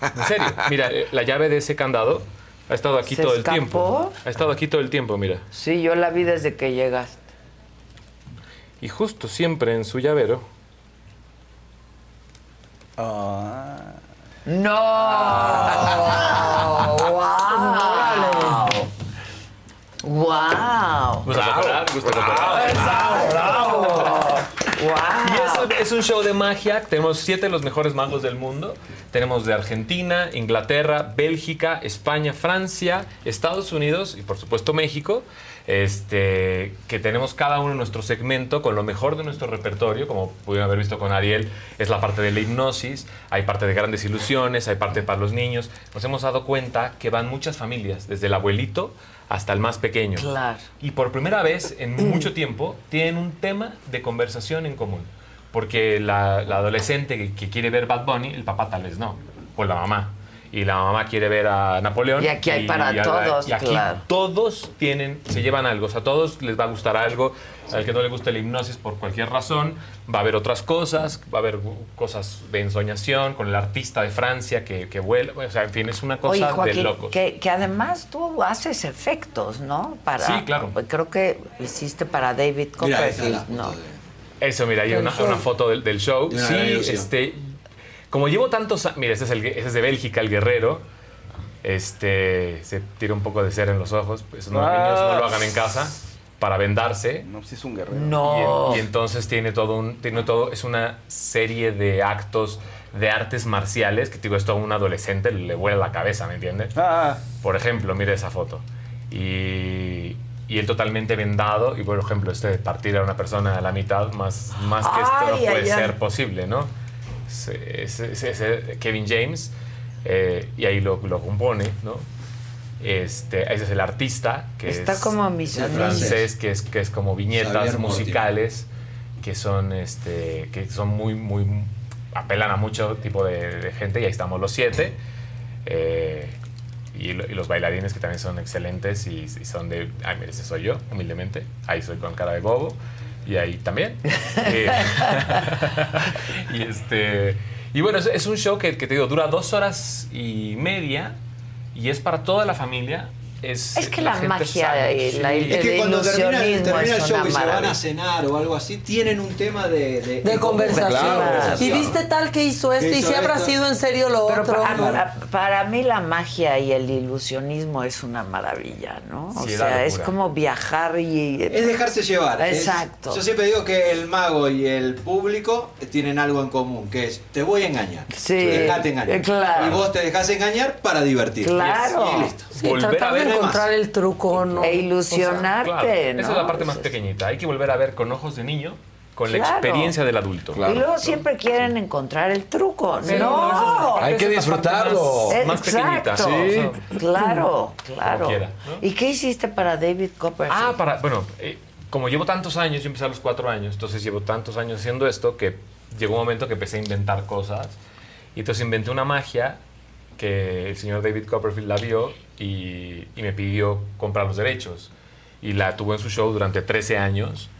En serio. Mira, eh, la llave de ese candado ha estado aquí ¿Se todo escapó? el tiempo. Ha estado aquí todo el tiempo, mira. Sí, yo la vi desde que llegaste. Y justo siempre en su llavero. ¡No! ¡Wow! ¡Wow! Gusta cooperar, gusta cooperar. Y es, un show de magia. Tenemos siete de los mejores magos del mundo. Tenemos de Argentina, Inglaterra, Bélgica, España, Francia, Estados Unidos y por supuesto México. Este, que tenemos cada uno en nuestro segmento con lo mejor de nuestro repertorio, como pudieron haber visto con Ariel, es la parte de la hipnosis, hay parte de grandes ilusiones, hay parte para los niños. Nos hemos dado cuenta que van muchas familias, desde el abuelito hasta el más pequeño. Claro. Y por primera vez en mucho tiempo tienen un tema de conversación en común. Porque la, la adolescente que, que quiere ver Bad Bunny, el papá tal vez no, o la mamá. Y la mamá quiere ver a Napoleón. Y aquí hay para a- todos, Y aquí claro. todos tienen, se llevan algo. O sea, a todos les va a gustar algo. Al que no le guste la hipnosis por cualquier razón, va a haber otras cosas. Va a haber cosas de ensoñación con el artista de Francia que, que vuela. O sea, en fin, es una cosa Oye, de Joaquín, locos. que, que además tú haces efectos, ¿no? Para, Sí, claro. Creo que hiciste para David Copperfield, ¿no? Eso, mira, hay una, foto del, del show. Una Sí, este. Como llevo tantos años. Mira, ese es, el, ese es de Bélgica, el guerrero. Este. Se tira un poco de cera en los ojos. Eso no, Ah. niños, no lo hagan en casa. Para vendarse. No, si es un guerrero. No. Y, y entonces tiene todo un. Tiene todo. Es una serie de actos de artes marciales que, digo, esto a un adolescente le vuela la cabeza, ¿me entiendes? Ah. Por ejemplo, mire esa foto. Y, y él totalmente vendado. Y por ejemplo, este de partir a una persona a la mitad, más, más que esto no Ay, puede ay, ay. ser posible, ¿no? Ese- ese- ese- ese Kevin James. eh, y ahí lo, lo compone, ¿no? Este, ese es el artista, que Está es como mis amigos. francés, que es, que es como viñetas Xavier Mortimer. musicales que son, este, que son muy, muy, apelan a mucho tipo de, de gente y ahí estamos los siete. Eh, y, lo- y los bailarines que también son excelentes y, y son de, ay, mire, ese soy yo, humildemente, ahí soy con cara de bobo y ahí también. Eh, y este, y bueno, es, es un show que, que te digo, dura dos horas y media y es para toda la familia. Es, Es que la magia y la- Sí. Es que cuando termina, termina el show y se van a cenar o algo así, tienen un tema de... De, De conversación. Claro. Y viste tal que hizo esto, y si habrá esto. sido en serio lo Pero otro. para, para- para mí la magia y el ilusionismo es una maravilla, ¿no? O Sí, sea, es como viajar y... Es dejarse llevar. es- Exacto. yo siempre digo que el mago y el público tienen algo en común, que es te voy a engañar. Sí, Dejate engañar. eh, claro. Y vos te dejás engañar para divertirte. Claro. Y listo. Sí, tratar de encontrar el truco, ¿no? E ilusionarte, Claro, ¿no? Esa es la parte más pequeñita. Hay que volver a ver con ojos de niño, con la Claro. experiencia del adulto. Y luego siempre quieren encontrar el truco. Sí, no, no, esa es- Hay que la disfrutarlo. más- más pequeñita, sí. Claro, claro. Quiera, ¿no? ¿Y qué hiciste para David Copperfield? Ah, para, bueno, eh, como llevo tantos años, yo empecé a los cuatro años, entonces llevo tantos años haciendo esto que llegó un momento que empecé a inventar cosas. Y entonces inventé una magia que el señor David Copperfield la vio y, y me pidió comprar los derechos. Y la tuvo en su show durante 13 años.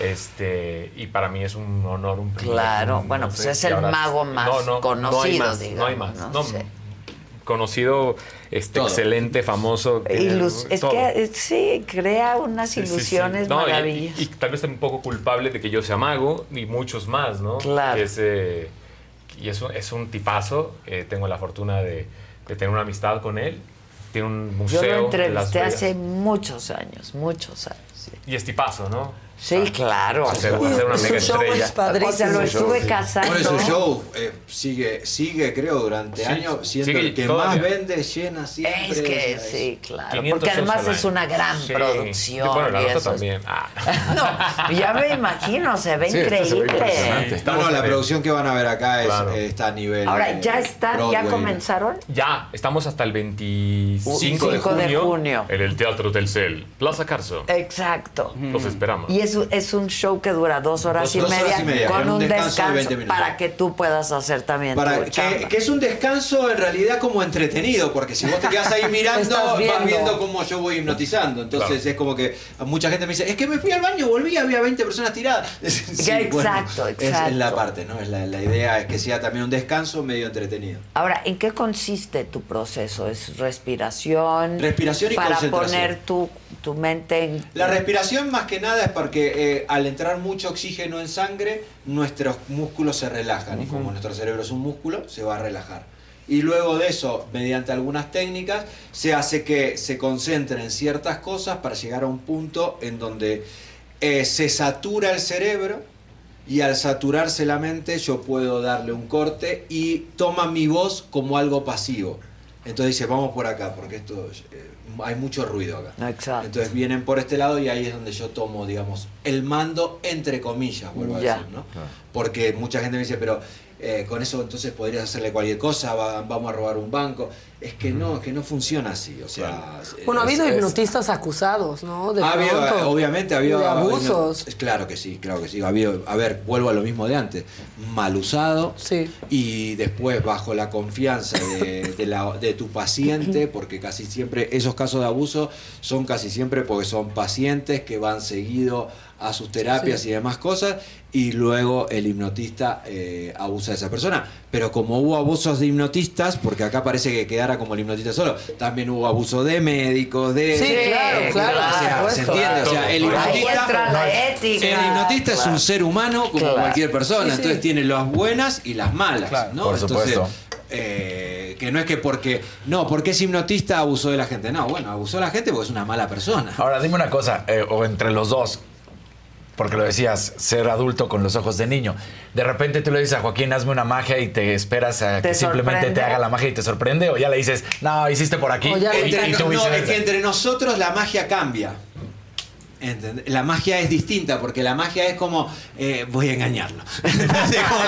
Este, y para mí es un honor, un privilegio. Claro, no bueno, sé, pues es el ahora- mago más no, no, no hay conocido, más, No hay digamos, más. ¿no? no, Sí. Conocido, este, Todo. excelente, famoso. Ilus- es todo. que eh, sí, crea unas Sí, sí, sí. ilusiones No, y- maravillosas. Y, y tal vez un poco culpable de que yo sea mago y muchos más, ¿no? Claro. Que es, eh, y es un, es un tipazo. eh, tengo la fortuna de, de tener una amistad con él. tiene un Yo museo. lo en Las entrevisté hace muchos años, muchos años. sí. Y es tipazo, ¿no? Sí, claro. Hacer, hacer una mega estrella. O sea, lo estuve casando. Por eso show eh, sigue, sigue, creo, durante Sí, años siendo sigue el que todavía. más vende, llena siempre. Es que es- sí, claro. 500 Porque además es una gran Sí. producción. Bueno, la y eso es- también. Ah. No, ya me imagino, se ve Sí, esto se ve increíble. No, no, la producción que van a ver acá es, Claro. está a nivel. Ahora, ¿ya están? ¿Ya Broadway. comenzaron? Ya, estamos hasta el 25 5 de, de junio, junio. en el Teatro Telcel, Plaza Carso. Exacto. Los esperamos. Y es, es un show que dura dos horas, Dos- y, dos media, horas y media, con un un descanso descanso, de 20 minutos. para que tú puedas hacer también Para tu chamba. que, que es un descanso en realidad como entretenido, porque si vos te quedas ahí mirando, vas viendo. cómo yo voy hipnotizando. Entonces es como que mucha gente me dice, es que me fui al baño, volví, había 20 personas tiradas. Sí, exacto, es- Es, exacto. la parte, ¿no? Es la, la idea es que sea también un descanso medio entretenido. Ahora, ¿en qué consiste tu proceso? ¿Es respiración? Respiración y Para concentración. poner tu, tu mente en... La respiración más que nada es porque eh, al entrar mucho oxígeno en sangre, nuestros músculos se relajan y como nuestro cerebro es un músculo, se va a relajar. Y luego de eso, mediante algunas técnicas, se hace que se concentre en ciertas cosas para llegar a un punto en donde eh, se satura el cerebro y al saturarse la mente yo puedo darle un corte y toma mi voz como algo pasivo. Entonces dice, vamos por acá, porque esto eh, hay mucho ruido acá. Exacto. Entonces vienen por este lado y ahí es donde yo tomo, digamos, el mando entre comillas, vuelvo a decir, ¿no? Porque mucha gente me dice, pero eh, con eso entonces podrías hacerle cualquier cosa, va- vamos a robar un banco. Es que no, es que no funciona así, o sea... Bueno, ha habido es- hipnotistas acusados, ¿no? De ha habido, pronto. eh, obviamente ha habido De abusos. claro que sí, claro que sí. Ha habido, a ver, vuelvo a lo mismo de antes. Mal usado y después bajo la confianza de, de la- de tu paciente, porque casi siempre esos casos de abuso son casi siempre porque son pacientes que van seguido a sus terapias Sí. y demás cosas y luego el hipnotista eh, abusa de esa persona. Pero como hubo abusos de hipnotistas, porque acá parece que quedara como el hipnotista solo, también hubo abuso de médicos, de... Sí, claro, claro, O sea, ¿se entiende? O sea, el hipnotista... entra la ética. El hipnotista es un ser humano como Claro. cualquier persona, Sí, sí. entonces tiene las buenas y las malas, ¿no? por Entonces, eh, que no es que porque no, porque es hipnotista abusó de la gente, no, bueno, abusó de la gente porque es una mala persona. Ahora, dime una cosa, eh, o entre los dos, porque lo decías, ser adulto con los ojos de niño. De repente tú le dices a Joaquín, hazme una magia y te esperas a ¿Te que simplemente te haga la magia y te sorprende, o ya le dices, no, hiciste por aquí. y, Entre- y tú no, es que entre nosotros la magia cambia. ¿Entendés? La magia es distinta porque la magia es como eh, voy a engañarlo. Entonces, como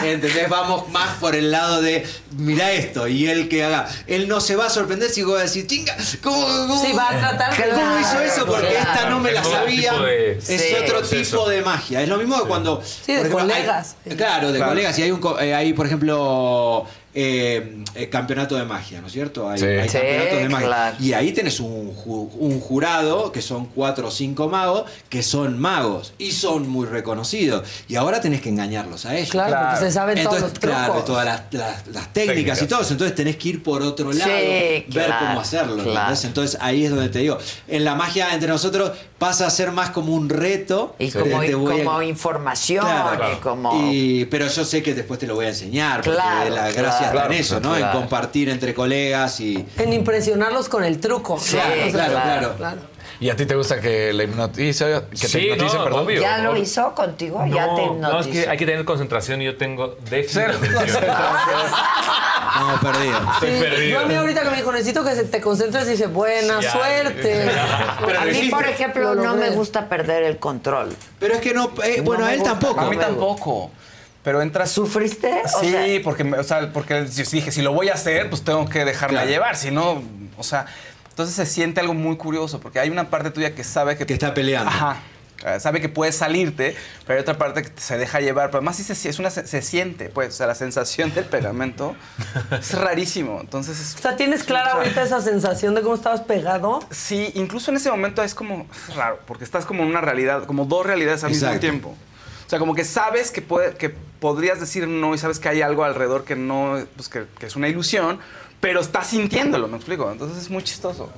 que, ¿entendés? Vamos más por el lado de mira esto y él que haga. Él no se va a sorprender si voy a decir, chinga, ¿cómo, cómo- Sí, va a tratar de- ¿Cómo hizo eso? Porque Claro. esta no me la sabía. de- es Sí. otro tipo de magia. Es lo mismo que cuando. de ejemplo, hay- colegas. claro, de Claro. colegas. Y hay, un, eh, hay por ejemplo, eh, eh, campeonato de magia, ¿no es cierto? Hay, Sí. hay Sí, campeonatos de magia. claro. Y ahí tenés un, ju- un jurado, que son cuatro o cinco magos, que son magos y son muy reconocidos. Y ahora tenés que engañarlos a ellos. Claro, porque se saben todos los Claro, trucos. todas las, las- las técnicas, Técnicas. y todo eso. Entonces tenés que ir por otro Sí, lado, ver claro, cómo hacerlo. Entonces ahí es donde te digo. En la magia entre nosotros pasa a ser más como un reto. Y como, te voy a- como información, Claro. y como... Y- pero yo sé que después te lo voy a enseñar, porque Claro, la claro. gracia está Claro, en eso, ¿no? claro. En compartir entre colegas y... En impresionarlos con el truco. Sí, ¿no? O sea, claro, claro. ¿Y a ti te gusta que le hipnotice? Que te Sí, hipnotice, no, perdón. obvio. ¿Ya lo hizo contigo? ¿Ya te No, no, es que hay que tener concentración y yo tengo déficit de atención. Estamos perdidos. Estoy Sí, perdido. Yo a mí ahorita que me dijo, necesito que te concentres y dice, buena Ya. suerte. a mí, por ejemplo, Lo no me gusta perder el control. Pero es que no... eh, bueno, a él gusta, tampoco. A mí tampoco. Pero entras. ¿Sufriste? O Sí, sea- porque, o sea, porque dije, si lo voy a hacer, pues tengo que dejarme Claro. llevar. Si no, o sea. Entonces se siente algo muy curioso, porque hay una parte tuya que sabe que. Que está peleando. Ajá. eh, Sabe que puedes salirte, pero hay otra parte que se deja llevar. Pero además sí se, es una, se siente, pues, o sea, la sensación del pegamento es rarísimo. Entonces es, O sea, ¿tienes clara ahorita esa sensación de cómo estabas pegado? Sí, incluso en ese momento es como es raro, porque estás como en una realidad, como dos realidades al mismo tiempo. O sea, como que sabes que, puede, que podrías decir no y sabes que hay algo alrededor que no, pues que, que es una ilusión, pero estás sintiéndolo, ¿me explico? Entonces es muy chistoso.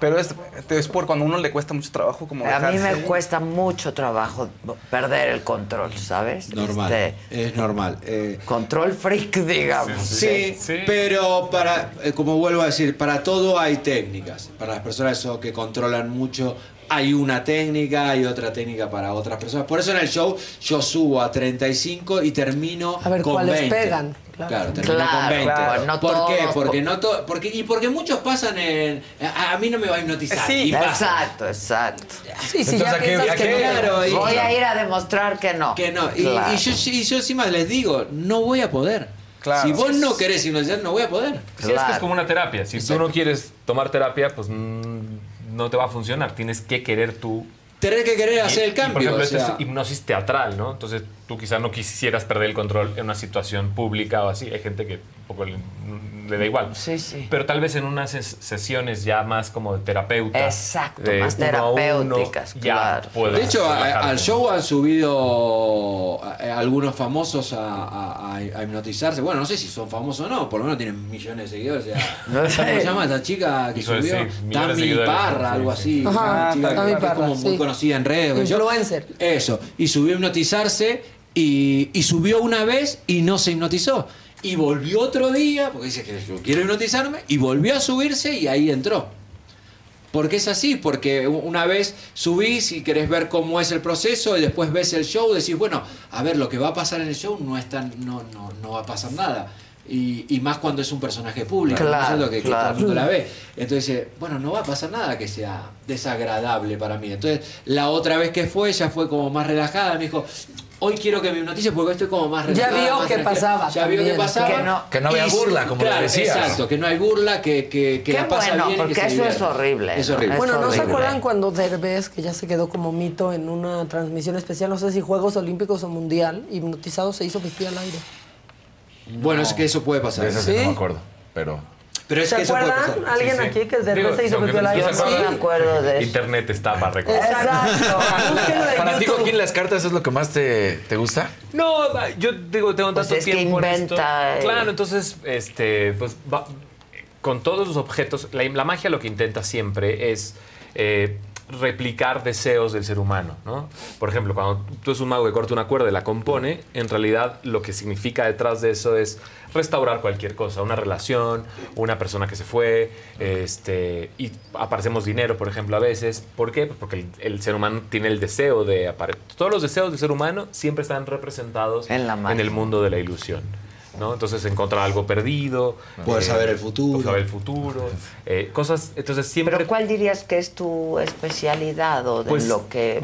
Pero es, es por cuando a uno le cuesta mucho trabajo como A mí me cuesta mucho trabajo perder el control, ¿sabes? Normal, Este, es normal. Eh, control freak, digamos. Sí, pero para, eh, como vuelvo a decir, para todo hay técnicas. Para las personas eso que controlan mucho, hay una técnica, hay otra técnica para otras personas. Por eso en el show yo subo a 35 y termino A ver con cuáles 20. pegan. Claro. Claro, termino Claro, con 20. claro, no ¿Por qué? Porque por- no to- porque y porque muchos pasan en a, a mí no me va a hipnotizar. Sí, y pasa. exacto, exacto. Sí, sí, ya piensas que no. Claro, y- Voy a ir a demostrar que no. que no. Y, Claro. y yo, y yo encima les digo, no voy a poder. Claro. Si vos no querés hipnotizar, no voy a poder. Sí, es que es como una terapia. Si tú no quieres tomar terapia, pues mm, no te va a funcionar. Tienes que querer tú. Tenés que querer hacer el y, por cambio. ejemplo, o esto es hipnosis teatral, ¿no? Entonces tú quizás no quisieras perder el control en una situación pública o así. Hay gente que un poco le, le da igual. Sí, sí. Pero tal vez en unas ses- sesiones ya más como de terapeuta. Exacto, de más uno, terapéuticas, ya claro. puedes De hecho, a- al show han subido a- a algunos famosos a, a- a hipnotizarse. Bueno, no sé si son famosos o no, por lo menos tienen millones de seguidores. o sea, No sé. ¿Cómo se llama esta chica que subió? seguidores, Parra, sí, algo sí. así. Ajá, Tami que es Parra, como muy conocida en redes. Influencer. Eso. Y subió a hipnotizarse y, y subió una vez y no se hipnotizó. Y volvió otro día, porque dice que yo quiero hipnotizarme, y volvió a subirse y ahí entró. Porque es así, porque una vez subís y querés ver cómo es el proceso y después ves el show, decís, bueno, a ver, lo que va a pasar en el show no es tan, no, no, no va a pasar nada. Y, y más cuando es un personaje público, ¿no Claro, cierto? que, que todo el mundo la ve. Entonces, dice, bueno, no va a pasar nada que sea desagradable para mí. Entonces, la otra vez que fue, ya fue como más relajada, me dijo, hoy quiero que me hipnotice porque estoy como más Ya vio que tranquila". pasaba Ya vio que pasaba. Que no- Que no había burla, como claro, le decías. Exacto, que no hay burla, que, que, que Qué la pasa bueno, bien y porque que eso es horrible, Es horrible. Es Bueno, ¿no se acuerdan cuando Derbez, que ya se quedó como mito en una transmisión especial, no sé si Juegos Olímpicos o Mundial, hipnotizado se hizo pipí al aire? Bueno, es que eso puede pasar. De esa sí no me acuerdo, pero... Pero es ¿Se que eso puede acuerdan? pasar. ¿Alguien Sí, sí. aquí que Derbez Digo, se hizo que acuerdan. Sí. me acuerdo de eso. Internet está para recordar. Exacto. Para ti. Joaquín, las cartas es lo que más te, te gusta. No, yo digo, tengo Pues tanto es que tiempo en esto. inventa, eh. Claro, entonces, este, pues, va- con todos los objetos, la, la magia lo que intenta siempre es eh, replicar deseos del ser humano, ¿no? Por ejemplo, cuando tú es un mago que corta una cuerda y la compone, en realidad lo que significa detrás de eso es restaurar cualquier cosa, una relación, una persona que se fue, este, y aparecemos dinero, por ejemplo, a veces. ¿Por qué? Porque el, el ser humano tiene el deseo de aparecer. Todos los deseos del ser humano siempre están representados En la magia. el mundo de la ilusión. ¿No? Entonces encontrar algo perdido, Poder saber el futuro. saber el futuro, eh, cosas. Entonces siempre. Pero ¿cuál dirías que es tu especialidad o de Pues, lo que...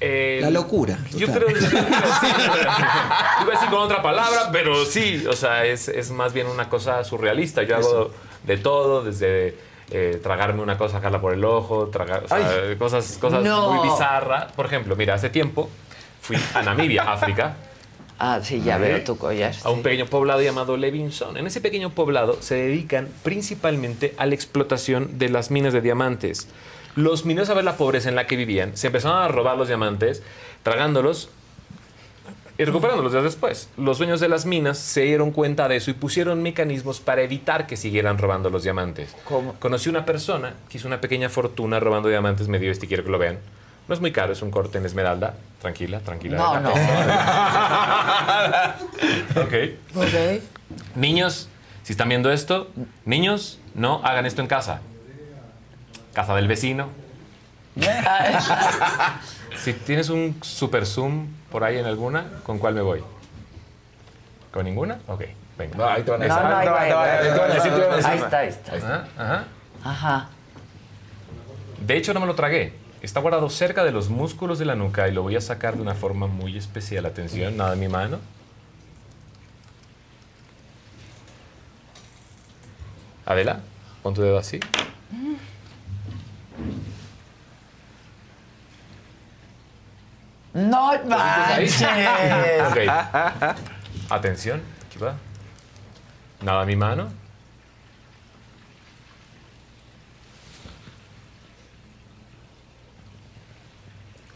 eh, La locura. Yo creo que sí, iba a decir con otra palabra, pero sí, o sea, es, es más bien una cosa surrealista. Yo hago de todo, desde eh, tragarme una cosa, sacarla por el ojo, tragar, o sea, cosas, cosas No. muy bizarras. Por ejemplo, mira, hace tiempo fui a Namibia, África, Ah, sí, ya veo tu collar. a un pequeño poblado llamado Levinson. En ese pequeño poblado se dedican principalmente a la explotación de las minas de diamantes. Los mineros, a ver la pobreza en la que vivían, se empezaron a robar los diamantes, tragándolos y recuperándolos días después. Los dueños de las minas se dieron cuenta de eso y pusieron mecanismos para evitar que siguieran robando los diamantes. ¿Cómo? Conocí una persona que hizo una pequeña fortuna robando diamantes, me dio este, quiero que lo vean. No es muy caro, es un corte en esmeralda. Tranquila, tranquila. No, no. ok. Ok. Niños, si están viendo esto, niños, no hagan esto en casa. Casa del vecino. si tienes un super zoom por ahí en alguna, ¿con cuál me voy? ¿Con ninguna? Ok, venga. No, ahí te van a No, decir. no, ahí está, ahí está. Ajá. Ajá. De hecho, no me lo tragué. Está guardado cerca de los músculos de la nuca y lo voy a sacar de una forma muy especial. Atención, nada en mi mano. Adela, pon tu dedo así. No manches. Ok. Atención, aquí va. Nada en mi mano.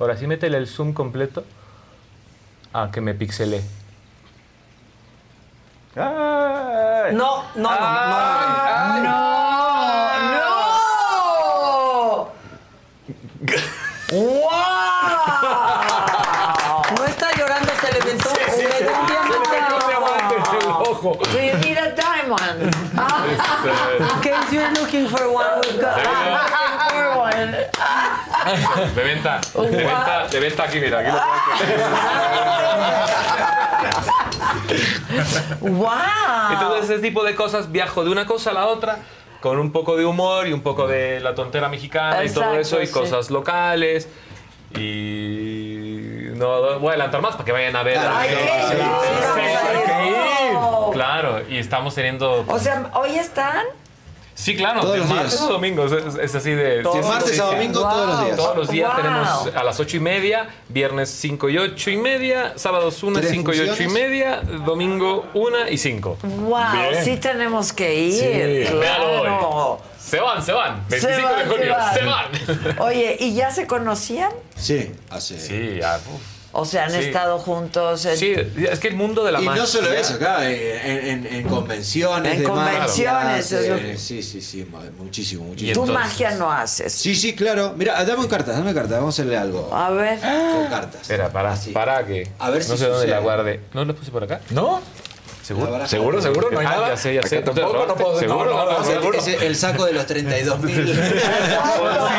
Ahora sí métele el zoom completo. A que me pixelé. No, no, no, no, no, no, No está llorando, se le aventó un diamante. Se diamond. Because you're looking for one. With God. De venta, de venta, de venta aquí, mira. Aquí lo ¡Wow! Entonces, ese tipo de cosas, viajo de una cosa a la otra con un poco de humor y un poco de la tontera mexicana y todo eso, y sí. cosas locales. Y no voy a adelantar más para que vayan a ver. Ay, Sí, sí. Claro, y estamos teniendo. O sea, ¿hoy están? Sí, claro, Todos de los martes días. a domingos, es, es así de... Todos sí, martes a domingo, todos los días. Todos los días Wow. tenemos a las ocho y media, viernes 5 y ocho y media, sábados 1, Tres 5 y ocho y funciones. media, domingo 1 y 5. ¡Wow! Bien. Sí tenemos que ir. Sí, claro. hoy. Se van, se van. 25 Se van, de junio, se se van. van. Oye, ¿y ya se conocían? Sí, hace. Sí, ya. uf. O sea, han Sí. estado juntos. en- Sí, es que el mundo de la Y magia. no solo eso, claro, en, en- en convenciones. En de convenciones, magia, es lo eh, Sí, sí, sí, ma- muchísimo, Tú muchísimo. magia no haces. Sí, sí, claro. Mira, dame cartas, dame cartas, vamos a hacerle algo. A ver. Con cartas. Espera, para, para que. A ver no si sé dónde la guarde. ¿No la puse por acá? ¿No? ¿Seguro? ¿Seguro, seguro? ¿No hay Ah, nada? Ya sé, ya sé. Acá ¿Tú te tampoco, no puedo- ¿Seguro? no, no, no, no, Ese- seguro. ese- el saco de los 32 mil. Todos lados.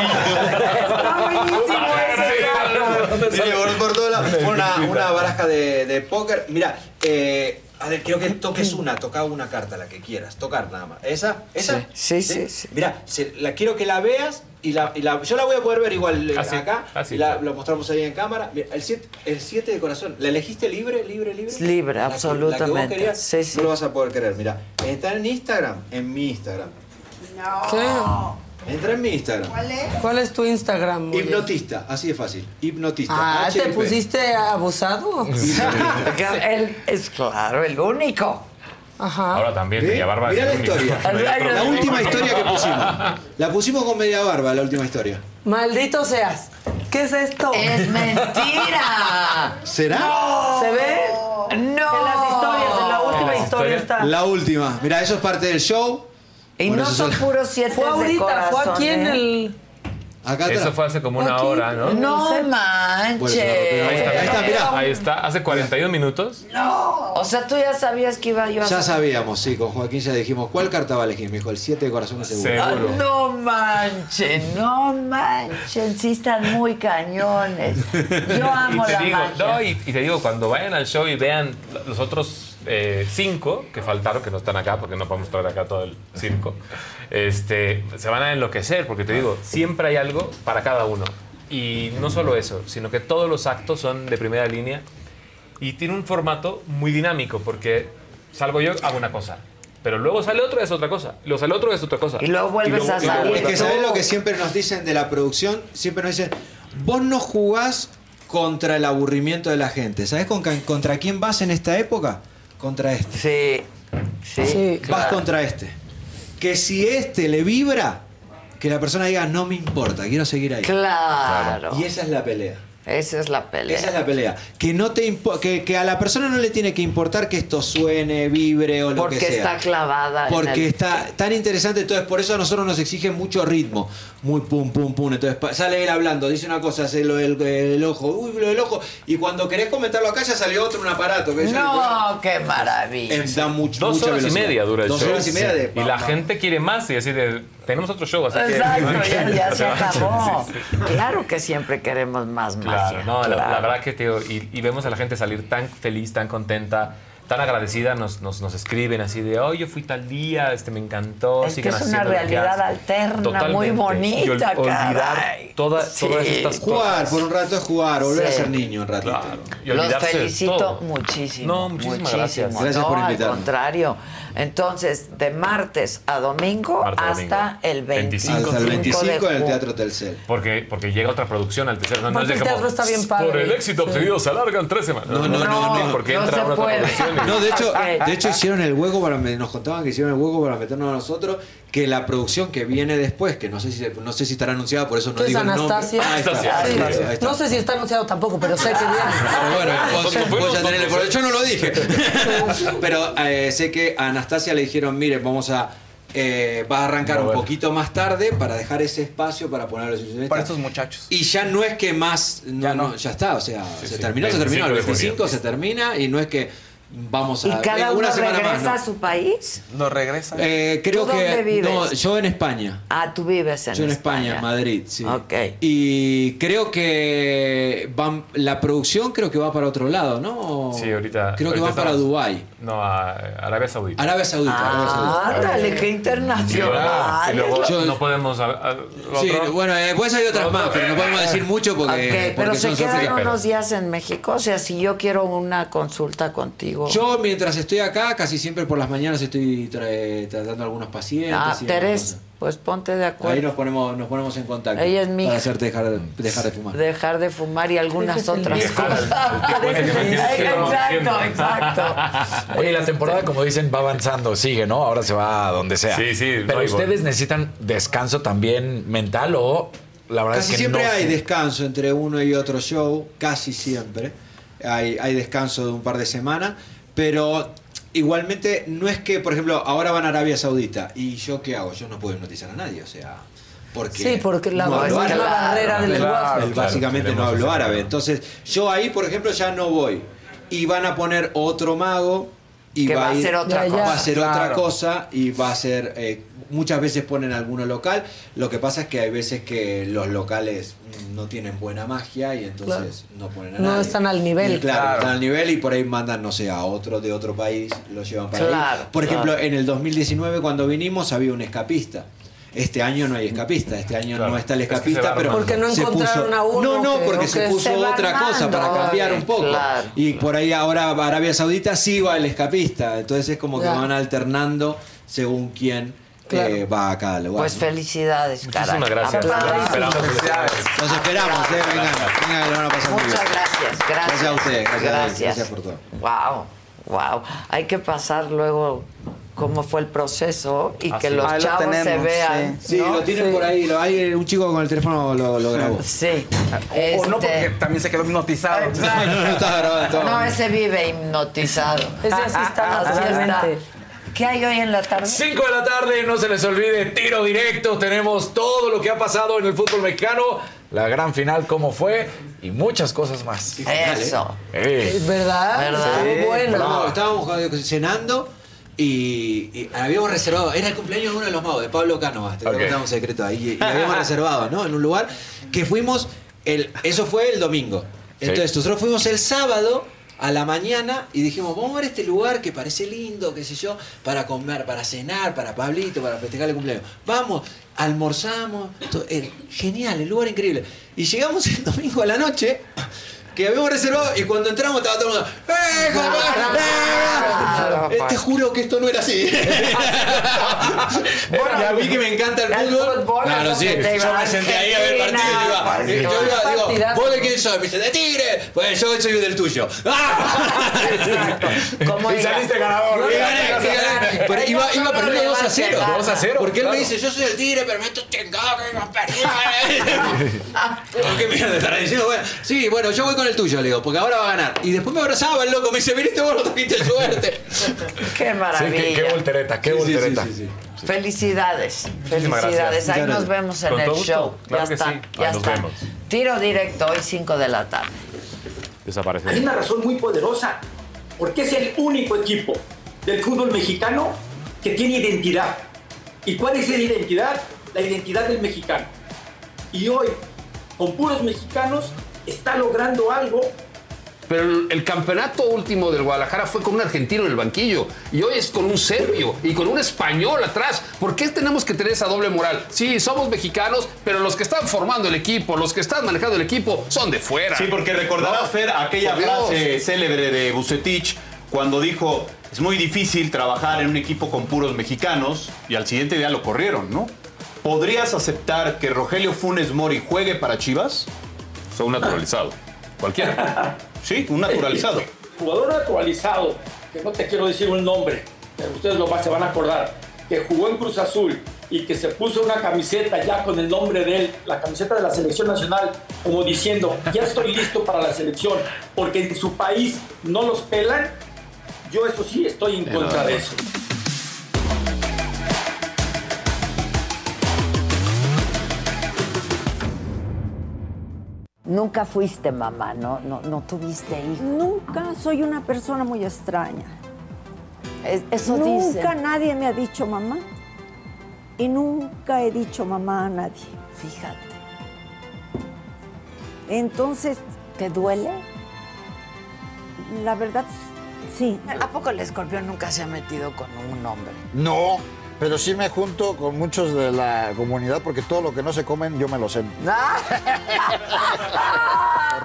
Una, una baraja de, de póker. Mira, eh, a ver, quiero que toques una, toca una carta, la que quieras, tocar nada más. ¿Esa? ¿Esa? Sí, sí, sí. Mira, se- la quiero que la veas y la, y la- yo la voy a poder ver igual eh, acá. Sí, y la, claro. lo mostramos ahí en cámara. Mira, el 7 el siete de corazón, ¿la elegiste libre, libre, libre? Libre, La que- la que vos absolutamente. querías, Sí, sí. No lo vas a poder creer. Mira, está en Instagram, en mi Instagram. ¿Qué? Entra en mi Instagram. ¿Cuál es tu Instagram? Hipnotista, así de fácil. Hipnotista. Ah, ¿te pusiste abusado? Porque él es claro, el único. Ajá. Ahora también, ¿Eh? Media Barba. Mirá es la historia. La última historia que pusimos. La pusimos con media barba, la última historia. Maldito seas. ¿Qué es esto? ¡Es mentira! ¿Será? ¿Se ve? ¡No! En las historias, en la última las historia está. La última. Mira, eso es parte del show. Y no son puros siete Fue de ahorita, corazón. fue aquí en ¿eh? el. Acá. Eso fue hace como una Aquí. hora, ¿no? No Bueno, manches. pero Ahí está, Ahí está, mirá. Ahí está, hace 41 minutos. O sea, tú ya sabías que iba yo a Ya sabíamos, sí, con Joaquín ya dijimos, ¿cuál carta va a elegir? Me dijo, el 7 de corazones seguro. Ah, Seguro. no manchen, no manchen, sí están muy cañones. Yo amo y te la digo, magia. no, y, y te digo, cuando vayan al show y vean los otros eh, cinco que faltaron, que no están acá, porque no podemos traer acá todo el circo, este, se van a enloquecer, porque te digo, siempre hay algo para cada uno. Y no solo eso, sino que todos los actos son de primera línea y tiene un formato muy dinámico, porque salgo yo, hago una cosa. Pero luego sale otro, es otra cosa. Luego sale otro, es otra cosa. Y luego vuelves a y luego salir. Es que a- sabés lo que siempre nos dicen de la producción, siempre nos dicen, vos no jugás contra el aburrimiento de la gente. ¿Sabés con contra quién vas en esta época? Contra este. Sí, sí. Sí. Vas contra este. Que si este le vibra, que la persona diga, no me importa, quiero seguir ahí. Claro. Y esa es la pelea. Esa es la pelea. Esa es la pelea. Que no te que, que a la persona no le tiene que importar que esto suene, vibre o lo Porque que sea. está clavada. en Porque el- está tan interesante, entonces por eso a nosotros nos exige mucho ritmo. Muy pum, pum, pum. Entonces sale él hablando, dice una cosa, hace lo del el ojo, uy, lo del ojo. Y cuando querés comentarlo acá ya salió otro, un aparato. Que No, qué maravilla. Eh, da much- Dos mucha horas y media dura el Dos show. horas y media de... Y la gente quiere más y así de, tenemos otro show, así que... Exacto, ya, ya se acabó. Sí, sí. Claro que siempre queremos más magia. Claro, no, la- verdad que, tío, y, y vemos a la gente salir tan feliz, tan contenta, tan agradecida, nos, nos, nos escriben así de, oh, yo fui tal día, este me encantó, Es que es una realidad hacen". alterna, Totalmente. muy Y ol- bonita, olvidar toda- Sí. todas estas Jugar, cosas. por un rato es jugar, volver a ser niño un ratito. Y Los felicito muchísimo. No, muchísimas gracias. Gracias no, por al invitarme. contrario. Entonces, de martes a domingo hasta domingo. el 25, Hasta el 25 de en el. Teatro Telcel. Porque, porque llega otra producción al tercero. No, no es como, teatro está bien Por padre. el éxito Sí. obtenido se alargan tres semanas. No, no, no, no, porque no entra una producción. y- No, de hecho, de hecho hicieron el hueco para me- nos contaban que hicieron el hueco para meternos a nosotros, que la producción que viene después, que no sé si no sé si estará anunciada, por eso no ¿Tú es digo el nombre. Anastasia? Ah, Sí. ahí está. No sé si está anunciado tampoco, pero sé que viene. Pero bueno, vos, ya tenés el-. Yo no lo dije. Pero eh, sé que a Anastasia le dijeron, mire, vamos a... eh, va a arrancar un poquito más tarde para dejar ese espacio para poner a los ilusionistas. Para estos muchachos. Y ya no es que más, no, Ya no. no, ya está, o sea, Sí, se sí. terminó, se 25 terminó, el de junio. 25 se termina y no es que vamos a... ¿Y cada uno una semana regresa más, ¿no? a su país? ¿Lo regresa? Eh, creo ¿Tú que dónde vives? no, yo en España. Ah, tú vives en yo en España. España, Madrid, sí. Ok. Y creo que van- la producción creo que va para otro lado, ¿no? Sí, ahorita. Creo que ahorita va para Dubái. No, a Arabia Saudita. Arabia Saudita. Arabia Saudita. Ah, ándale, qué internacional. Y luego Yo- no podemos. a- a- Sí, otro- bueno, eh, después hay otras más, pero no podemos decir mucho porque, Ok, pero porque se son quedan unos días en México. O sea, si yo quiero una consulta contigo. Yo mientras estoy acá, casi siempre por las mañanas estoy tra- tratando a algunos pacientes. ah, y Teres, pues ponte de acuerdo. Ahí nos ponemos, nos ponemos en contacto. Ella es mi Para hacerte dejar, de- dejar de fumar. Dejar de fumar y algunas otras cosas. exacto, exacto. Oye, la temporada, como dicen, va avanzando, sigue, ¿no? Ahora se va a donde sea. Sí, sí, Pero no, ustedes bueno. necesitan descanso también mental o la verdad Casi es que siempre no hay sé. descanso entre uno y otro show, casi siempre. Hay, hay descanso de un par de semanas, pero igualmente no es que, por ejemplo, ahora van a Arabia Saudita y yo qué hago, yo no puedo hipnotizar a nadie, o sea, porque Sí, porque la- no hablo es la barrera del lenguaje. básicamente Claro, no hablo árabe, entonces yo ahí, por ejemplo, ya no voy. Y van a poner otro mago y Que va a hacer otra cosa. va a ser otra cosa y va a ser eh, muchas veces ponen alguno local lo que pasa es que hay veces que los locales no tienen buena magia y entonces no ponen a No nadie. están al nivel. Y claro, Claro. están al nivel y por ahí mandan no sé a otro de otro país lo llevan para Claro, ahí por ejemplo en el 2019 cuando vinimos había un escapista este año no hay escapista, este año Claro, no está el es que escapista, pero. Porque no se encontraron puso- a uno No, no, que- porque se puso se otra cosa para cambiar un poco. claro. Y por ahí ahora Arabia Saudita sí va el escapista, entonces es como que van alternando según quién Claro. eh, va a cada lugar. Pues ¿no? felicidades, caray. Muchísimas gracias. Aplausos. Esperamos Felicidades. Los esperamos, eh, vengan, vengan, que lo van a pasar muy bien. Muchas gracias, gracias. Gracias a ustedes, gracias, a- Gracias. gracias por todo. Wow, wow. Hay que pasar luego cómo fue el proceso y Ah, que sí. los lo chavos se tenemos, vean. Sí, ¿no? lo tienen por ahí, lo, hay un chico con el teléfono lo, lo grabó. Sí. O no, Este, porque también se quedó hipnotizado. Exacto. No, no estaba grabado todo. No, ese vive hipnotizado. Ese sí está Así está. naturalmente. ¿Qué hay hoy en la tarde? 5 de la tarde, no se les olvide, tiro directo. Tenemos todo lo que ha pasado en el fútbol mexicano, la gran final, cómo fue y muchas cosas más. Eso. Eh. Es verdad. ¿Verdad? Estuvo bueno. No, estábamos cenando y, y habíamos reservado, era el cumpleaños de uno de los magos, de Pablo Cánovas, te voy a Ok. contar un secreto ahí, y, habíamos reservado, ¿no? En un lugar que fuimos, el, eso fue el domingo. Entonces nosotros fuimos el sábado a la mañana y dijimos, vamos a ver este lugar que parece lindo, qué sé yo, para comer, para cenar, para Pablito, para festejar el cumpleaños. Vamos, almorzamos, todo, era genial, el lugar increíble. Y llegamos el domingo a la noche que habíamos reservado y cuando entramos estaba todo el mundo, ¡Eh, Eh, Te juro que esto no era así. bueno, y a mí que me encanta el fútbol. Claro, lo sí. Yo me senté ahí a ver partido y yo iba, Argentina, yo iba, digo. ¿vos de quién sos? Me dice, de Tigre. Pues yo soy del tuyo. ¿Cómo Y saliste ganador. Y gané, y gané. Pero iba, iba perdiendo le 2 a van 0. ganar. 2 a 0. Porque él me dice, yo soy el tigre, pero me estoy chingado que me perdí. ¿Qué mierda estará diciendo? Bueno, sí, bueno, yo voy con el tuyo, le digo, porque ahora va a ganar. Y después me abrazaba el loco, me dice, viniste vos, no tuviste suerte. Qué Sí, maravilla. qué, qué voltereta, qué Sí, sí, sí, voltereta. sí, sí. Felicidades, felicidades. Ahí nos vemos en Con el gusto. show. Claro ya está, sí. ya nos está. vemos. Tiro directo hoy 5 de la tarde. Desaparece. Hay una razón muy poderosa, porque es el único equipo del fútbol mexicano que tiene identidad. ¿Y cuál es esa identidad? La identidad del mexicano. Y hoy, con puros mexicanos, está logrando algo Pero el, campeonato último del Guadalajara fue con un argentino en el banquillo y hoy es con un serbio y con un español atrás. ¿Por qué tenemos que tener esa doble moral? Sí, somos mexicanos, pero los que están formando el equipo, los que están manejando el equipo, son de fuera. Sí, porque recordarás, No, Fer, aquella por Dios. frase célebre de Bucetich cuando dijo es muy difícil trabajar en un equipo con puros mexicanos y al siguiente día lo corrieron, ¿no? ¿Podrías aceptar que Rogelio Funes Mori juegue para Chivas? Son un naturalizado. Cualquiera. Sí, un naturalizado. jugador naturalizado, que no te quiero decir un nombre, pero ustedes lo van- se van a acordar, que jugó en Cruz Azul y que se puso una camiseta ya con el nombre de él, la camiseta de la selección nacional, como diciendo, ya estoy listo para la selección, porque en su país no los pelan, yo eso sí estoy en contra de eso. Nunca fuiste mamá, ¿no? No, no tuviste hijos. Nunca soy una persona muy extraña. Es- eso nunca dicen. nadie me ha dicho mamá. Y nunca he dicho mamá a nadie. Fíjate. Entonces. ¿Te duele? La verdad, sí. ¿A poco el escorpión nunca se ha metido con un hombre? No, pero sí me junto con muchos de la comunidad porque todo lo que no se comen yo me lo sé.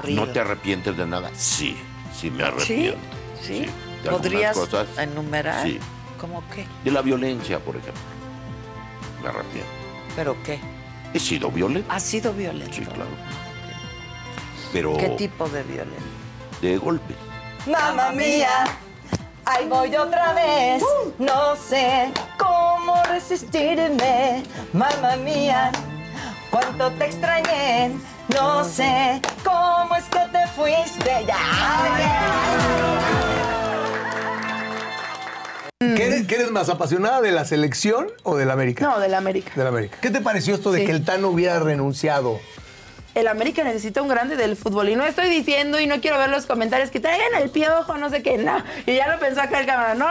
¿No te arrepientes de nada? Sí, sí me arrepiento. ¿Sí? de algunas ¿Podrías cosas. enumerar? Sí. ¿Cómo qué? De la violencia, por ejemplo. Me arrepiento. ¿Pero qué? He sido violento. ¿Has sido violento? Sí, claro. Pero ¿Qué tipo de violento? de golpe. Mamma mía, ahí voy otra vez. No sé cómo resistirme. Mamma mía, cuánto te extrañé. No sé cómo es que te fuiste ¿Qué eres, qué eres más apasionada de la selección o del América? No, del América. Del América. ¿Qué te pareció esto de Sí. que el Tano hubiera renunciado? El América necesita un grande del fútbol. Y no estoy diciendo y no quiero ver los comentarios que traigan el piojo, no sé qué. No. Y ya lo pensó acá el cámara. No,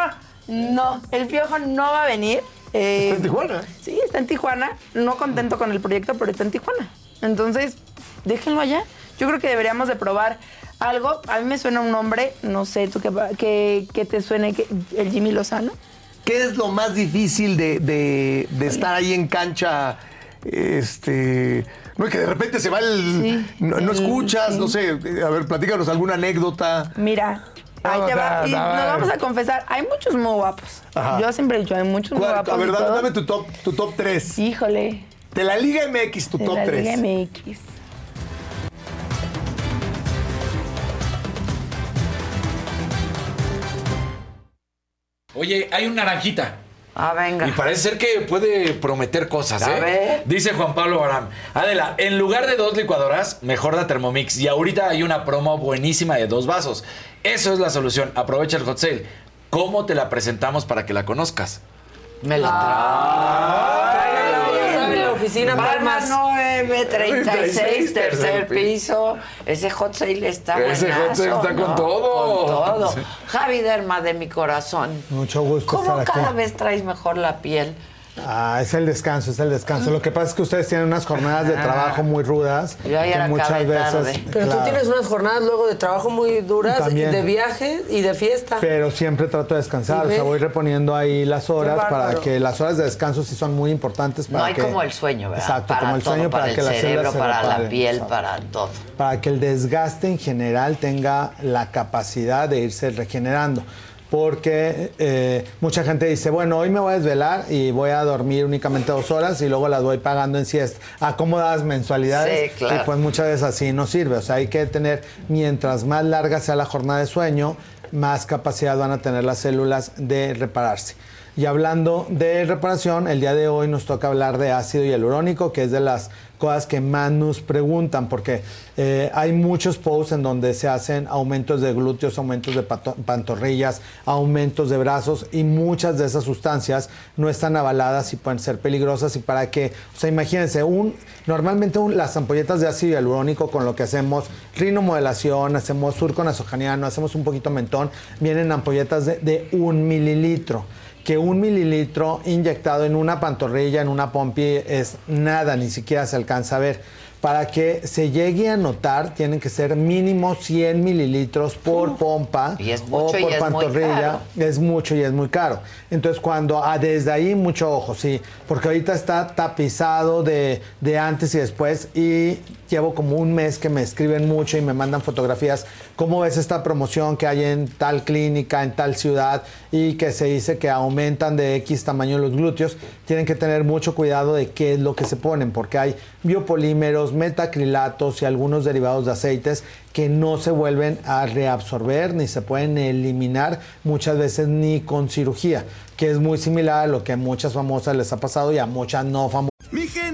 no. El piojo no va a venir. Eh, Está en Tijuana. Sí, está en Tijuana. No contento con el proyecto, pero está en Tijuana. Entonces, déjenlo allá. Yo creo que deberíamos de probar algo. A mí me suena un nombre, no sé, tú que, que te suene que- el Jimmy Lozano. ¿Qué es lo más difícil de, de- de estar ahí en cancha? Este. No, que de repente se va el. no, no el- escuchas, sí. no sé. A ver, platícanos alguna anécdota. Mira, ahí te va. Y nos vamos a confesar, hay muchos muy guapos. Ajá. Yo siempre he dicho, hay muchos muy ¿Cuál- guapos. a ver, dame, tu top, tu top 3. Híjole. De la Liga MX, tu de top la 3. Liga MX. Oye, hay un naranjita. Ah, venga. Y parece ser que puede prometer cosas, A ¿eh? ver. Dice Juan Pablo Baram. Adela, en lugar de dos licuadoras, mejor la Thermomix. Y ahorita hay una promo buenísima de dos vasos. Eso es la solución. Aprovecha el hot sale. ¿Cómo te la presentamos para que la conozcas? Me la Ya oficina Palmas. 936, tercer piso. Ese hot sale está Ese hot sale buenazo, está con ¿no? todo. Con todo. Sí. Javi Derma de mi corazón. Mucho gusto ¿Cómo estar aquí. cada vez traes mejor la piel? Ah, es el descanso, es el descanso. Lo que pasa es que ustedes tienen unas jornadas de trabajo muy rudas. Yo ayer que muchas veces. tarde. Pero claro, tú tienes unas jornadas luego de trabajo muy duras, También. de viaje y de fiesta. Pero siempre trato de descansar, ¿Y o sea, voy reponiendo ahí las horas para que las horas de descanso sí son muy importantes para No hay que como el sueño, ¿verdad? Exacto, para como el todo, sueño para, para, el que las cerebro, células se para la piel, exacto. para todo. para que el desgaste en general tenga la capacidad de irse regenerando. Porque eh, mucha gente dice, bueno, hoy me voy a desvelar y voy a dormir únicamente dos horas y luego las voy pagando en siesta. ¿A cómo das mensualidades? Sí, claro. Y pues muchas veces así no sirve. O sea, hay que tener, mientras más larga sea la jornada de sueño, más capacidad van a tener las células de repararse. Y hablando de reparación, el día de hoy nos toca hablar de ácido hialurónico, que es de las cosas que más nos preguntan, porque eh, hay muchos posts en donde se hacen aumentos de glúteos, aumentos de pantorrillas, aumentos de brazos, y muchas de esas sustancias no están avaladas y pueden ser peligrosas. Y para que, o sea, imagínense, un, normalmente las ampolletas de ácido hialurónico con lo que hacemos rinomodelación, hacemos surco nasojaniano, hacemos un poquito mentón, vienen ampolletas de un mililitro que un mililitro inyectado en una pantorrilla, en una pompi, es nada, ni siquiera se alcanza a ver. Para que se llegue a notar, tienen que ser mínimo 100 mililitros por pompa Y es o mucho y por es muy pantorrilla. caro. Es mucho y es muy caro. Entonces, cuando ah, desde ahí, mucho ojo, sí, porque ahorita está tapizado de, de antes y después y llevo como un mes que me escriben mucho y me mandan fotografías. ¿Cómo ves esta promoción que hay en tal clínica, en tal ciudad y que se dice que aumentan de X tamaño los glúteos? Tienen que tener mucho cuidado de qué es lo que se ponen, porque hay biopolímeros, metacrilatos y algunos derivados de aceites que no se vuelven a reabsorber ni se pueden eliminar muchas veces ni con cirugía, que es muy similar a lo que a muchas famosas les ha pasado y a muchas no famosas.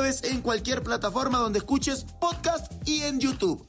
en cualquier plataforma donde escuches podcast y en YouTube.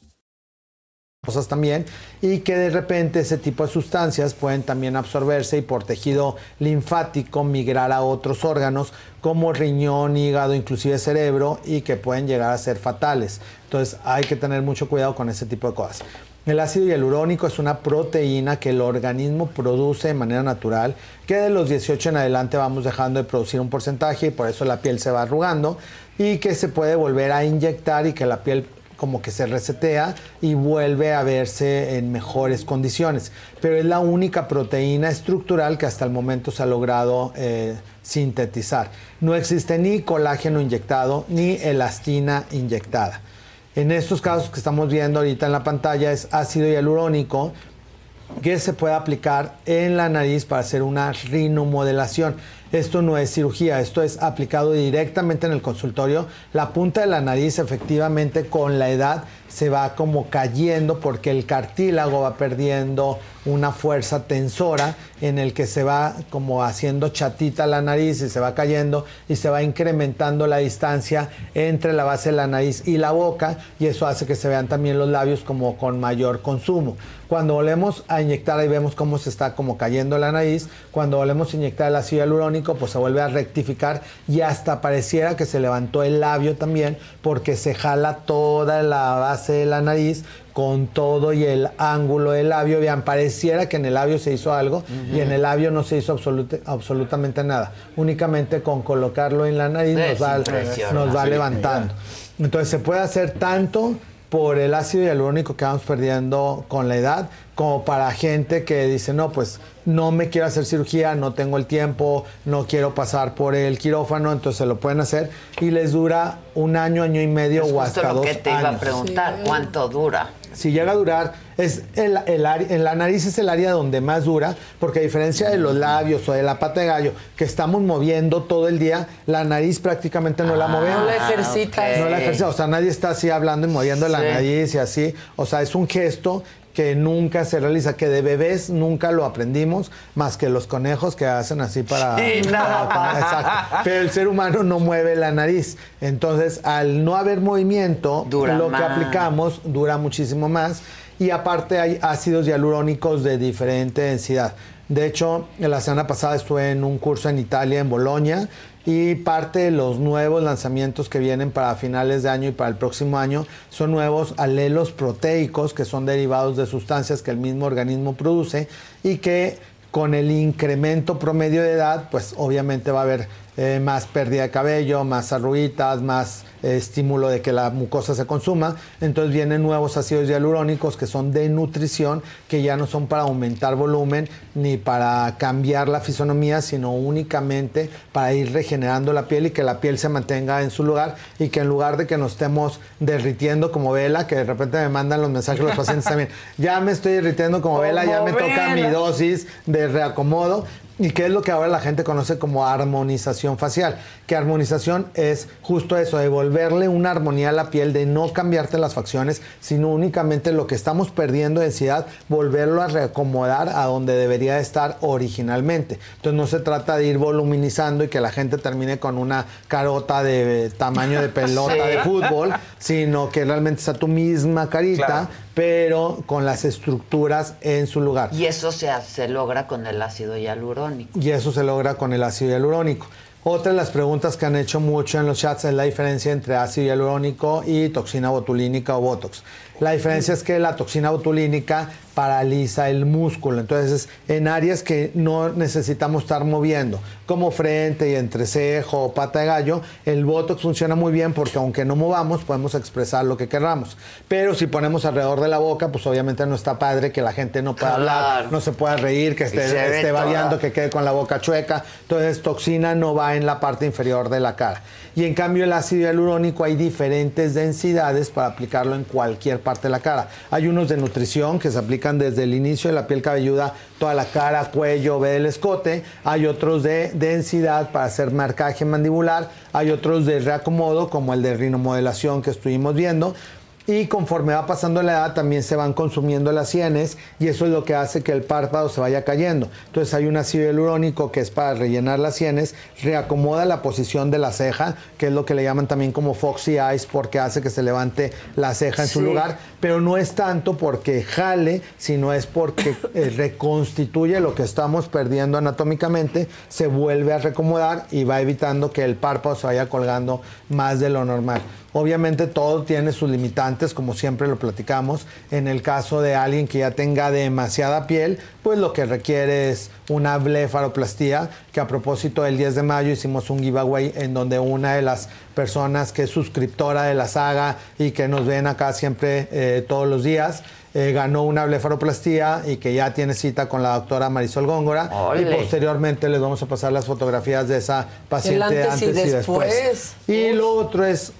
cosas también y que de repente ese tipo de sustancias pueden también absorberse y por tejido linfático migrar a otros órganos como riñón, hígado, inclusive cerebro y que pueden llegar a ser fatales. Entonces hay que tener mucho cuidado con ese tipo de cosas. El ácido hialurónico es una proteína que el organismo produce de manera natural, que de los 18 en adelante vamos dejando de producir un porcentaje y por eso la piel se va arrugando y que se puede volver a inyectar y que la piel como que se resetea y vuelve a verse en mejores condiciones. Pero es la única proteína estructural que hasta el momento se ha logrado eh, sintetizar. No existe ni colágeno inyectado ni elastina inyectada. En estos casos que estamos viendo ahorita en la pantalla es ácido hialurónico que se puede aplicar en la nariz para hacer una rinomodelación. Esto no es cirugía, esto es aplicado directamente en el consultorio. La punta de la nariz efectivamente con la edad se va como cayendo porque el cartílago va perdiendo una fuerza tensora en el que se va como haciendo chatita la nariz y se va cayendo y se va incrementando la distancia entre la base de la nariz y la boca y eso hace que se vean también los labios como con mayor consumo. Cuando volvemos a inyectar ahí vemos cómo se está como cayendo la nariz, cuando volvemos a inyectar el ácido hialurónico pues se vuelve a rectificar y hasta pareciera que se levantó el labio también porque se jala toda la base de la nariz con todo y el ángulo del labio. Vean, pareciera que en el labio se hizo algo y en el labio no se hizo absoluta- absolutamente nada. Únicamente con colocarlo en la nariz Es nos va, impresionante. nos va Sí, levantando. Entonces se puede hacer tanto por el ácido hialurónico que vamos perdiendo con la edad, como para gente que dice, no, pues no me quiero hacer cirugía, no tengo el tiempo, no quiero pasar por el quirófano, entonces se lo pueden hacer y les dura un año, año y medio Es o hasta lo dos que te iba a años. preguntar, ¿cuánto dura? Si llega a durar, es el, el área- en la nariz es el área donde más dura, porque a diferencia de los labios o de la pata de gallo, que estamos moviendo todo el día, la nariz prácticamente no la movemos. No la ejercitas. No la ejercita, o sea, nadie está así hablando y moviendo la Sí. nariz y así. O sea, es un gesto que nunca se realiza, que de bebés nunca lo aprendimos, más que los conejos que hacen así para... Sí, nada para- más. exacto. Pero el ser humano no mueve la nariz. Entonces, al no haber movimiento, Dura lo más. que aplicamos dura muchísimo más. Y aparte hay ácidos hialurónicos de diferente densidad. De hecho, la semana pasada estuve en un curso en Italia, en Bolonia, y parte de los nuevos lanzamientos que vienen para finales de año y para el próximo año son nuevos alelos proteicos, que son derivados de sustancias que el mismo organismo produce y que con el incremento promedio de edad, pues obviamente va a haber eh, más pérdida de cabello, más arruguitas, más eh, estímulo de que la mucosa se consuma. Entonces vienen nuevos ácidos hialurónicos que son de nutrición, que ya no son para aumentar volumen ni para cambiar la fisonomía, sino únicamente para ir regenerando la piel y que la piel se mantenga en su lugar y que en lugar de que nos estemos derritiendo como vela, que de repente me mandan los mensajes los pacientes también, ya me estoy derritiendo como vela, ya me toca mi dosis de reacomodo. ¿Y qué es lo que ahora la gente conoce como armonización facial? Que armonización es justo eso, devolverle una armonía a la piel, de no cambiarte las facciones, sino únicamente lo que estamos perdiendo densidad, volverlo a reacomodar a donde debería estar originalmente. Entonces no se trata de ir voluminizando y que la gente termine con una carota de tamaño de pelota de fútbol, sino que realmente sea tu misma carita, Claro. Pero con las estructuras en su lugar. Y eso se, se logra con el ácido hialurónico. Y eso se logra con el ácido hialurónico. Otra de las preguntas que han hecho mucho en los chats es la diferencia entre ácido hialurónico y toxina botulínica o Botox. La diferencia es que la toxina botulínica paraliza el músculo. Entonces, en áreas que no necesitamos estar moviendo, como frente y entrecejo o pata de gallo, el Botox funciona muy bien porque aunque no movamos, podemos expresar lo que queramos. Pero si ponemos alrededor de la boca, pues obviamente no está padre que la gente no pueda hablar, no se pueda reír, que esté, esté variando, que quede con la boca chueca. Entonces, toxina no va en la parte inferior de la cara. Y en cambio, el ácido hialurónico hay diferentes densidades para aplicarlo en cualquier parte de la cara. Hay unos de nutrición que se aplican desde el inicio de la piel cabelluda, toda la cara, cuello, ve el escote. Hay otros de densidad para hacer marcaje mandibular. Hay otros de reacomodo, como el de rinomodelación que estuvimos viendo. Y conforme va pasando la edad también se van consumiendo las sienes y eso es lo que hace que el párpado se vaya cayendo. Entonces hay un ácido hialurónico que es para rellenar las sienes, reacomoda la posición de la ceja, que es lo que le llaman también como foxy eyes porque hace que se levante la ceja en su lugar, pero no es tanto porque jale, sino es porque eh, reconstituye lo que estamos perdiendo anatómicamente, se vuelve a recomodar y va evitando que el párpado se vaya colgando más de lo normal. Obviamente todo tiene sus limitantes, como siempre lo platicamos. En el caso de alguien que ya tenga demasiada piel, pues lo que requiere es una blefaroplastía, que a propósito el 10 de mayo hicimos un giveaway en donde una de las personas que es suscriptora de la saga y que nos ven acá siempre eh, todos los días, eh, ganó una blefaroplastía y que ya tiene cita con la doctora Marisol Góngora. Ole. Y posteriormente les vamos a pasar las fotografías de esa paciente antes y antes y después. después. Y lo otro es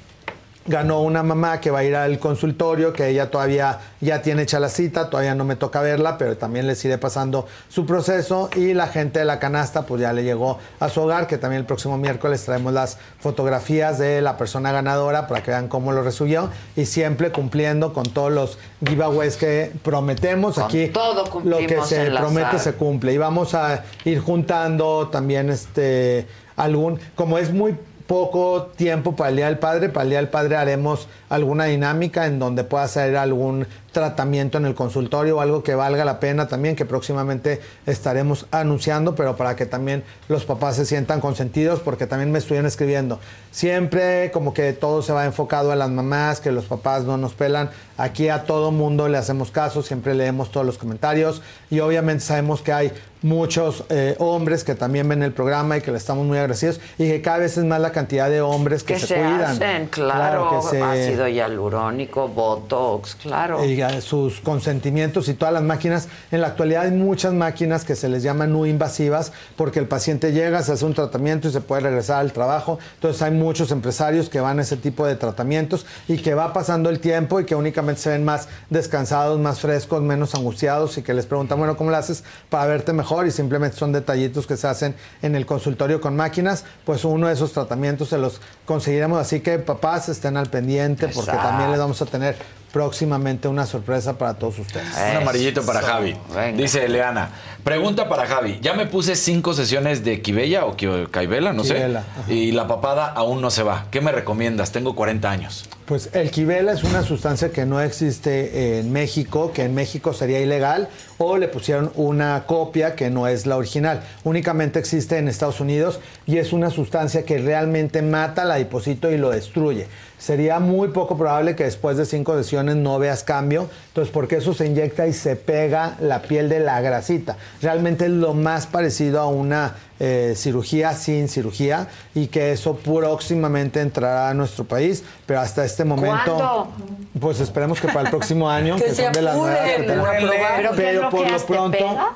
ganó una mamá que va a ir al consultorio, que ella todavía ya tiene hecha la cita, todavía no me toca verla, pero también les iré pasando su proceso y la gente de la canasta pues ya le llegó a su hogar, que también el próximo miércoles traemos las fotografías de la persona ganadora para que vean cómo lo resubió y siempre cumpliendo con todos los giveaways que prometemos Con aquí. todo lo que se promete se cumple y vamos a ir juntando también este algún como es muy poco tiempo para el Día del Padre. Para el Día del Padre haremos alguna dinámica en donde pueda hacer algún tratamiento en el consultorio o algo que valga la pena también, que próximamente estaremos anunciando, pero para que también los papás se sientan consentidos, porque también me estuvieron escribiendo. Siempre como que todo se va enfocado a las mamás, que los papás no nos pelan. Aquí a todo mundo le hacemos caso, siempre leemos todos los comentarios y obviamente sabemos que hay muchos eh, hombres que también ven el programa y que le estamos muy agradecidos y que cada vez es más la cantidad de hombres que, que se, se, cuidan. hacen, claro, que se- ácido hialurónico, botox, claro. y a sus consentimientos y todas las máquinas. En la actualidad hay muchas máquinas que se les llaman no invasivas porque el paciente llega, se hace un tratamiento y se puede regresar al trabajo. Entonces hay muchos empresarios que van a ese tipo de tratamientos y que va pasando el tiempo y que únicamente se ven más descansados, más frescos, menos angustiados y que les preguntan, bueno, ¿cómo lo haces para verte mejor? Y simplemente son detallitos que se hacen en el consultorio con máquinas. Pues uno de esos tratamientos se los conseguiremos. Así que papás estén al pendiente porque Exacto. también les vamos a tener próximamente una sorpresa para todos ustedes. Un amarillito para Javi. Dice Leana. Pregunta para Javi. Ya me puse cinco sesiones de Quibella o Caibela, no Quibela, sé. Y la papada aún no se va. ¿Qué me recomiendas? Tengo 40 años. Pues el quibela es una sustancia que no existe en México, que en México sería ilegal, o le pusieron una copia que no es la original. Únicamente existe en Estados Unidos y es una sustancia que realmente mata al adiposito y lo destruye. Sería muy poco probable que después de cinco sesiones no veas cambio, entonces porque eso se inyecta y se pega la piel de la grasita. Realmente es lo más parecido a una eh, cirugía sin cirugía y que eso próximamente entrará a nuestro país, pero hasta este momento, ¿Cuándo? pues esperemos que para el próximo año, Que que, se son de las nuevas que tenemos. ¿Pero lo por lo pronto pega?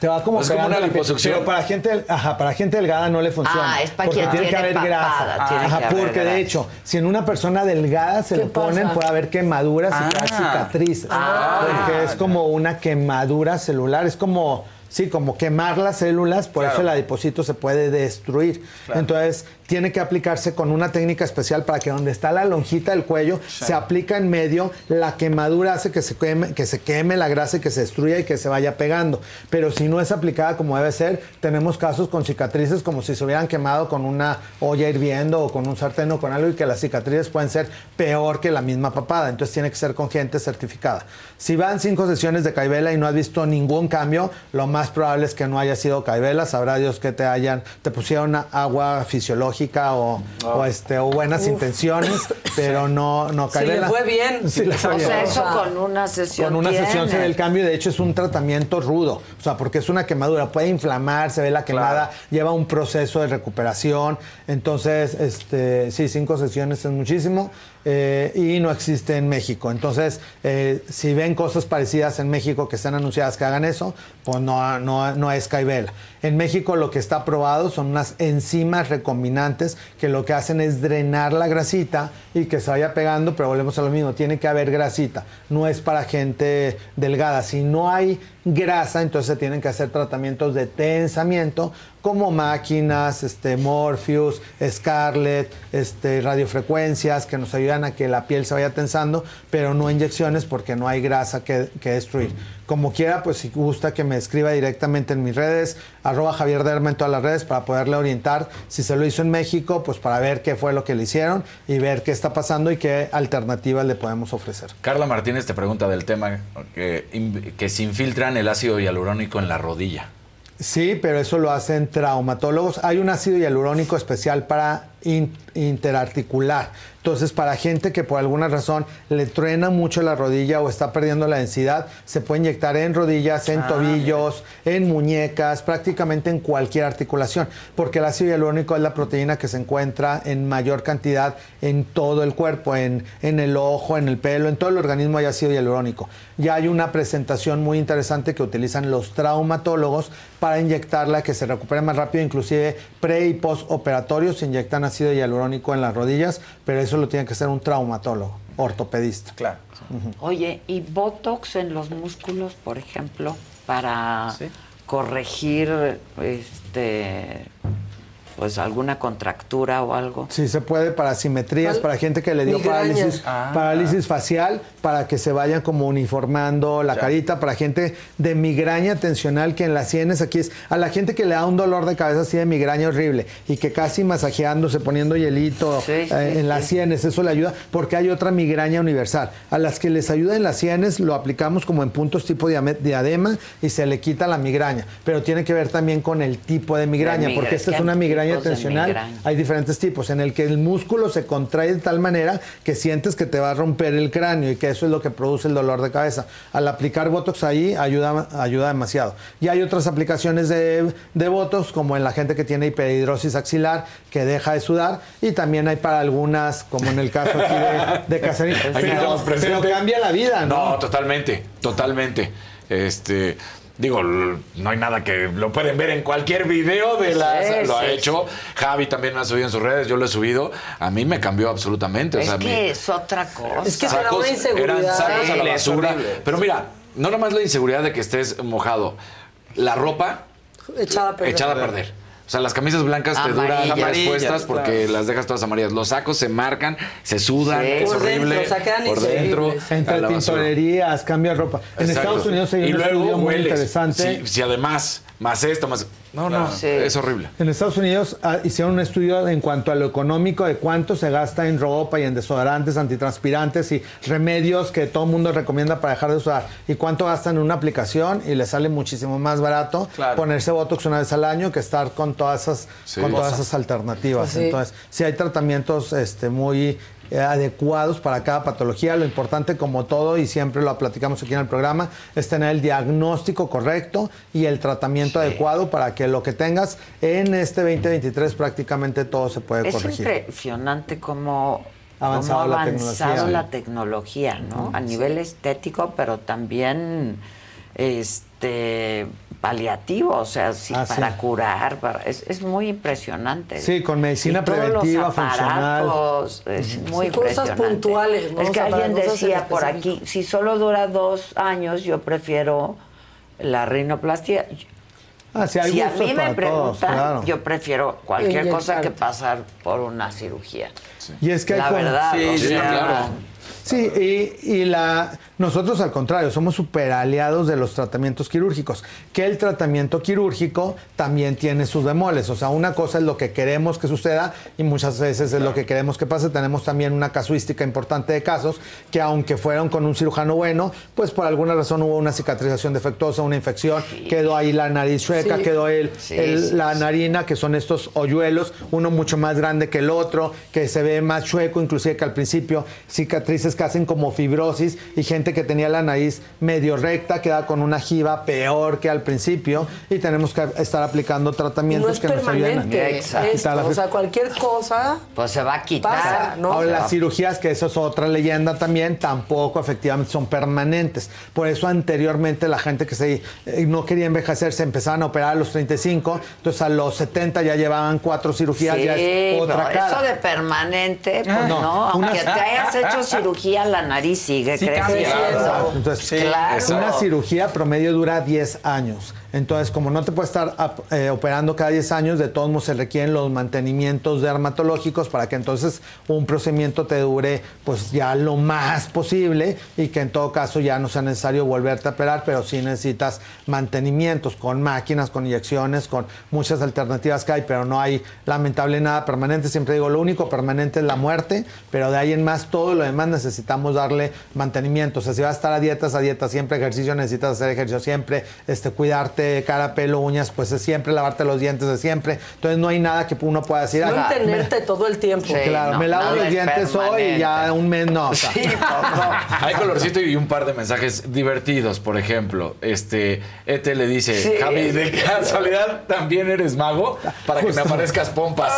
Te va como Es como una liposucción. pero para gente, ajá, para gente delgada no le funciona. Ah, es para porque quien tiene que haber papada, grasa. tiene Ajá, que haber porque grasa. de hecho, si en una persona delgada se ¿Qué lo ponen, pasa? puede haber quemaduras y Ah. cicatrices. Ah. porque es como una quemadura celular, es como Sí, como quemar las células, por eso el adipocito se puede destruir. Claro. Entonces, tiene que aplicarse con una técnica especial para que donde está la lonjita del cuello se aplica en medio, la quemadura hace que se queme, que se queme la grasa y que se destruya y que se vaya pegando. Pero si no es aplicada como debe ser, tenemos casos con cicatrices como si se hubieran quemado con una olla hirviendo o con un sartén o con algo y que las cicatrices pueden ser peor que la misma papada. Entonces tiene que ser con gente certificada. Si van cinco sesiones de caibela y no has visto ningún cambio, lo más probable es que no haya sido caibela. Sabrá Dios que te hayan, te pusieron agua fisiológica lógica o, o, este, o buenas Uf. intenciones, pero no, no Si cae le vela. fue bien. Sí, le fue O bien. sea, eso con una sesión. Con una sesión se ve el cambio y de hecho es un tratamiento rudo, o sea, porque es una quemadura, puede inflamar, se ve la quemada, lleva un proceso de recuperación, entonces, este, sí, cinco sesiones es muchísimo eh, y no existe en México. Entonces, eh, si ven cosas parecidas en México que están anunciadas que hagan eso, pues no, no, no es Caibela. En México lo que está aprobado son unas enzimas recombinantes que lo que hacen es drenar la grasita y que se vaya pegando, pero volvemos a lo mismo, tiene que haber grasita, no es para gente delgada. Si no hay grasa, entonces se tienen que hacer tratamientos de tensamiento como máquinas, este, Morpheus, Scarlett, este, radiofrecuencias que nos ayudan a que la piel se vaya tensando, pero no inyecciones porque no hay grasa que destruir. Como quiera, pues si gusta que me escriba directamente en mis redes, arroba Javier Derma en todas las redes para poderle orientar si se lo hizo en México, pues para ver qué fue lo que le hicieron y ver qué está pasando y qué alternativas le podemos ofrecer. Carla Martínez te pregunta del tema que, que se infiltran el ácido hialurónico en la rodilla. Sí, pero eso lo hacen traumatólogos. Hay un ácido hialurónico especial para interarticular. Entonces, para gente que por alguna razón le truena mucho la rodilla o está perdiendo la densidad, se puede inyectar en rodillas, en Ah, tobillos, en muñecas, prácticamente en cualquier articulación, porque el ácido hialurónico es la proteína que se encuentra en mayor cantidad en todo el cuerpo, en, en el ojo, en el pelo, en todo el organismo hay ácido hialurónico. Ya hay una presentación muy interesante que utilizan los traumatólogos para inyectarla, que se recupere más rápido, inclusive pre y post operatorios se inyectan ácido hialurónico en las rodillas, pero eso lo tiene que hacer un traumatólogo, ortopedista. Claro. Oye, ¿y Botox en los músculos, por ejemplo, para corregir este pues alguna contractura o algo? Sí, se puede para simetrías, para gente que le dio Migraña. parálisis, Ah. parálisis facial, para que se vayan como uniformando la carita, para gente de migraña tensional que en las sienes aquí es, a la gente que le da un dolor de cabeza así de migraña horrible y que casi masajeándose, poniendo hielito eh, en las sienes, eso le ayuda, porque hay otra migraña universal. A las que les ayuda en las sienes lo aplicamos como en puntos tipo diadema y se le quita la migraña, pero tiene que ver también con el tipo de migraña, migra- porque esta ¿qué es una migraña de tensional. migraña? Hay diferentes tipos, en el que el músculo se contrae de tal manera que sientes que te va a romper el cráneo y que eso es lo que produce el dolor de cabeza. Al aplicar Botox ahí ayuda, ayuda demasiado. Y hay otras aplicaciones de, de Botox, como en la gente que tiene hiperhidrosis axilar, que deja de sudar, y también hay para algunas, como en el caso aquí de, de. Aquí Pero, pero cambia la vida, ¿no? No, totalmente, totalmente. Este, digo, no hay nada que lo pueden ver en cualquier video de la Sí, lo ha sí, hecho. Javi también lo ha subido en sus redes, yo lo he subido. A mí me cambió absolutamente. o es sea, que mi- es otra cosa. Es que da una inseguridad. eran sacos a la basura. Pero mira, no nomás la inseguridad de que estés mojado, la ropa Echada a perder. echada a perder. O sea, las camisas blancas te duran Amarillas, puestas porque claro. las dejas todas amarillas. Los sacos se marcan, se sudan, Sí. es Por dentro, horrible. o sea, por dentro. Entre tintorerías, cambia ropa. En Exacto. Estados Unidos hay un y luego estudio muy hueles. interesante. Si, si además, más esto, más. No, no, Sí. es horrible. En Estados Unidos ah, hicieron un estudio en cuanto a lo económico de cuánto se gasta en ropa y en desodorantes, antitranspirantes y remedios que todo el mundo recomienda para dejar de usar y cuánto gastan en una aplicación y les sale muchísimo más barato Claro. ponerse Botox una vez al año que estar con todas esas, Sí. con todas esas alternativas. Sí. Entonces, sí hay tratamientos este, muy adecuados para cada patología. Lo importante, como todo, y siempre lo platicamos aquí en el programa, es tener el diagnóstico correcto y el tratamiento adecuado para que lo que tengas en este 2023 prácticamente todo se puede Es corregir. impresionante cómo Ha avanzado cómo ha la avanzado tecnología. la tecnología, ¿no? A nivel estético, pero también este paliativo, o sea, sí, Ah, sí. para curar, para, es, es muy impresionante. Sí, con medicina Y todos los preventiva, aparatos, Es muy Sí, cosas impresionante. puntuales, ¿no? Es O que sea, alguien decía por aquí, si solo dura dos años, yo prefiero la rinoplastia. Ah, hay si a mí me todos, preguntan, claro. yo prefiero cualquier cosa que pasar por una cirugía. Y es que hay la con- verdad, Sí, o sí, sea, claro. Sí, y, y la, nosotros al contrario, somos super aliados de los tratamientos quirúrgicos, que el tratamiento quirúrgico también tiene sus bemoles, o sea, una cosa es lo que queremos que suceda y muchas veces es lo que queremos que pase. Tenemos también una casuística importante de casos que aunque fueron con un cirujano bueno, pues por alguna razón hubo una cicatrización defectuosa, una infección, quedó ahí la nariz chueca, Sí. quedó el, Sí, el- sí, la narina, que son estos hoyuelos, uno mucho más grande que el otro, que se ve más chueco, inclusive que al principio, cicatrices que hacen como fibrosis y gente que tenía la nariz medio recta queda con una jiba peor que al principio y tenemos que estar aplicando No tratamientos es que nos ayuden a quitar la o sea, cualquier cosa Pues se va a quitar. pasa, ¿no? Ahora, las cirugías, que eso es otra leyenda también, tampoco efectivamente son permanentes. Por eso anteriormente la gente que se, eh, no quería envejecer se empezaban a operar a los 35, entonces a los 70 ya llevaban cuatro cirugías, ya es Sí, otra pero cara. eso de permanente, pues Ah, no, no, aunque una- te hayas hecho cirugía, la nariz sigue Sí, creciendo. Entonces, Claro. una cirugía promedio dura 10 años. Entonces, como no te puedes estar eh, operando cada 10 años, de todos modos se requieren los mantenimientos dermatológicos para que entonces un procedimiento te dure pues ya lo más posible y que en todo caso ya no sea necesario volverte a operar, pero sí necesitas mantenimientos con máquinas, con inyecciones, con muchas alternativas que hay, pero no hay lamentable nada permanente. Siempre digo, lo único permanente es la muerte, pero de ahí en más todo lo demás necesitamos darle mantenimiento. O sea, si vas a estar a dietas, a dietas, siempre ejercicio, necesitas hacer ejercicio siempre, este, cuidarte cara, pelo, uñas, pues es siempre lavarte los dientes de siempre. Entonces no hay nada que uno pueda decir. No "Ah, tenerte todo el tiempo. claro, me lavo los dientes hoy y ya un mes no. o sea. Hay colorcito y un par de mensajes divertidos, por ejemplo. Este, Ete le dice, Sí. Javi, de casualidad también eres mago para que me aparezcas pompas.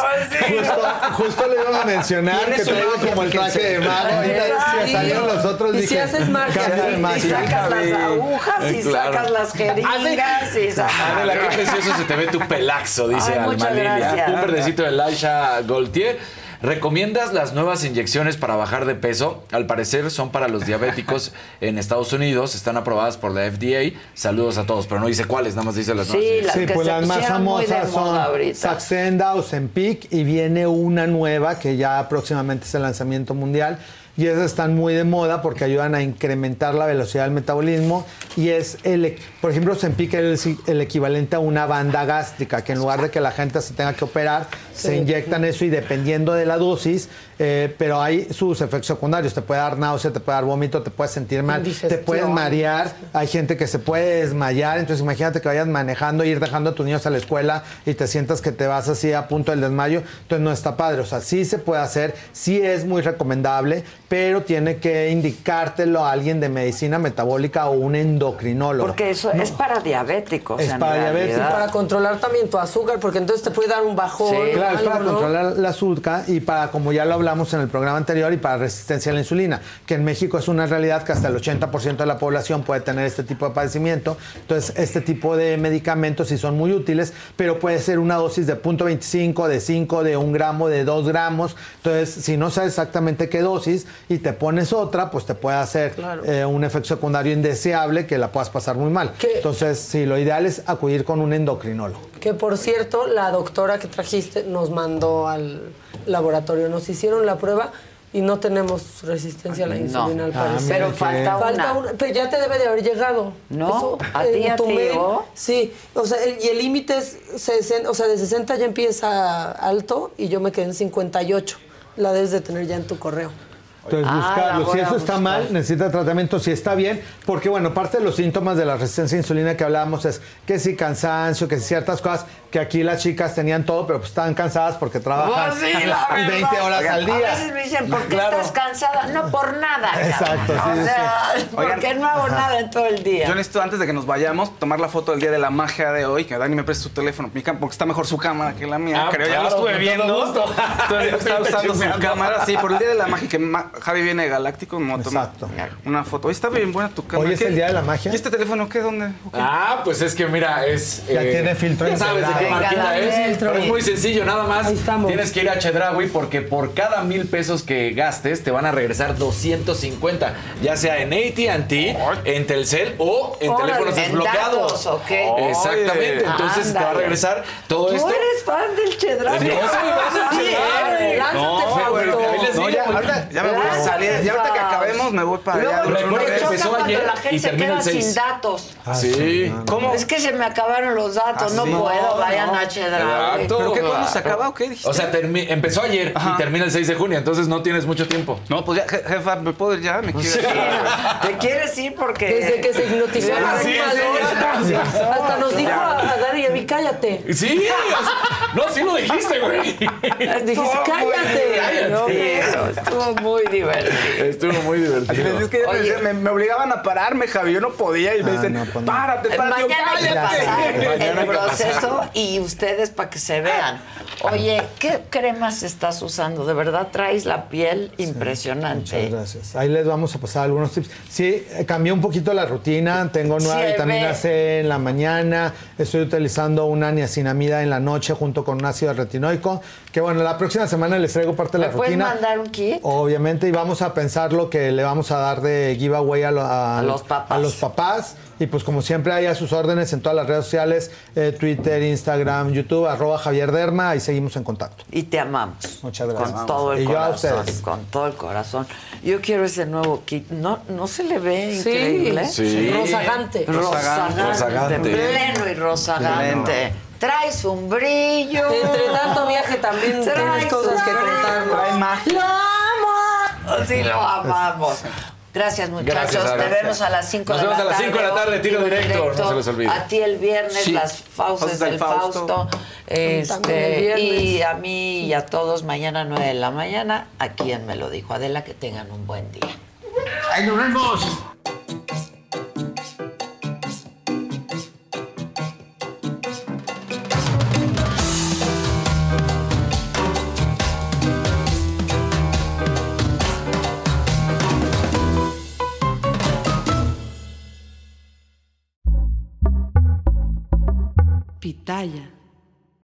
Justo, justo le iba a mencionar que traigo como el traje de mago. Ahorita Ay, que salieron los otros y si dije, haces magia, y- sacas las agujas y claro. sacas las jeringas y sacas... Adela, qué precioso se te ve tu pelaxo, dice Ay, Alma Lilia. gracias. Un verdecito de Laisha Gaultier. ¿Recomiendas las nuevas inyecciones para bajar de peso? Al parecer son para los diabéticos en Estados Unidos, están aprobadas por la FDA. Saludos a todos, pero no dice cuáles, nada más dice las nuevas. Sí, pues las más famosas son Saxenda, Ozempic y viene una nueva que ya próximamente es el lanzamiento mundial. Y esas están muy de moda porque ayudan a incrementar la velocidad del metabolismo. Y es, el, por ejemplo, Ozempic es el, el equivalente a una banda gástrica, que en lugar de que la gente se tenga que operar, se inyectan eso y dependiendo de la dosis, eh, pero hay sus efectos secundarios. Te puede dar náusea, te puede dar vómito, te puedes sentir mal, te puedes marear. Hay gente que se puede desmayar. Entonces, imagínate que vayas manejando, ir dejando a tus niños a la escuela y te sientas que te vas así a punto del desmayo. Entonces, no está padre. O sea, sí se puede hacer, sí es muy recomendable, pero tiene que indicártelo a alguien de medicina metabólica o un endocrinólogo. Porque eso es para diabéticos. Es en para diabéticos. Para controlar también tu azúcar, porque entonces te puede dar un bajón. Claro, es para ¿no? controlar la azúcar y para, como ya lo hablamos en el programa anterior, y para resistencia a la insulina, que en México es una realidad que hasta el 80% de la población puede tener este tipo de padecimiento. Entonces, este tipo de medicamentos sí son muy útiles, pero puede ser una dosis de 0.25, de 5, de 1 gramo, de 2 gramos. Entonces, si no sabes exactamente qué dosis y te pones otra, pues te puede hacer Claro. eh, un efecto secundario indeseable que la puedas pasar muy mal. Entonces, sí, lo ideal es acudir con un endocrinólogo. Que por cierto, la doctora que trajiste nos mandó al laboratorio. Nos hicieron la prueba y no tenemos resistencia a la No. insulina al Ah, parecer. pero falta una. Pero ya te debe de haber llegado. No, ¿a ti ya? Sí, o sea, el- y el límite es 60, o sea, de 60 ya empieza alto y yo me quedé en 58. La debes de tener ya en tu correo. Entonces, Ah, buscarlo. Si a eso está buscar. mal, necesita tratamiento. Si está bien, porque bueno, parte de los síntomas de la resistencia a insulina que hablábamos es que si cansancio, que si ciertas cosas, que aquí las chicas tenían todo, pero pues estaban cansadas porque trabajan Oh, sí, la verdad. 20 horas al A día. veces me dicen, ¿por qué estás cansada? No por nada. cabrón. Exacto, sí, O sí, sea, Oigan, porque no hago nada en todo el día. Yo necesito, antes de que nos vayamos, tomar la foto del día de la magia de hoy. Que Dani me preste su teléfono, mi cam- porque está mejor su cámara que la mía. Ah, creo, ya claro, lo estuve viendo. Entonces, estaba usando su cámara. Sí, por el día de la magia, que Javi viene de Galáctico. Me voy a tomar una foto. Hoy está bien buena tu cámara. Hoy es ¿Qué? el día de la magia. ¿Y este teléfono qué? ¿Dónde? Ah, pues es que mira, es. Ya tiene filtro Ya sabes de qué marquita es. filtro. Pero es muy sencillo, nada más. Ahí estamos. Tienes que ir a Chedraui porque por cada mil pesos que gastes te van a regresar 250. Ya sea en ATT, en Telcel o en Órale, teléfonos en desbloqueados. datos, ¿ok? Exactamente. Entonces te va a Ándale. regresar todo ¿Tú esto. eres fan del Chedraui? Yo soy fan del eh, No, ahí les no, digo, ya me voy a Lánzate, salir. Ya ahorita que acabé vamos, me voy para allá. Luego, que choca empezó cuando ayer la y gente se queda sin datos. sí. ¿Cómo? Es que se me acabaron los datos, Ah, no sí. puedo, vayan a Chedraui. Exacto. ¿Pero qué? ¿Cuándo se acaba o qué dijiste? O sea, empezó ayer y termina el 6 de junio, entonces no tienes mucho tiempo. No, pues ya, je- jefa, ¿me puedo ir ya? Me quiero ir. Te quieres ir porque. Desde que se hipnotizó hasta nos dijo a, Dani y a mí, cállate. Sí, no, sí lo dijiste, güey. Dijiste, cállate. No, estuvo muy divertido. Estuvo muy divertido. Es que Oye. me, me obligaban a pararme, Javi. Yo no podía y me Ah, dicen, no, pues no. párate, párate. Yo, Mañana que cállate. pasar Mañana el proceso y ustedes para que se vean. Oye, ¿qué cremas estás usando? De verdad traes la piel impresionante. Muchas gracias. Ahí les vamos a pasar algunos tips. Sí, eh, cambié un poquito la rutina. Tengo nueva Se vitamina ve. C en la mañana. Estoy utilizando una niacinamida en la noche junto con un ácido retinoico. Que bueno, la próxima semana les traigo parte de ¿Me la puedes rutina. mandar un kit? Obviamente, y vamos a pensar lo que le vamos a dar de giveaway a, lo- a- A los papás. a los papás. Y pues como siempre hay a sus órdenes en todas las redes sociales, eh, Twitter, Instagram, YouTube, arroba Javier Derma, y seguimos en contacto. Y te amamos. Muchas gracias. Con todo el Y yo a corazón. ustedes. Con todo el corazón. Yo quiero ese nuevo kit. No, no se le ve Sí. increíble. Sí. Rozagante. Rozagante. Rozagante. Pleno y rozagante. Traes un brillo. Entre tanto viaje también tienes cosas que contarnos. Trae magia. Sí, lo amamos. Gracias, muchachos. Gracias. Te vemos a las 5 Nos de la vemos tarde. a las 5 de la tarde, tiro directo, no se les olvide. A ti el viernes, Sí. las fauces del Fausto. Fausto. Este, y a mí y a todos, mañana 9 de la mañana, a quien me lo dijo. Adela, que tengan un buen día. ¡Ahí nos vemos! Pitaya.